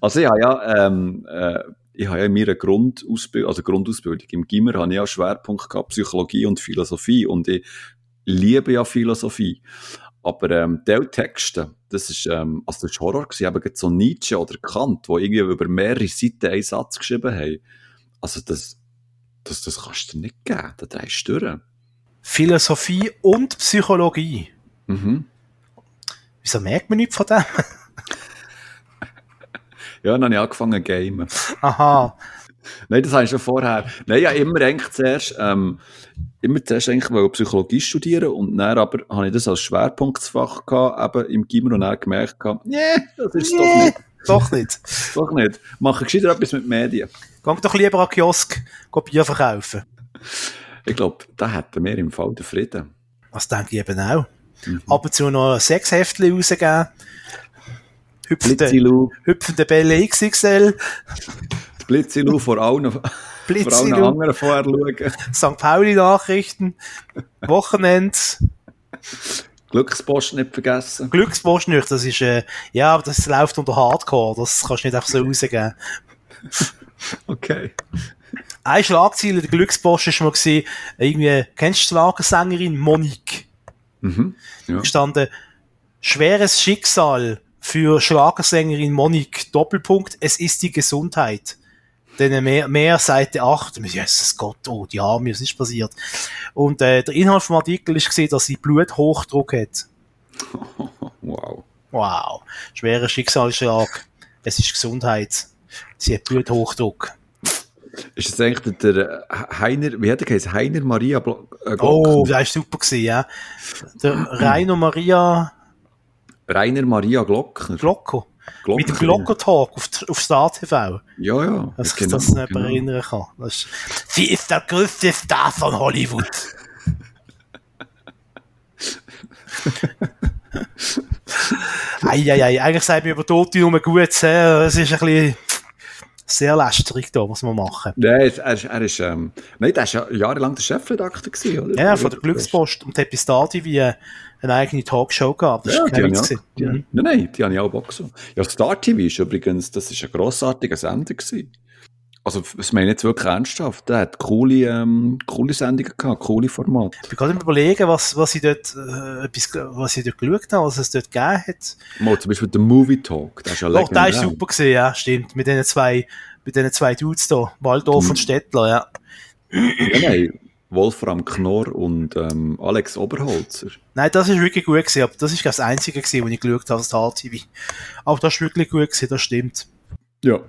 Also ich habe ja, ähm, äh, ich habe ja in meiner Grundausbildung, also Grundausbildung im Gimmer, habe ich ja Schwerpunkt gehabt, Psychologie und Philosophie und ich liebe ja Philosophie. Aber ähm, Texte, das ist, ähm, also das war Horror, gewesen, eben so Nietzsche oder Kant, die irgendwie über mehrere Seiten einen Satz geschrieben haben. Also das, das, das kannst du dir nicht geben, da drehst du durch.
Philosophie und Psychologie.
Mhm.
Wieso merkt man nichts von dem?
Ja, dann habe ich angefangen zu gamen.
Aha.
Nein, das habe ich schon vorher. Nein, ja, immer eigentlich zuerst, ähm, immer zuerst eigentlich wollte Psychologie studieren und dann aber habe ich das als Schwerpunktfach gehabt, eben im Gimmer und dann gemerkt gehabt, nee, das ist es doch
Nee,
nicht.
doch nicht.
Doch nicht. Mache gescheiter etwas mit Medien.
Geh doch lieber an den Kiosk, geh Bier verkaufen.
Ich glaube, da hätten wir im Fall den Frieden.
Das denke ich eben auch. Ab und zu noch ein Sechshäftchen rausgeben. Hüpfende,
Blitzilu,
hüpfende Bälle XXL,
Blitzilu vor allen, vor allen
Blitzilu,
anderen vorher schauen.
St. Pauli Nachrichten, Wochenende,
Glückspost nicht vergessen.
Glückspost nicht, das ist, äh, ja, aber das läuft unter Hardcore, das kannst du nicht einfach so rausgeben.
Okay.
Eine Schlagzeile der Glückspost ist mal gewesen, irgendwie, kennst du die Schlagersängerin Monique?
Mhm. Ja.
gestanden, schweres Schicksal für Schlagersängerin Monique, Doppelpunkt, es ist die Gesundheit. Denn mehr, mehr Seite 8, Jesus Gott, oh, die Arme, was ist passiert? Und äh, der Inhalt vom Artikel ist gesehen, dass sie Bluthochdruck hat.
Wow.
Wow, schwerer Schicksalsschlag. Es ist Gesundheit. Sie hat Bluthochdruck.
Ist das eigentlich der, der Heiner, wie hat er geheißen? Heiner Maria äh,
Oh,
Glockner?
das ist super gewesen, ja. Der Rainer Maria
Rainer Maria Glockner.
Glocko.
Glockner.
Mit dem Glockertalk auf, auf Star TV.
Ja, ja.
dass ich
genau,
das nicht
genau.
erinnern kann. Das ist, sie ist der größte Star von Hollywood. Eieiei, eigentlich sagt mir über Tote nur gut, es ist ein bisschen, sehr lästerig da, was wir machen.
Nein, er, er, ist- er ist, ähm, nein, der ist ja jahrelang der Chefredakteur gewesen, oder?
Ja, von der Glückspost und bis dato wie äh, eine eigene Talkshow gehabt. Das
Ja,
ist
die habe ich
gewesen.
Die,
Mhm.
Nein, nein, die habe ich auch so. Ja, Star TV ist übrigens, das ist ein grossartiger Sender gewesen. Also, das meine ich jetzt wirklich ernsthaft. Der hat coole, ähm, coole Sendungen gehabt, coole Formate.
Ich bin gerade überlegen, was, was ich dort, äh, was ich dort geschaut habe, was es dort gegeben hat.
Mal zum Beispiel der Movie Talk, der ist ja
Doch, der ist
legendär.
super gesehen, ja, stimmt. Mit diesen zwei, mit diesen zwei Dudes da, Waldorf
Mhm.
und Stettler, ja.
Ja, nein, Wolfram Knorr und ähm, Alex Oberholzer.
Nein, das ist wirklich gut gewesen, aber das ist das einzige gewesen, wo ich geschaut habe, Star TV. Aber das ist wirklich gut gewesen, das stimmt.
Ja.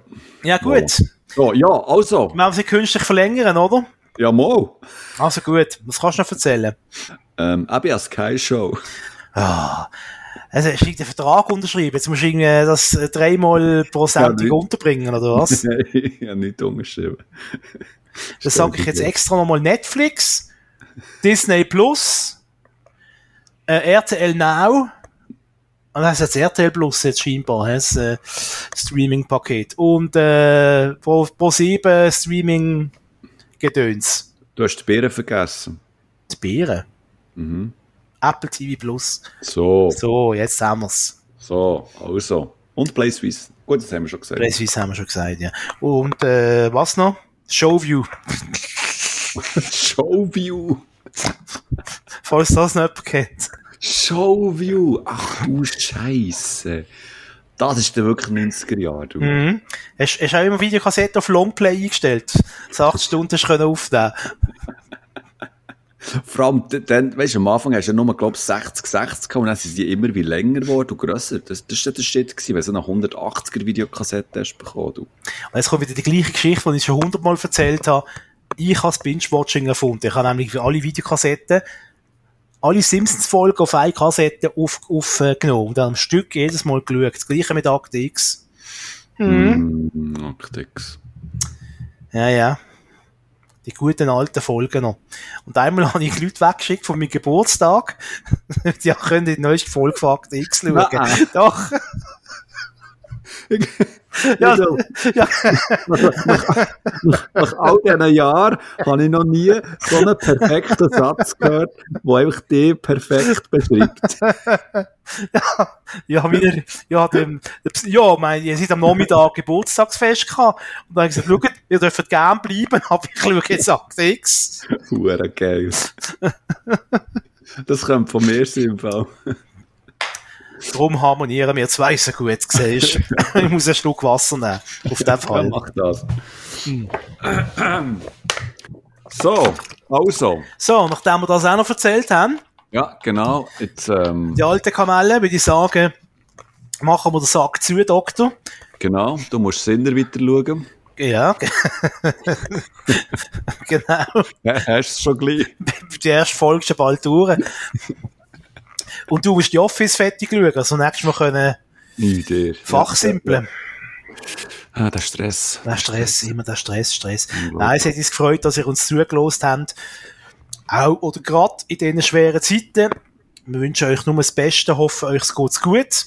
Ja, gut.
So, ja, also,
Wir haben sie künstlich verlängern, oder?
ja, mal.
Also gut, was kannst du noch erzählen?
Ähm, eben als Sky Show.
Ah, also, hast du den Vertrag unterschrieben? Jetzt musst du irgendwie das äh, dreimal pro Sendung
nicht.
unterbringen, oder was?
Nein, ich habe nicht unterschrieben.
Das sage ich jetzt extra nochmal Netflix, Disney Plus, äh, RTL Now, und das ist jetzt RTL Plus jetzt scheinbar, das äh, Streaming-Paket. Und äh, Pro, Pro 7 Streaming-Gedöns.
Du hast die Beeren vergessen.
Die Beeren.
Mhm.
Apple TV Plus.
So,
So, jetzt haben wir's.
so, also. Und Play Suisse. Gut, das haben wir schon gesagt.
Preisweise haben wir schon gesagt, ja. Und äh, was noch? Showview.
Showview.
Falls das nicht jemand kennt.
Showview. Ach du Scheiße. Das ist der wirklich 90er Jahre, du.
Mhm. Hast, hast auch immer Videokassette auf Longplay eingestellt? So 8 Stunden hast du aufnehmen.
Vor allem, dann, weißt du, am Anfang hast du ja nur, glaub ich, 60, 60 gehabt und dann sind sie immer wie länger geworden und grösser. Das, das war der Shit, gewesen, wenn du eine 180er Videokassette hast bekommen, du.
Und jetzt kommt wieder die gleiche Geschichte, die ich schon hundertmal erzählt habe. Ich habe das Binge-Watching erfunden. Ich habe nämlich für alle Videokassetten alle Simpsons-Folgen auf eine Kassette aufgenommen auf, äh, und dann am Stück jedes Mal geschaut. Das gleiche mit Akte X. Mhm.
Mm, Actix.
Ja, ja. Die guten alten Folgen noch. Und einmal habe ich Leute weggeschickt von meinem Geburtstag. die können die neueste Folge von Akte X schauen.
Nein.
Doch. ja,
Also,
ja,
Nach all diesen Jahren habe ich noch nie so einen perfekten Satz gehört, der einfach die perfekt beschreibt.
ja, wieder, ja, dem, ja, mein, ihr seid am Nachmittag Geburtstagsfest gehabt. Und dann habe ich gesagt, schaut, ihr dürft gern bleiben, aber ich schaue jetzt Akte X.
Hure geil. Das kommt von mir sein im Fall.
Darum harmonieren wir zwei so gut, siehst. Ich muss einen Schluck Wasser nehmen. Auf den
Ja,
Fall.
mach das. So, also.
So, nachdem wir das auch noch erzählt haben,
Ja, genau. Jetzt, ähm,
die alten Kamelle, würde ich sagen, machen wir den Sack zu, Doktor.
genau, du musst Sinner weiter schauen.
Ja, genau.
Ja, hast du es schon gleich?
Die erste Folge ist schon bald durch. Und du musst die Office fertig schauen, also nächstes Mal können
dir.
fachsimpeln.
Ah, der Stress.
Der Stress, immer der Stress, Stress. Nein, es hat uns gefreut, dass ihr uns zugelost habt. Auch oder gerade in diesen schweren Zeiten. Wir wünschen euch nur das Beste, hoffen euch es geht gut.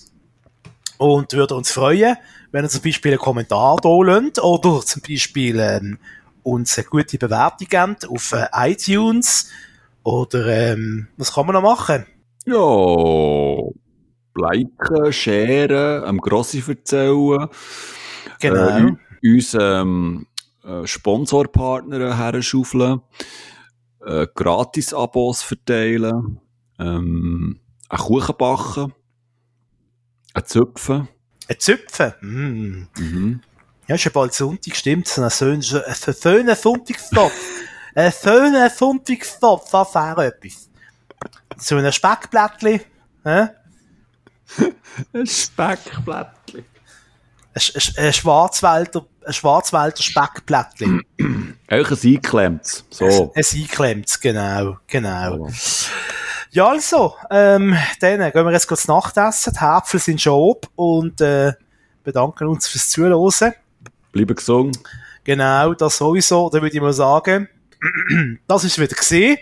Und würden uns freuen, wenn ihr zum Beispiel einen Kommentar da lasst oder zum Beispiel ähm, uns eine gute Bewertung gebt auf äh, iTunes. Oder ähm, was kann man noch machen?
Ja, liken, sharen, am Grossi erzählen.
Genau.
Äh, uns ähm, äh, Sponsorpartner herschaufeln, äh, Gratis-Abos verteilen, ähm, einen Kuchen backen, einen Zupfen.
Ein Züpfen. Mm.
Mhm.
Ja, ist ja bald Sonntag, stimmt. So ein ein schöner Sonntagstopf. ein schöner Sonntagstopf, das wäre etwas. So ein Speckblättchen, hä?
Ein Speckblättchen.
Ein, ein, ein Schwarzwälder, ein Schwarzwälder Speckblättchen.
Einfach ein eingeklemmtes. So.
Ein eingeklemmtes, genau, genau.
Oh.
Ja, also, ähm, dann gehen wir jetzt kurz Nachtessen. Die Häpfel sind schon oben und, äh, bedanken uns fürs Zuhören.
Bleiben gesungen.
Genau, das sowieso. Dann würde ich mal sagen, das ist wieder gesehen.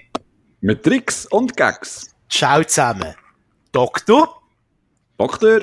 Mit Tricks und Gags.
Ciao zusammen. Doktor.
Doktor.